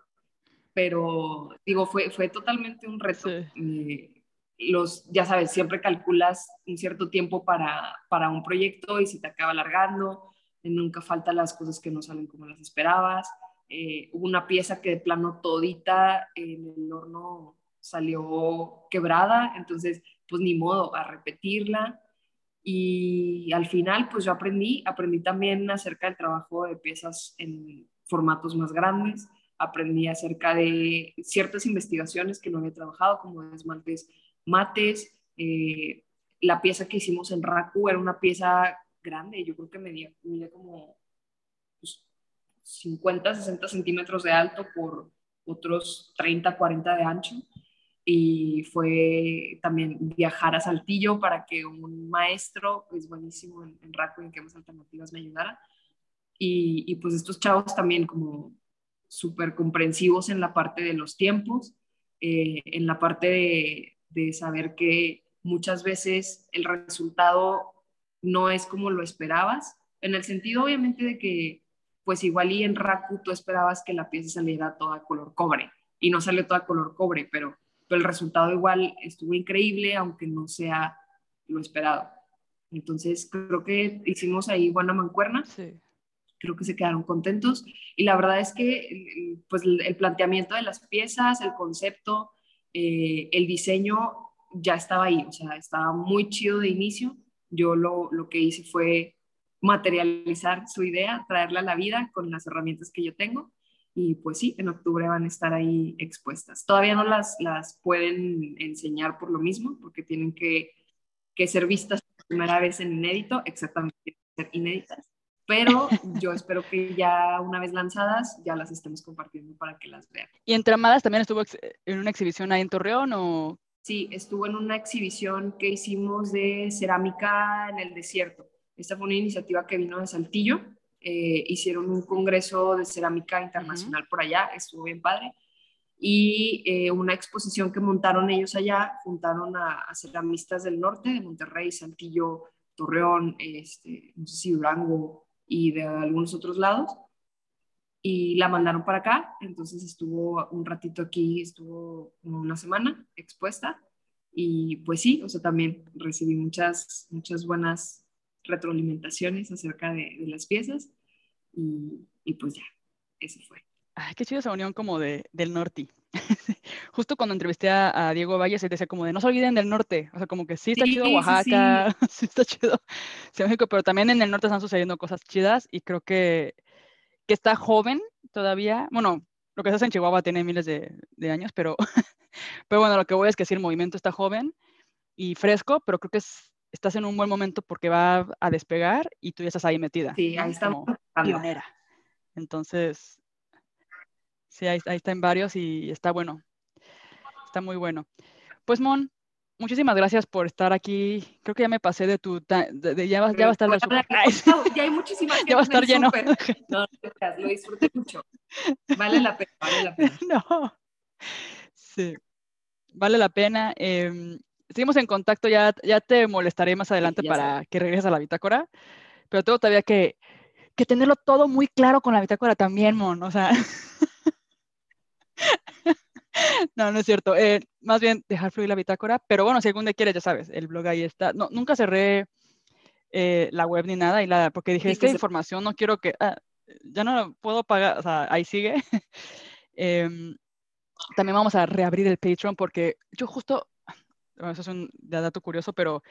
Pero digo, fue, fue totalmente un reto. Eh, los, ya sabes, siempre calculas un cierto tiempo para, para un proyecto y si te acaba alargando, nunca faltan las cosas que no salen como las esperabas. Eh, hubo una pieza que de plano todita en el horno salió quebrada, entonces pues ni modo a repetirla. Y al final pues yo aprendí, aprendí también acerca del trabajo de piezas en formatos más grandes, aprendí acerca de ciertas investigaciones que no había trabajado, como esmaltes mates. Eh, la pieza que hicimos en Raku era una pieza grande, yo creo que medía, como 50, pues, 60 centímetros de alto por otros 30, 40 de ancho. Y fue también viajar a Saltillo para que un maestro, pues buenísimo en, Raku y en más alternativas me ayudara. Y, y pues estos chavos también como súper comprensivos en la parte de los tiempos, eh, en la parte de, de saber que muchas veces el resultado no es como lo esperabas, en el sentido obviamente de que pues igual y en Raku tú esperabas que la pieza saliera toda color cobre y no salió toda color cobre, pero, el resultado igual estuvo increíble aunque no sea lo esperado. Entonces creo que hicimos ahí buena mancuerna. Creo que se quedaron contentos y la verdad es que pues el planteamiento de las piezas, el concepto, eh, el diseño ya estaba ahí, o sea, estaba muy chido de inicio. Yo lo, lo que hice fue materializar su idea, traerla a la vida con las herramientas que yo tengo. Y pues sí, en octubre van a estar ahí expuestas. Todavía no las, las pueden enseñar por lo mismo, porque tienen que, que ser vistas por primera vez en inédito, exactamente, ser inéditas pero yo espero que ya una vez lanzadas ya las estemos compartiendo para que las vean. ¿Y entre amadas también estuvo en una exhibición ahí en Torreón o...? Sí, estuvo en una exhibición que hicimos de cerámica en el desierto. Esta fue una iniciativa que vino de Saltillo. Eh, hicieron un congreso de cerámica internacional por allá, estuvo bien padre. Y eh, una exposición que montaron ellos allá, juntaron a, a, ceramistas del norte, de Monterrey, Saltillo, Torreón, este, no sé si Durango, y de algunos otros lados. Y la mandaron para acá, entonces estuvo un ratito aquí, estuvo una semana expuesta. Y pues sí, o sea, también recibí muchas, muchas buenas retroalimentaciones acerca de, las piezas. Y, y, pues ya, eso fue. Ay, qué chido esa unión como de, del norte. Justo cuando entrevisté a, Diego Valle, se decía como de no se olviden del norte. O sea, como que sí está chido Oaxaca, sí, está chido México, pero también en el norte están sucediendo cosas chidas y creo que, que está joven todavía. Bueno, lo que se hace en Chihuahua tiene miles de, de años, pero, pero bueno, lo que voy es que sí, el movimiento está joven y fresco, pero creo que estás en un buen momento porque va a despegar y tú ya estás ahí metida. Sí, ahí estamos. Pionera. Entonces, Sí, ahí, está en varios y está bueno. Está muy bueno. Pues, Mon, muchísimas gracias por estar aquí. Creo que ya me pasé de tu. De, ya, va, ya, va, a estar la super... Ya hay muchísimas Ya va a estar lleno. No, lo disfruté mucho. Vale la pena, vale la pena. No. Sí. Vale la pena. Eh, seguimos en contacto. Ya, ya te molestaré más adelante para que regreses a la bitácora. Pero tengo todavía que, que tenerlo todo muy claro con la bitácora también, Mon. O sea. no, no es cierto. Eh, más bien dejar fluir la bitácora, pero bueno, si algún día quieres, ya sabes, el blog ahí está. No, nunca cerré eh, la web ni nada, y la, porque dije, esta información no quiero que, ah, ya no puedo pagar, o sea, ahí sigue. Em, también vamos a reabrir el Patreon porque yo justo, eso es un dato curioso, pero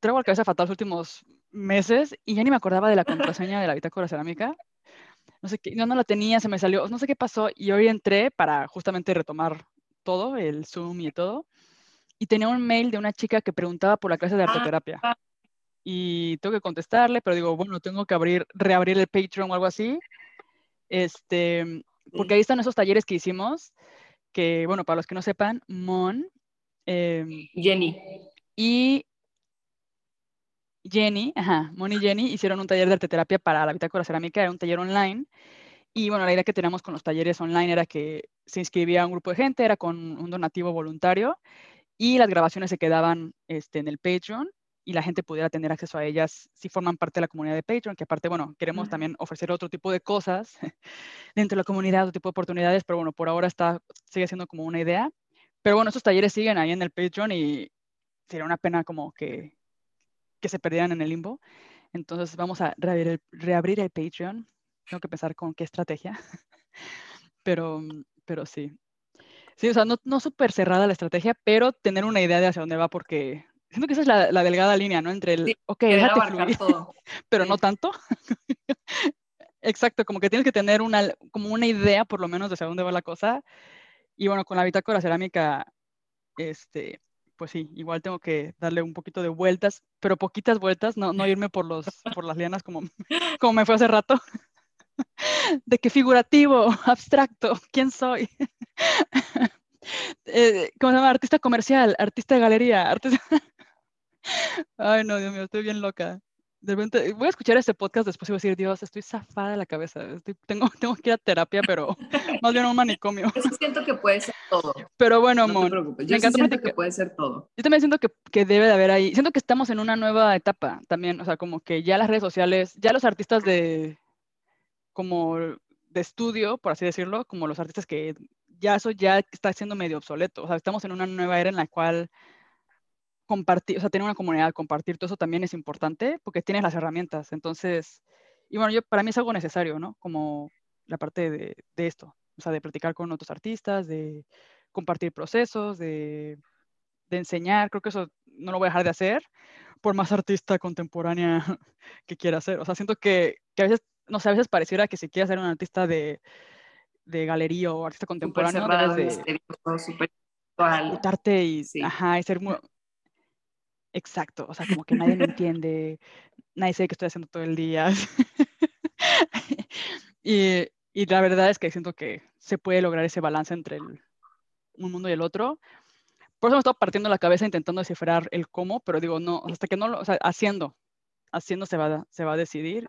traigo la cabeza fatal los últimos meses y ya ni me acordaba de la contraseña de la bitácora cerámica no sé qué, yo no la tenía, se me salió, no sé qué pasó, y hoy entré para justamente retomar todo, el Zoom y todo, y tenía un mail de una chica que preguntaba por la clase de. Ah. Y tengo que contestarle, pero digo, bueno, tengo que abrir, reabrir el Patreon o algo así. Este, porque ahí están esos talleres que hicimos, que, bueno, para los que no sepan, Mon. Em, Jenny. Y Jenny, ajá, Moni y Jenny hicieron un taller de arteterapia para la bitácora cerámica, era un taller online. Y bueno, la idea que teníamos con los talleres online era que se inscribía un grupo de gente, era con un donativo voluntario y las grabaciones se quedaban este, en el Patreon y la gente pudiera tener acceso a ellas si forman parte de la comunidad de Patreon, que aparte, bueno, queremos también ofrecer otro tipo de cosas dentro de la comunidad, otro tipo de oportunidades, pero bueno, por ahora está, sigue siendo como una idea. Pero bueno, estos talleres siguen ahí en el Patreon y sería una pena como que, que se perdieran en el limbo. Entonces vamos a reabrir el, reabrir el Patreon. Tengo que pensar con qué estrategia. pero, pero sí. Sí, o sea, no, no súper cerrada la estrategia, pero tener una idea de hacia dónde va, porque siento que esa es la, la delgada línea, ¿no? Entre el, Sí, ok, déjate fluir, todo. pero Sí. no tanto. Exacto, como que tienes que tener una, como una idea, por lo menos, de hacia dónde va la cosa. Y bueno, con la bitácora cerámica, este, pues sí, igual tengo que darle un poquito de vueltas, pero poquitas vueltas, no, no irme por, los, por las lianas como, como me fue hace rato. De qué figurativo, abstracto, ¿quién soy? Eh, ¿Cómo se llama? Artista comercial, artista de galería, artista... Ay, no, Dios mío, estoy bien loca. De repente, voy a escuchar este podcast después y voy a decir, Dios, estoy zafada de la cabeza. estoy- tengo, tengo que ir a terapia, pero más bien a un manicomio. Yo sí siento que puede ser todo. Pero bueno, No te preocupes. me Yo sí encanta siento que puede ser todo. yo también siento que, que debe de haber ahí, siento que estamos en una nueva etapa también, o sea, como que ya las redes sociales, ya los artistas de, como de estudio, por así decirlo, como los artistas que ya eso ya está siendo medio obsoleto, o sea, estamos en una nueva era en la cual compartir, o sea, tener una comunidad, compartir todo eso también es importante porque tienes las herramientas, entonces, y bueno, yo, para mí es algo necesario, ¿no? Como la parte de, de esto, o sea, de platicar con otros artistas, de compartir procesos, de de enseñar, creo que eso no lo voy a dejar de hacer, por más artista contemporánea que quiera ser. O sea, siento que, que a veces, no sé, a veces pareciera que si quieres ser un artista de, de galería o artista contemporáneo, cerrado, debes de y, Sí. ajá, y ser muy... Exacto, o sea, como que nadie me entiende, nadie sabe qué estoy haciendo todo el día. y, y la verdad es que siento que se puede lograr ese balance entre el, un mundo y el otro. Por eso me estaba partiendo la cabeza intentando descifrar el cómo, pero digo, no, hasta que no lo, o sea, haciendo, haciendo se va, se va a decidir.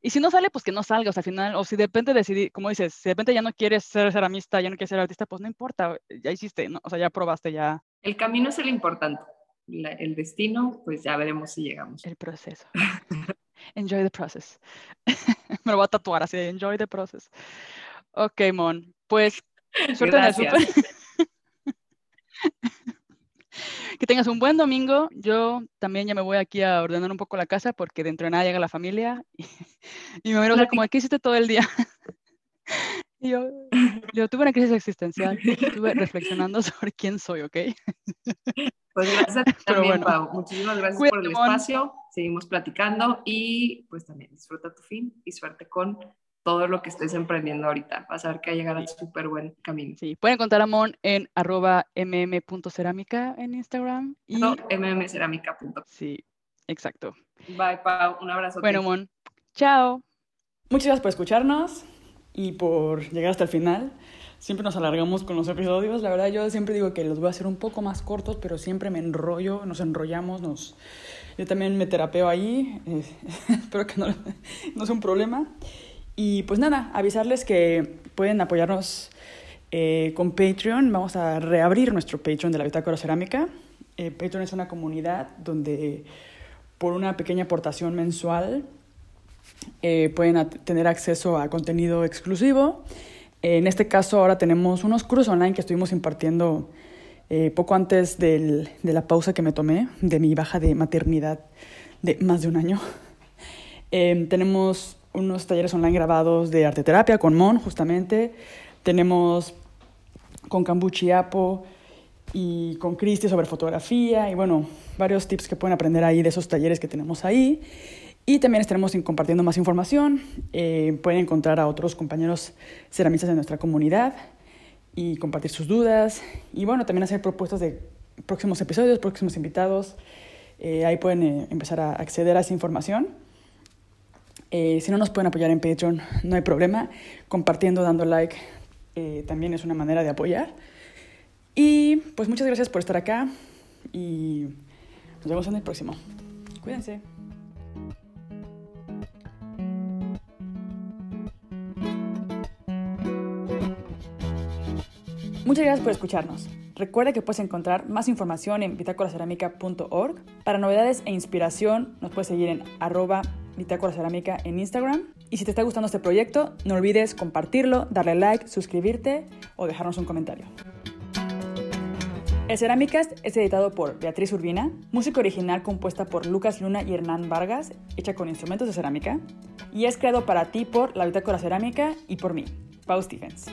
Y si no sale, pues que no salga, o sea, al final, o si de repente decidir, como dices, si de repente ya no quieres ser ceramista, ya no quieres ser artista, pues no importa, ya hiciste, ¿no? O sea, ya probaste, ya El camino es el importante. La- el destino, pues ya veremos si llegamos. el proceso. Enjoy the process. Me lo voy a tatuar así, enjoy the process. Ok, Mon, pues suerte en el Gracias. súper. Que tengas un buen domingo. Yo también ya me voy aquí a ordenar un poco la casa porque dentro de nada llega la familia y, y me miro a ver como, ¿qué hiciste todo el día? Y yo, yo tuve una crisis existencial, estuve reflexionando sobre quién soy, ¿ok? Pues gracias a ti Pero también, bueno. Pau. Muchísimas gracias por el espacio. Seguimos platicando y pues también disfruta tu fin y suerte con todo lo que estés emprendiendo ahorita. Vas a ver que va a llegar al súper buen camino. Sí, pueden encontrar a Mon en arroba mm.cerámica en Instagram. Y, No, mmcerámica.com. sí, exacto. Bye, Pau. Un abrazo. Bueno, Mon, chao. Muchas gracias por escucharnos y por llegar hasta el final. Siempre nos alargamos con los episodios. La verdad, yo siempre digo que los voy a hacer un poco más cortos, pero siempre me enrollo, nos enrollamos, nos... Yo también me terapeo ahí. eh, espero que no, no sea un problema. Y pues nada, avisarles que pueden apoyarnos eh, con Patreon. Vamos a reabrir nuestro Patreon de la Bitácora Cerámica. Eh, Patreon es una comunidad donde por una pequeña aportación mensual eh, pueden tener acceso a contenido exclusivo. En este caso ahora tenemos unos cursos online que estuvimos impartiendo eh, poco antes del- de la pausa que me tomé de mi baja de maternidad de más de un año. Eh, tenemos unos talleres online grabados de arte terapia con Mon, justamente. Tenemos con Cambuchi Apo y con Cristi sobre fotografía y bueno, varios tips que pueden aprender ahí de esos talleres que tenemos ahí. Y también estaremos compartiendo más información. Eh, pueden encontrar a otros compañeros ceramistas de nuestra comunidad y compartir sus dudas. Y bueno, también hacer propuestas de próximos episodios, próximos invitados. Eh, ahí pueden eh, empezar a acceder a esa información. Si no nos pueden apoyar en Patreon, no hay problema. Compartiendo, dando like, también es una manera de apoyar. Y pues muchas gracias por estar acá y nos vemos en el próximo. Cuídense. Muchas gracias por escucharnos. Recuerda que puedes encontrar más información en bitácoracerámica.org. Para novedades e inspiración nos puedes seguir en arroba bitácora cerámica en Instagram. Y si te está gustando este proyecto, no olvides compartirlo, darle like, suscribirte o dejarnos un comentario. El Cerámicast es editado por Beatriz Urbina, música original compuesta por Lucas Luna y Hernán Vargas, hecha con instrumentos de cerámica, y es creado para ti por La Bitácora Cerámica y por mí, Pau Stephens.